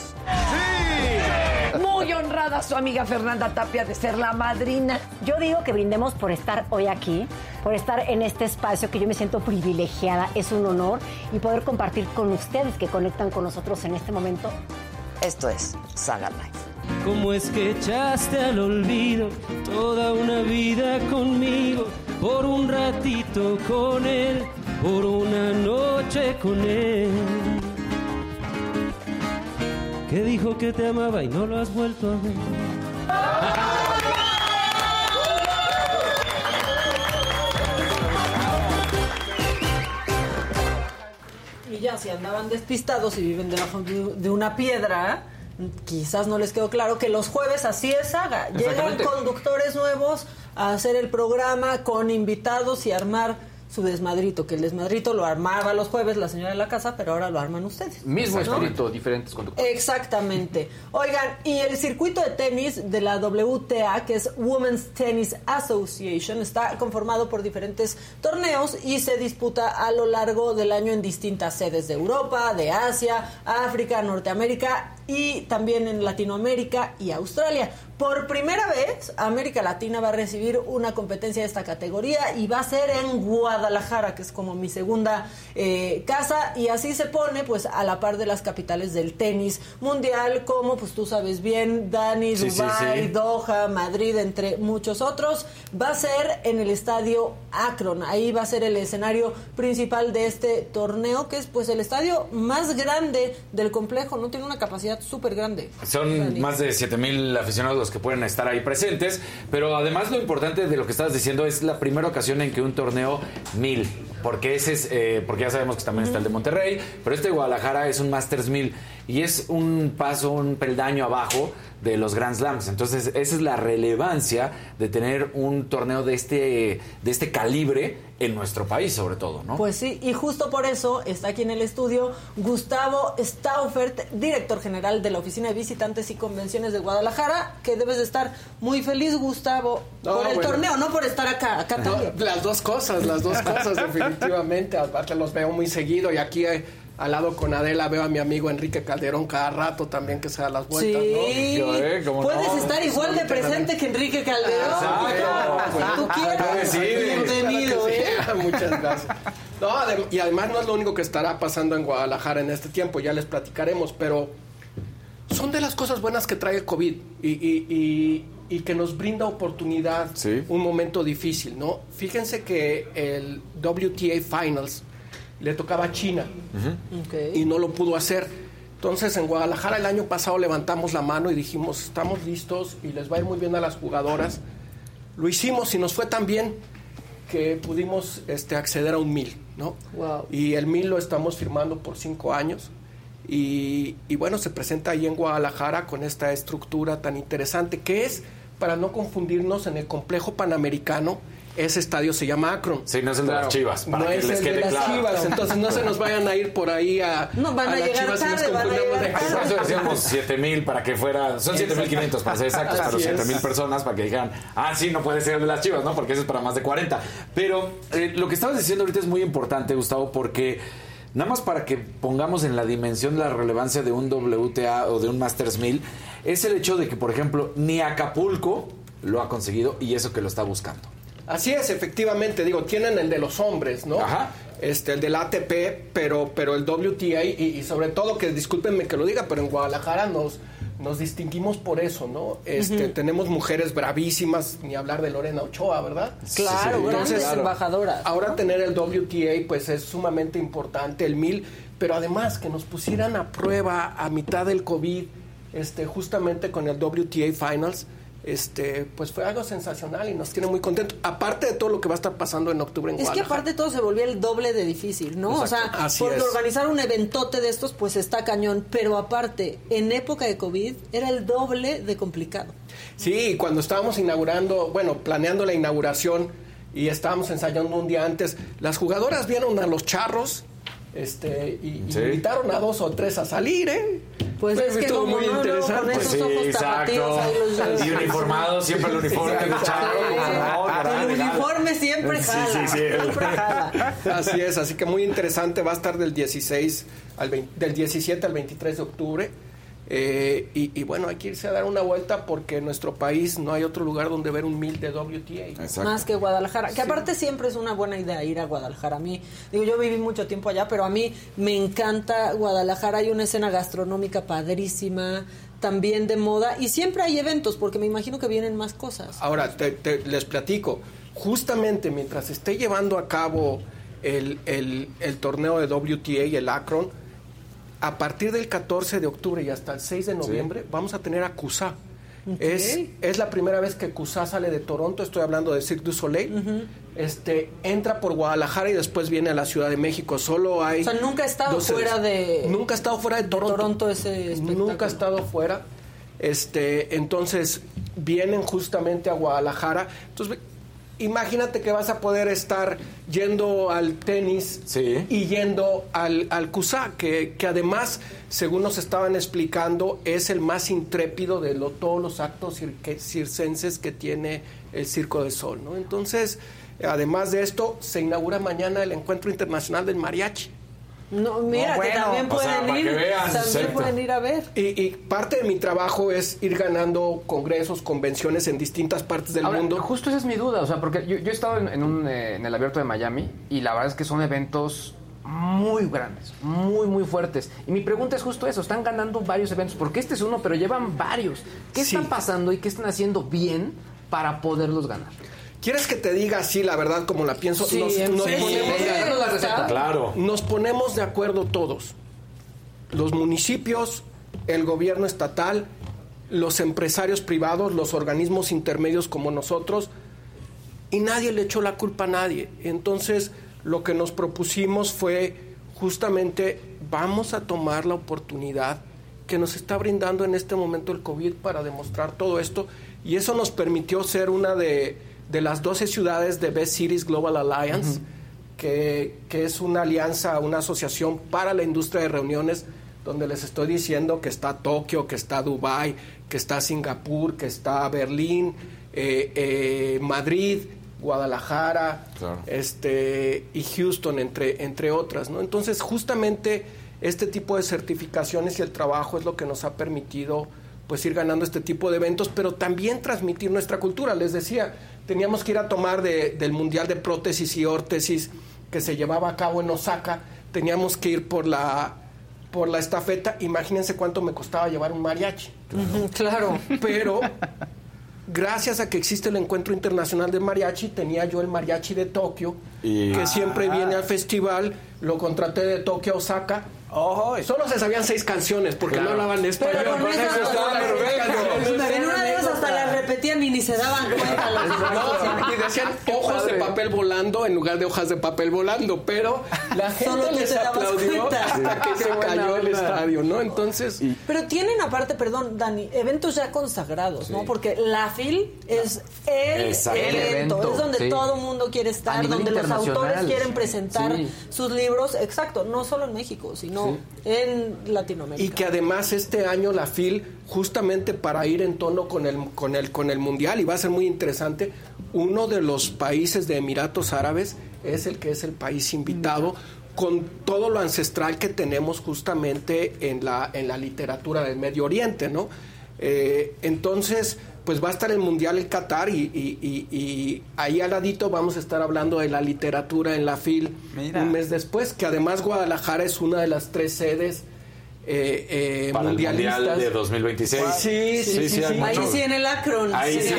Muy honrada su amiga Fernanda Tapia de ser la madrina. Yo digo que brindemos por estar hoy aquí, por estar en este espacio que yo me siento privilegiada, es un honor y poder compartir con ustedes que conectan con nosotros en este momento. Esto es Saga Live. ¿Cómo es que echaste al olvido toda una vida conmigo? Por un ratito con él, por una noche con él. Que dijo que te amaba y no lo has vuelto a ver. Y ya si andaban despistados y viven debajo de de una piedra, quizás no les quedó claro que los jueves así es Saga. Llegan conductores nuevos a hacer el programa con invitados y armar su desmadrito, que el desmadrito lo armaba los jueves la señora de la casa, pero ahora lo arman ustedes. Mismo ¿no? espíritu, diferentes conductores. Exactamente. Oigan, y el circuito de tenis de la WTA, que es Women's Tennis Association, está conformado por diferentes torneos y se disputa a lo largo del año en distintas sedes de Europa, de Asia, África, Norteamérica y también en Latinoamérica y Australia. Por primera vez, América Latina va a recibir una competencia de esta categoría y va a ser en Guadalajara, que es como mi segunda eh, casa, y así se pone pues a la par de las capitales del tenis mundial, como pues tú sabes bien, Dani, Sí, sí, Dubái, sí. Doha, Madrid, entre muchos otros. Va a ser en el estadio Akron, ahí va a ser el escenario principal de este torneo, que es pues el estadio más grande del complejo, no tiene una capacidad súper grande. Son más de 7 mil aficionados los que pueden estar ahí presentes, pero además lo importante de lo que estabas diciendo es la primera ocasión en que un torneo mil, porque ese es, eh, porque ya sabemos que también está el de Monterrey, pero este de Guadalajara es un Masters mil y es un paso, un peldaño abajo de los Grand Slams. Entonces esa es la relevancia de tener un torneo de este, de este calibre en nuestro país, sobre todo, ¿no? Pues sí, y justo por eso está aquí en el estudio Gustavo Staufert, director general de la Oficina de Visitantes y Convenciones de Guadalajara, que debes de estar muy feliz, Gustavo, No, por el bueno. torneo, no por estar acá, acá No, también. las dos cosas, las dos cosas, [laughs] definitivamente. Aparte los veo muy seguido y aquí eh, al lado con Adela veo a mi amigo Enrique Calderón cada rato también que se da las vueltas, Sí, ¿no? puedes estar igual de presente que Enrique Calderón. Exacto. Tú quieras. Bienvenido, ¿eh? [laughs] Muchas gracias. No, adem- y además no es lo único que estará pasando en Guadalajara en este tiempo, ya les platicaremos, pero son de las cosas buenas que trae el COVID y, y- y- y que nos brinda oportunidad un momento difícil, ¿no? Fíjense que el WTA Finals le tocaba a China y no lo pudo hacer. Entonces en Guadalajara el año pasado levantamos la mano y dijimos, estamos listos y les va a ir muy bien a las jugadoras. Lo hicimos y nos fue tan bien que pudimos este, acceder a un mil, ¿no? Y el mil lo estamos firmando por cinco años Y, y bueno, se presenta ahí en Guadalajara con esta estructura tan interesante que es, para no confundirnos, en el complejo panamericano, ese estadio se llama Akron. Sí, no es el de las Chivas, para no que es les el quede de las claro. Chivas, entonces no se nos vayan a ir por ahí a, No, van a las llegar Chivas y nos tarde, van a confundamos de. Por eso decíamos 7 mil para que fuera. Son 7.500 para ser exactos, pero Así es. 7 mil personas para que dijeran, ah, sí, no puede ser el de las chivas, ¿no? Porque eso es para más de 40. Pero eh, lo que estabas diciendo ahorita es muy importante, Gustavo, porque nada más para que pongamos en la dimensión la relevancia de un WTA o de un Masters 1000, es el hecho de que, por ejemplo, ni Acapulco lo ha conseguido y eso que lo está buscando. Así es, efectivamente, digo, tienen el de los hombres, ¿no? Ajá. Este, el del ATP, pero, pero el WTA y, y sobre todo que discúlpenme que lo diga, pero en Guadalajara nos, nos distinguimos por eso, ¿no? Este, Ujú. tenemos mujeres bravísimas, ni hablar de Lorena Ochoa, ¿verdad? Claro, grandes embajadoras. Ahora tener el WTA pues es sumamente importante, el 1000, pero además que nos pusieran a prueba a mitad del COVID, este, justamente con el WTA Finals, este, pues fue algo sensacional y nos tiene muy contentos. Aparte de todo lo que va a estar pasando en octubre en Es que aparte todo se volvía el doble de difícil, ¿no? O sea. Así porque es. organizar un eventote de estos, pues está cañón. Pero aparte, en época de COVID, era el doble de complicado. Sí, cuando estábamos inaugurando, bueno, planeando la inauguración y estábamos ensayando un día antes, las jugadoras vieron a los charros este, y, y Sí. invitaron a dos o tres a salir, ¿eh? Pues es que estuvo como muy no, interesante. con esos Sí, ojos tapatíos ahí los dos. Y uniformado, siempre el uniforme de charro. como no, caray, El uniforme siempre Sí, jala. sí, sí. Siempre jala. Así es, así que muy interesante. Va a estar del 16 al 20 del 17 al 23 de octubre. Eh, y, y bueno, hay que irse a dar una vuelta porque en nuestro país no hay otro lugar donde ver un mil de WTA. Más que Guadalajara. Que aparte siempre es una buena idea ir a Guadalajara. A mí, digo, yo viví mucho tiempo allá, pero a mí me encanta Guadalajara. Hay una escena gastronómica padrísima, también de moda. Y siempre hay eventos, porque me imagino que vienen más cosas. Ahora, te- te- les platico. Justamente mientras esté llevando a cabo el, el- el torneo de WTA y el Akron, a partir del 14 de octubre y hasta el 6 de noviembre vamos a tener a CUSA. Es, es la primera vez que CUSA sale de Toronto, estoy hablando de Cirque du Soleil. este, entra por Guadalajara y después viene a la Ciudad de México. Solo hay... O sea, nunca ha estado 12 fuera de... Nunca ha estado fuera de Toronto. Toronto ese espectáculo. Nunca ha estado fuera. Este, entonces vienen justamente a Guadalajara. Entonces, imagínate que vas a poder estar yendo al tenis y yendo al, al CUSA, que, que además, según nos estaban explicando, es el más intrépido de lo- todos los actos circenses que tiene el Circo de Sol. ¿no? Entonces, además de esto, se inaugura mañana el Encuentro Internacional del Mariachi. No, mira, No, que también o sea, pueden ir. que vean, también exacto. pueden ir a ver. Y, y parte de mi trabajo es ir ganando congresos, convenciones en distintas partes del Ahora, mundo. Justo esa es mi duda, o sea, porque yo, yo he estado en, en un, eh, en el abierto de Miami y la verdad es que son eventos muy grandes, muy, muy fuertes. Y mi pregunta es justo eso, están ganando varios eventos, porque este es uno, pero llevan varios. ¿Qué está pasando y qué están haciendo bien para poderlos ganar? ¿Quieres que te diga así la verdad como la pienso? Sí, sí, ponemos, venga, la receta. Claro. Nos ponemos de acuerdo todos. Los municipios, el gobierno estatal, los empresarios privados, los organismos intermedios como nosotros, y nadie le echó la culpa a nadie. Entonces, lo que nos propusimos fue justamente vamos a tomar la oportunidad que nos está brindando en este momento el COVID para demostrar todo esto y eso nos permitió ser una de, de las 12 ciudades de Best Cities Global Alliance, que, que es una alianza, una asociación para la industria de reuniones donde les estoy diciendo que está Tokio, que está Dubai, que está Singapur, que está Berlín, eh, eh, Madrid, Guadalajara, este y Houston entre entre otras, ¿no? Entonces, justamente este tipo de certificaciones y el trabajo es lo que nos ha permitido pues ir ganando este tipo de eventos, pero también transmitir nuestra cultura. Les decía, teníamos que ir a tomar de- del Mundial de Prótesis y Órtesis que se llevaba a cabo en Osaka, teníamos que ir por la por la estafeta, imagínense cuánto me costaba llevar un mariachi. Claro. Pero [laughs] gracias a que existe el Encuentro Internacional de Mariachi, tenía yo el mariachi de Tokio, Y- que siempre Ah. viene al festival, lo contraté de Tokio a Osaka. Solo se sabían seis canciones porque Claro. no hablaban español. Pero con Con esas eso estaba cosas, perfecto. En una de esas hasta la repetían y ni se daban cuenta los No, y decían ojos de papel volando en lugar de hojas de papel volando, pero la Solo gente tú les te dabas aplaudió cuenta. hasta que se buena cayó el onda. estadio, ¿no? Entonces, Pero tienen aparte, perdón, Dani, eventos ya consagrados, ¿no? Porque la FIL es el Exacto. evento, El evento, es donde sí. todo el mundo quiere A estar, nivel donde los autores internacional. quieren presentar Sí. sus libros, exacto, no solo en México, sino en Latinoamérica. y que además este año la FIL, justamente para ir en tono con el, con el, con el Mundial, y va a ser muy interesante, uno de los países de Emiratos Árabes es el que es el país invitado, con todo lo ancestral que tenemos justamente en la, en la literatura del Medio Oriente, ¿no? Eh, entonces, pues va a estar el Mundial en Qatar y, y- y- y ahí al ladito vamos a estar hablando de la literatura en la FIL Mira. un mes después, que además Guadalajara es una de las tres sedes eh, eh, Para el mundialistas. Mundial de 2026. Sí, sí, sí, sí. Ahí sí en el Akron. Ahí sí.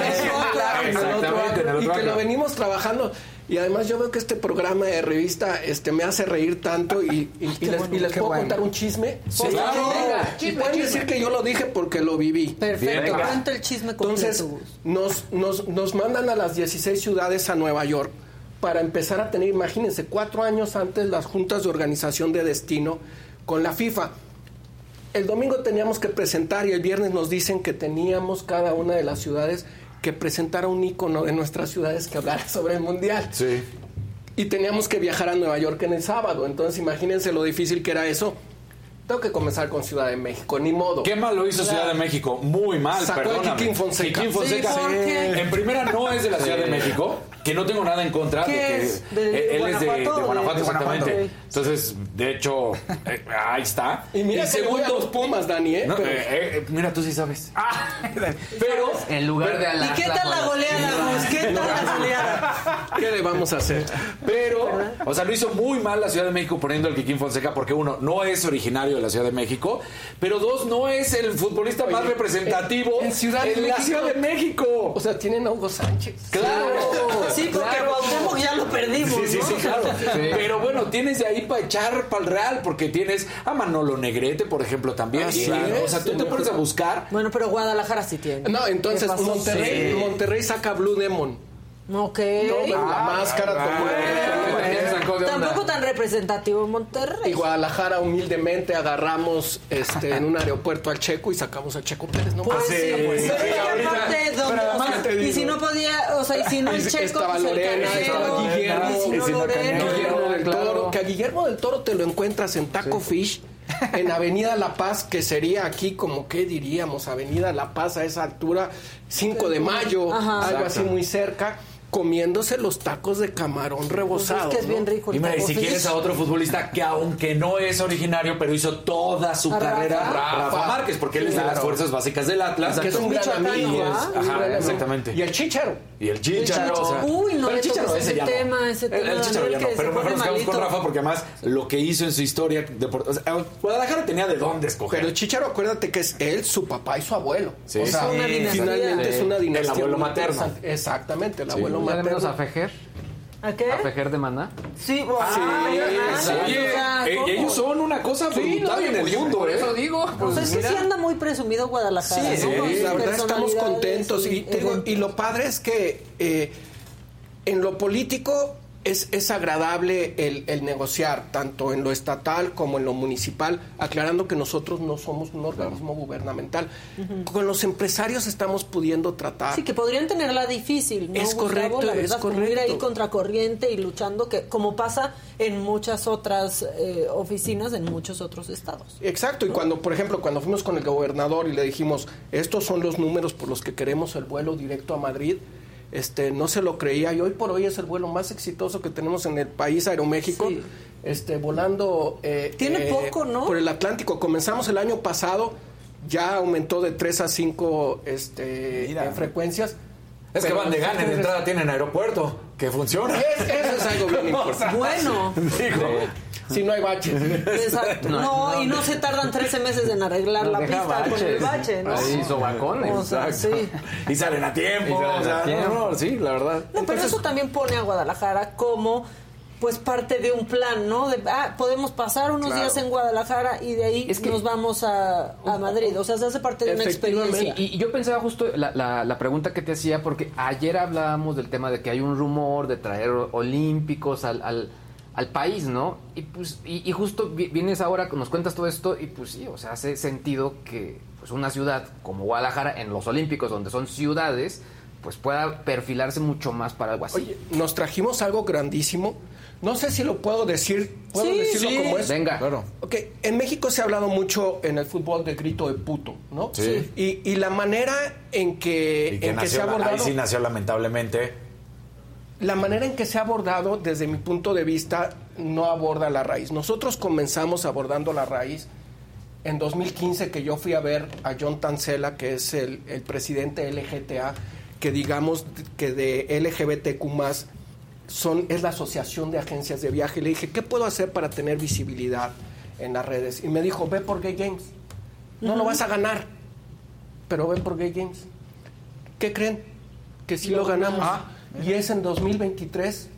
En el otro y que lo venimos trabajando. Y además yo veo que este programa de revista este, me hace reír tanto y, y- y les, y les puedo contar un chisme. Sí. Claro. Venga, y pueden chisme. decir que yo lo dije porque lo viví. Perfecto, cuenta el chisme completo. Entonces, nos, nos, nos mandan a las 16 ciudades a Nueva York para empezar a tener, imagínense, cuatro años antes las juntas de organización de destino con la FIFA. El domingo teníamos que presentar y el viernes nos dicen que teníamos cada una de las ciudades que presentara un icono de nuestras ciudades que hablara sobre el mundial. Sí. Y teníamos que viajar a Nueva York en el sábado. Entonces, imagínense lo difícil que era eso. Tengo que comenzar con Ciudad de México, ni modo. Qué mal lo hizo Ciudad de México, muy mal, Sacó a perdóname. Fonseca. Kikín Fonseca, Sí, ¿por qué? en primera no es de la Ciudad Sí. de México, que no tengo nada en contra de ¿Qué que es? ¿De él es de, de Guanajuato exactamente. de Guanajuato? Entonces, de hecho, eh, ahí está. Y mira a los Pumas, Dani, ¿eh? No, Pero- eh, eh, mira, tú sí sabes. Pero En lugar de ¿Y qué tal la goleada, Gus? ¿Qué tal la goleada? ¿Qué le vamos a hacer? Pero, o sea, lo hizo muy mal la Ciudad de México poniendo el Kikín Fonseca porque uno, no es originario de la Ciudad de México, pero dos, no es el futbolista más representativo en Ciudad de en la. Ciudad de México. O sea, tienen a Hugo Sánchez. Claro. Sí, porque Cuauhtémoc ya lo perdimos, Sí, sí, ¿no? sí, claro. [laughs] Pero bueno, tienes de ahí para echar para el Real, porque tienes a Manolo Negrete, por ejemplo, también. Así Y, es, o sea, tú te pones a buscar. Bueno, pero Guadalajara sí tiene. No, entonces. Monterrey, Sí. Monterrey saca Blue Demon. Ok. No, la máscara tomó- Tampoco tan representativo en Monterrey. Y Guadalajara humildemente agarramos este en un aeropuerto al Checo y sacamos a Checo Pérez, ¿no? Pues sí, pues sí. Sí, y si no podía, o sea, y si no el Y Checo, estaba pues el Lorena, Canelo, estaba Guillermo, y si no Lorena. Guillermo del Claro. Toro, que a Guillermo del Toro te lo encuentras en Taco Fish, en Avenida La Paz, que sería aquí como, ¿qué diríamos? Avenida La Paz a esa altura, 5 de mayo, Ajá. algo así muy cerca, comiéndose los tacos de camarón rebozado. Pues es que es bien rico el Y mira, y taco si quieres a otro futbolista que aunque no es originario, pero hizo toda su carrera, Rafa, Rafa. Márquez, porque él es de las fuerzas básicas del Atlas. Que es un gran amigo. Y es- ¿ah? ajá, exactamente. Y el Chicharo. Y el Chicharo. Chicharo. o sea, Uy, no pero el Chicharo ese ese ya no. tema, ese El- tema, El Chicharo ya no. Pero mejor nos quedamos con. Rafa porque además lo que hizo en su historia deportiva. O sea, Guadalajara tenía de dónde escoger. Pero el Chicharo, acuérdate que es él, su papá y su abuelo. Sí, o sea, sí. finalmente es una dinastía. El abuelo materno. Exactamente, el abuelo ¿Ya menos a. Fejer? ¿A qué? ¿A Fejer de Maná? Sí, Sí, ah, sí. Oye, o sea, eh, ¿cómo? ellos son una cosa brutal en el mundo, Por ¿eh? eso digo. Pues es que mira. sí anda muy presumido Guadalajara. Sí, la verdad estamos contentos. Y, digo, eventos. y lo padre es que eh, en lo político es, es agradable el, el negociar, tanto en lo estatal como en lo municipal, aclarando que nosotros no somos un organismo gubernamental. Con los empresarios estamos pudiendo tratar. Sí, que podrían tenerla difícil, ¿no? Es Gustavo? correcto, la es verdad, ir correcto. ahí contracorriente y luchando, que como pasa en muchas otras eh, oficinas en muchos otros estados. Exacto, y cuando, por ejemplo, cuando fuimos con el gobernador y le dijimos, estos son los números por los que queremos el vuelo directo a Madrid, este, no se lo creía y hoy por hoy es el vuelo más exitoso que tenemos en el país, Aeroméxico, Sí. este, volando eh, Tiene eh, poco, ¿no? por el Atlántico. Comenzamos el año pasado, ya aumentó de 3 a 5 este, eh, frecuencias. Es que van de gana, de entrada tienen aeropuerto, que funciona. Es- eso es algo bien [laughs] importante. Bueno, Digo, Si no hay bache. exacto. No, y no se tardan 13 meses en arreglar la Nos deja pista con el baches. bache, ¿no? Ahí, sobacones. O sea, sí. Y salen a tiempo. Y salen o sea, a tiempo. no, no, sí, la verdad. No, pero eso también pone a Guadalajara como pues parte de un plan, ¿no? De, ah, podemos pasar unos Claro. días en Guadalajara y de ahí Es que- nos vamos a, a Madrid. O sea, se hace parte de una experiencia. Y, y yo pensaba justo la, la- la pregunta que te hacía, porque ayer hablábamos del tema de que hay un rumor de traer olímpicos al, al, al país, ¿no? Y pues y, y justo vi- vienes ahora, nos cuentas todo esto y pues sí, o sea, hace sentido que pues una ciudad como Guadalajara, en los olímpicos, donde son ciudades, pues pueda perfilarse mucho más para algo así. Oye, nos trajimos algo grandísimo. No sé si lo puedo decir. ¿Puedo Sí, decirlo sí. como es? Venga. Claro. Ok, en México se ha hablado mucho en el fútbol de grito de puto, ¿no? Sí. Y, y la manera en que, en que se ha la- ahí abordado... sí nació lamentablemente. La manera en que se ha abordado, desde mi punto de vista, no aborda la raíz. Nosotros comenzamos abordando la raíz en 2015, que yo fui a ver a John Tancela, que es el, el presidente LGTA, que digamos que de LGBTQ son, es la Asociación de Agencias de Viaje. Le dije, ¿qué puedo hacer para tener visibilidad en las redes? Y me dijo, ve por Gay Games. No lo vas a ganar, pero ven por Gay Games. ¿Qué creen? Que sí Lo lo, ganamos. ganamos. y es en 2023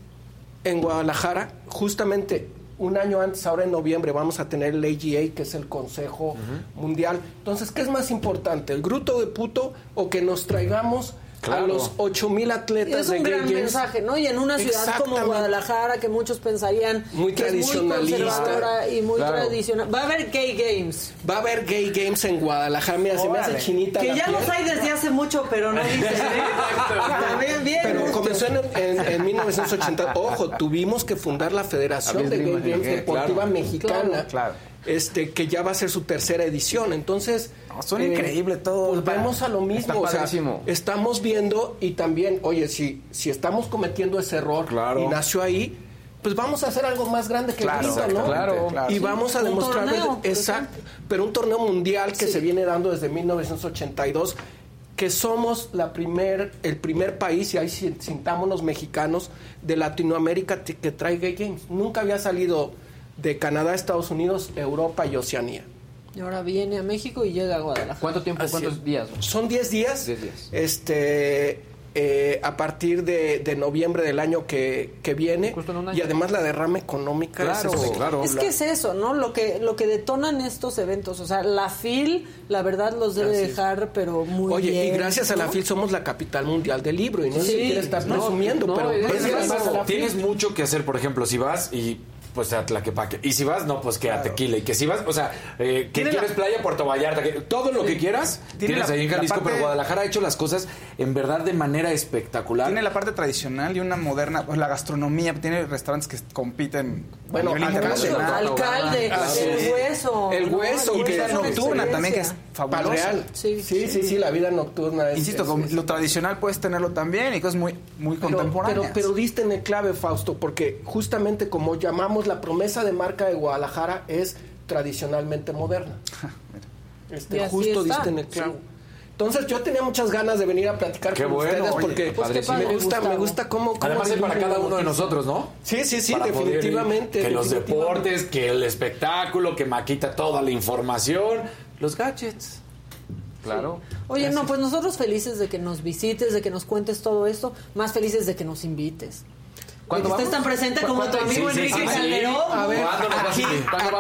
en Guadalajara, justamente un año antes, ahora en noviembre, vamos a tener el AGA, que es el Consejo Mundial. Entonces, ¿qué es más importante? ¿El gruto de puto o que nos traigamos Claro. a los 8 mil Y atletas es de un Gay gran Games? mensaje, ¿no? Y en una ciudad como. Guadalajara, que muchos pensarían Muy que es muy tradicionalista. conservadora y muy Claro. tradicional. Va a haber gay games. Va a haber Gay Games en Guadalajara. Mira, se me hace chinita Que la ya piel. los hay desde hace mucho, pero no dicen. ¿eh? [laughs] También bien. Pero comenzó en, en- en 1980. Ojo, tuvimos que fundar la Federación de Gay Games Deportiva claro. Mexicana. Claro. Este, que ya va a ser su tercera edición. Entonces. son increíble todo. Volvemos a lo mismo. Está o sea, padrísimo. estamos viendo y también, oye, si, si estamos cometiendo ese error Claro. y nació ahí, pues vamos a hacer algo más grande que Claro, el grito, ¿no? exactamente, claro. Y vamos a demostrar. exacto. Pero un torneo mundial que Sí. se viene dando desde 1982 que somos la primer, el primer país, y ahí sin- sintámonos mexicanos, de Latinoamérica que trae Gay Games. Nunca había salido de Canadá, Estados Unidos, Europa y Oceanía. Y ahora viene a México y llega a Guadalajara. ¿Cuánto tiempo, Así cuántos es. días? Son 10 días. 10 días. Este, eh, a partir de, de noviembre del año que, que viene. Justo en un año. Y además la derrama económica Claro, es espectacular. claro. Es que es eso, ¿no? Lo que lo que detonan estos eventos, o sea, la FIL, la verdad los debe dejar, pero muy Oye, bien. y gracias a la ¿no? FIL somos la capital mundial del libro y no Sí. quiere estar No, presumiendo, no, pero es- es gracias a la FIL. Tienes mucho que hacer, por ejemplo, si vas y pues a Tlaquepaque. Y si vas, no, pues que a Tequila. Y que si vas, o sea, eh, que quieres la- playa, Puerto Vallarta, que todo lo que quieras, Tiene tienes la- ahí en Jalisco, parte- pero Guadalajara ha hecho las cosas en verdad de manera espectacular. Tiene la parte tradicional y una moderna, pues la gastronomía, tiene restaurantes que compiten Bueno, a nivel alcalde, internacional. Alcalde, Así el es. hueso. El ¿no? hueso, El es una nocturna también, que es fabulosa. Sí, Sí, sí, sí, la vida nocturna es. Insisto, es- con es- lo tradicional puedes tenerlo también y cosas muy, muy Pero, contemporáneas. pero, pero diste en el clave, Fausto, porque justamente como llamamos la promesa de marca de Guadalajara es tradicionalmente moderna. [laughs] Este, Y así justo está, diste en el sí. clavo. Entonces yo tenía muchas ganas de venir a platicar Qué con bueno, ustedes oye, porque Pues me gusta, me gusta cómo, cómo Además es para cada uno de nosotros, ¿no? Sí, sí, sí, Para poder ir, definitivamente. que los deportes, que el espectáculo, que Maquita toda la información, los gadgets. Claro. Oye, no, pues nosotros felices de que nos visites, de que nos cuentes todo esto, más felices de que nos invites. De ¿Cuándo que estés vamos? tan presente ¿Cu- como tu amigo Sí, Enrique sí, sí. Calderón. A ver, ¿Cuándo nos vas a aquí,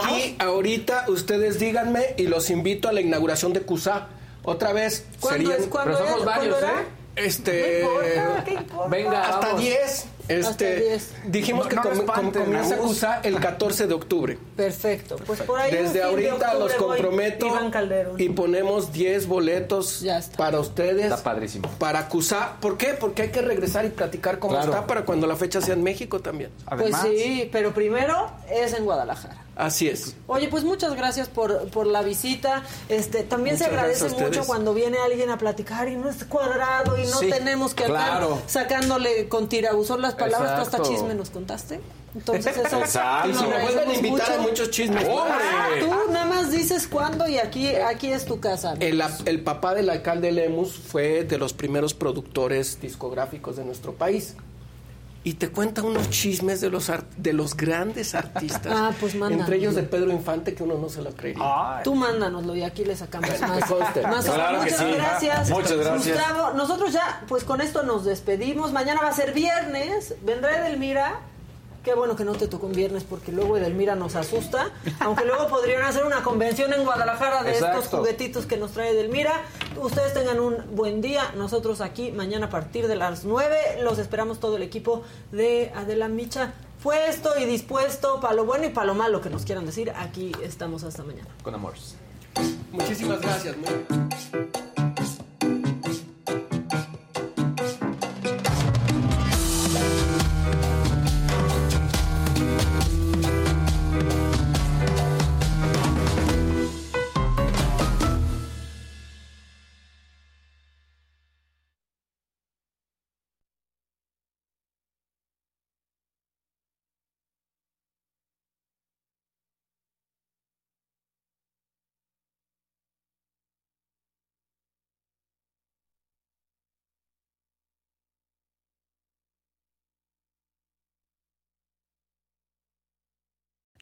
aquí, ahorita, ustedes díganme y los invito a la inauguración de CUSA. Otra vez, ¿Cuándo serían, es? ¿Cuándo Pero somos es? varios. ¿eh? este, No importa, ¿qué importa? Venga, hasta vamos. 10. Este, Hasta 10. Dijimos No- que no lo com- comienza el 14 de octubre. Perfecto. Pues por ahí Desde de ahorita los comprometo Iván Calderón. y ponemos 10 boletos Ya está. para ustedes. Está padrísimo. Para CUSA. ¿Por qué? Porque hay que regresar y platicar cómo Claro. está para cuando la fecha sea en México también. Pues Además, sí, pero primero es en Guadalajara. Así es. Oye, pues muchas gracias por, por la visita. Este, también Muchas se agradece a mucho cuando viene alguien a platicar y no es cuadrado y no Sí, tenemos que andar claro. sacándole con tirabuzón las palabras, tú hasta Exacto. chisme nos contaste. Entonces eso Exacto. Y si me vuelven a invitar hay muchos chismes. Ah, tú nada más dices cuándo y aquí, aquí es tu casa. El, el papá del alcalde Lemus fue de los primeros productores discográficos de nuestro país. Y te cuenta unos chismes de los ar- de los grandes artistas. Ah, pues mándanos. Entre ellos de Pedro Infante, que uno no se lo creería. Tú mándanoslo y aquí le sacamos más. más Claro que muchas sí. gracias. Muchas gracias. Gustavo, nosotros ya, pues con esto nos despedimos. Mañana va a ser viernes. Vendrá Edelmira. Qué bueno que no te tocó un viernes porque luego Edelmira nos asusta. Aunque luego podrían hacer una convención en Guadalajara de estos juguetitos que nos trae Edelmira. Ustedes tengan un buen día. Nosotros aquí mañana a partir de las 9 los esperamos todo el equipo de Adela Micha. Puesto y dispuesto para lo bueno y para lo malo que nos quieran decir. Aquí estamos hasta mañana. Con amor. Muchísimas gracias. muy-